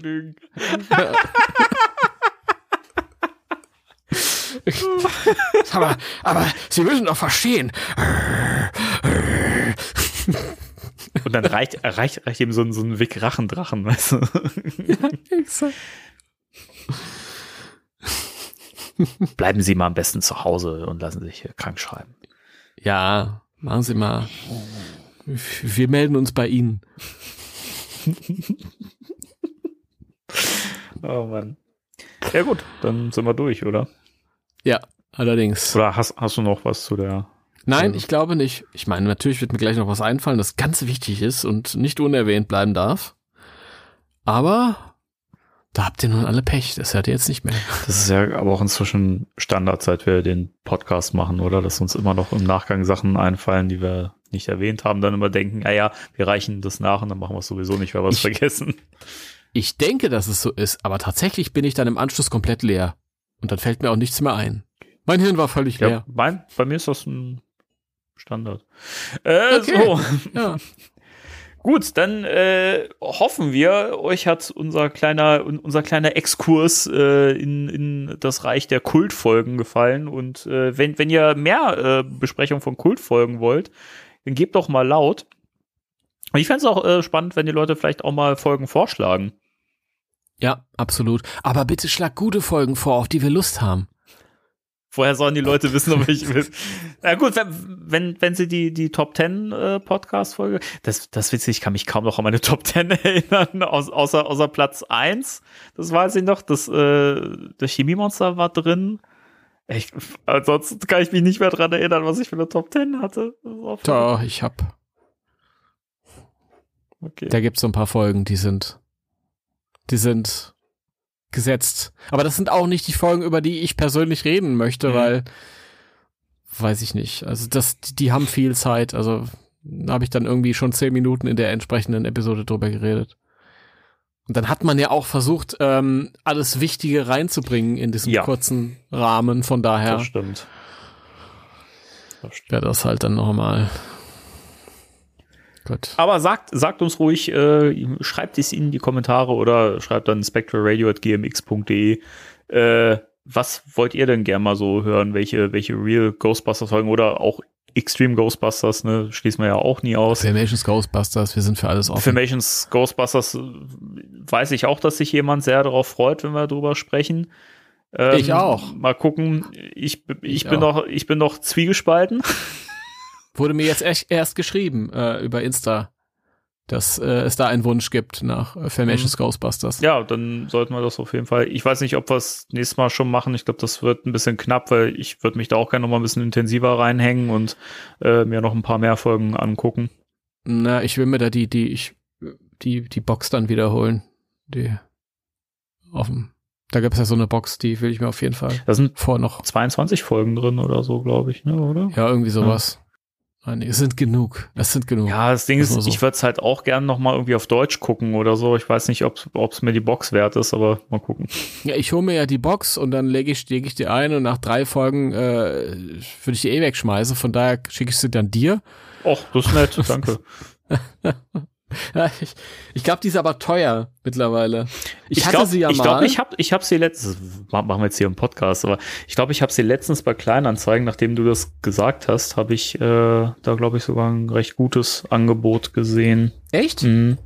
aber, aber Sie müssen doch verstehen. Und dann reicht, reicht, reicht ihm so ein, so ein Wick Rachendrachen, weißt du? Ja, exakt. Bleiben Sie mal am besten zu Hause und lassen sich hier krank schreiben. Ja, machen Sie mal. Wir melden uns bei Ihnen. oh Mann. Ja gut, dann sind wir durch, oder? Ja, allerdings. Oder hast, hast du noch was zu der Nein, ich glaube nicht. Ich meine, natürlich wird mir gleich noch was einfallen, das ganz wichtig ist und nicht unerwähnt bleiben darf. Aber da habt ihr nun alle Pech, das hört ihr jetzt nicht mehr. Das ist ja aber auch inzwischen Standard, seit wir den Podcast machen, oder? Dass uns immer noch im Nachgang Sachen einfallen, die wir nicht erwähnt haben, dann immer denken, naja, wir reichen das nach und dann machen wir es sowieso nicht, weil wir es vergessen. Ich denke, dass es so ist, aber tatsächlich bin ich dann im Anschluss komplett leer. Und dann fällt mir auch nichts mehr ein. Mein Hirn war völlig leer. Ja, mein, bei mir ist das ein Standard. Äh, Okay. So. Ja. Gut, dann äh, hoffen wir, euch hat unser kleiner, unser kleiner Exkurs äh, in, in das Reich der Kultfolgen gefallen. Und äh, wenn, wenn ihr mehr äh, Besprechung von Kultfolgen wollt, dann gebt doch mal laut. Und ich fände es auch äh, spannend, wenn die Leute vielleicht auch mal Folgen vorschlagen. ja, absolut. Aber bitte schlag gute Folgen vor, auf die wir Lust haben. Woher sollen die Leute wissen, ob ich will? Na gut, wenn, wenn, wenn sie die, die Top 10 äh, Podcast-Folge, das, das witzig, ich kann mich kaum noch an meine Top 10 erinnern, aus, außer, außer Platz 1. Das weiß ich noch, das, äh, das Chemiemonster war drin. Ich, ansonsten kann ich mich nicht mehr dran erinnern, was ich für eine Top 10 hatte. Da, ich hab, okay. da gibt's so ein paar Folgen, die sind, die sind gesetzt. Aber das sind auch nicht die Folgen, über die ich persönlich reden möchte, Mhm. weil, weiß ich nicht. Also das, die, haben viel Zeit. Also habe ich dann irgendwie schon zehn Minuten in der entsprechenden Episode drüber geredet. Und dann hat man ja auch versucht, ähm, alles Wichtige reinzubringen in diesem Ja. kurzen Rahmen. Von daher Das stimmt. Das stimmt. wäre das halt dann nochmal. Gut. Aber sagt, sagt uns ruhig, äh, schreibt es in die Kommentare oder schreibt dann spectralradio.gmx.de. Äh, was wollt ihr denn gern mal so hören? Welche, welche Real Ghostbusters Folgen oder auch Extreme Ghostbusters, ne? Schließen wir ja auch nie aus. Filmations Ghostbusters, wir sind für alles offen. Filmations Ghostbusters weiß ich auch, dass sich jemand sehr darauf freut, wenn wir drüber sprechen. Ähm, Ich auch. Mal gucken. Ich, ich, Ich bin auch. noch, ich bin noch zwiegespalten. Wurde mir jetzt echt erst geschrieben äh, über Insta, dass äh, es da einen Wunsch gibt nach äh, Filmations Ghostbusters. Mhm. Ja, dann sollten wir das auf jeden Fall. Ich weiß nicht, ob wir es nächstes Mal schon machen. Ich glaube, das wird ein bisschen knapp, weil ich würde mich da auch gerne noch mal ein bisschen intensiver reinhängen und äh, mir noch ein paar mehr Folgen angucken. Na, ich will mir da die, die, ich, die, die Box dann wiederholen. Die offen. Da gibt es ja so eine Box, die will ich mir auf jeden Fall Da sind vor noch. 22 Folgen drin oder so, glaube ich, ne, oder? Ja, irgendwie sowas. Nein, es sind genug. Es sind genug. Ja, das Ding Das ist, so. ich würde es halt auch gern noch mal irgendwie auf Deutsch gucken oder so. Ich weiß nicht, ob es mir die Box wert ist, aber mal gucken. Ja, ich hole mir ja die Box und dann lege ich, leg ich die ein und nach drei Folgen äh, würde ich die eh wegschmeißen. Von daher schicke ich sie dann dir. Och, das ist nett, danke. Ja, ich ich glaube, die ist aber teuer mittlerweile. Ich, hatte glaub, sie ja ich mal. glaube, ich habe ich hab sie letztens, machen wir jetzt hier im Podcast, aber ich glaube, ich habe sie letztens bei Kleinanzeigen, nachdem du das gesagt hast, habe ich äh, da, glaube ich, sogar ein recht gutes Angebot gesehen. Echt? Mhm.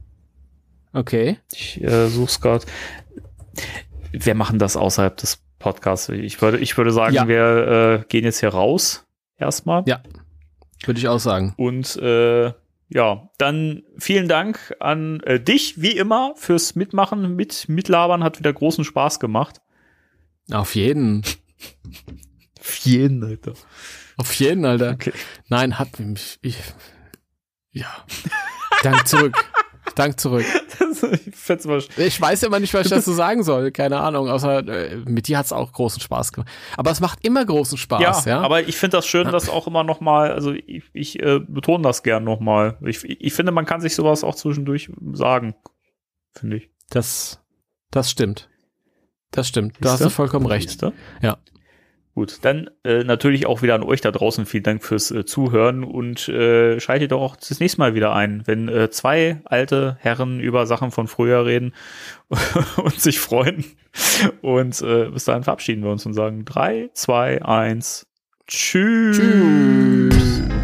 Okay. Ich äh, such's gerade. Wir machen das außerhalb des Podcasts. Ich würde, ich würde sagen, Ja. wir äh, gehen jetzt hier raus erstmal. Ja. Würde ich auch sagen. Und äh, ja, dann vielen Dank an äh, dich, wie immer, fürs Mitmachen, mit Mitlabern. Hat wieder großen Spaß gemacht. Auf jeden. Vielen, Alter. Auf jeden, Alter. Okay. Nein, hat mich. Ich, ja. Dank zurück. Dank zurück. Ich Ich weiß immer nicht, was ich dazu sagen soll. Keine Ahnung. Außer äh, mit dir hat's auch großen Spaß gemacht. Aber es macht immer großen Spaß, ja. ja, aber ich finde das schön, dass auch immer noch mal, also ich, ich äh, betone das gern noch mal. Ich, ich finde, man kann sich sowas auch zwischendurch sagen, finde ich. das, das stimmt. Das stimmt. Da hast du vollkommen recht. Ja. Gut, dann äh, natürlich auch wieder an euch da draußen vielen Dank fürs äh, Zuhören und äh, schaltet doch auch das nächste Mal wieder ein, wenn äh, zwei alte Herren über Sachen von früher reden und sich freuen. Und äh, bis dahin verabschieden wir uns und sagen drei, zwei, eins, tschüss. Tschüss.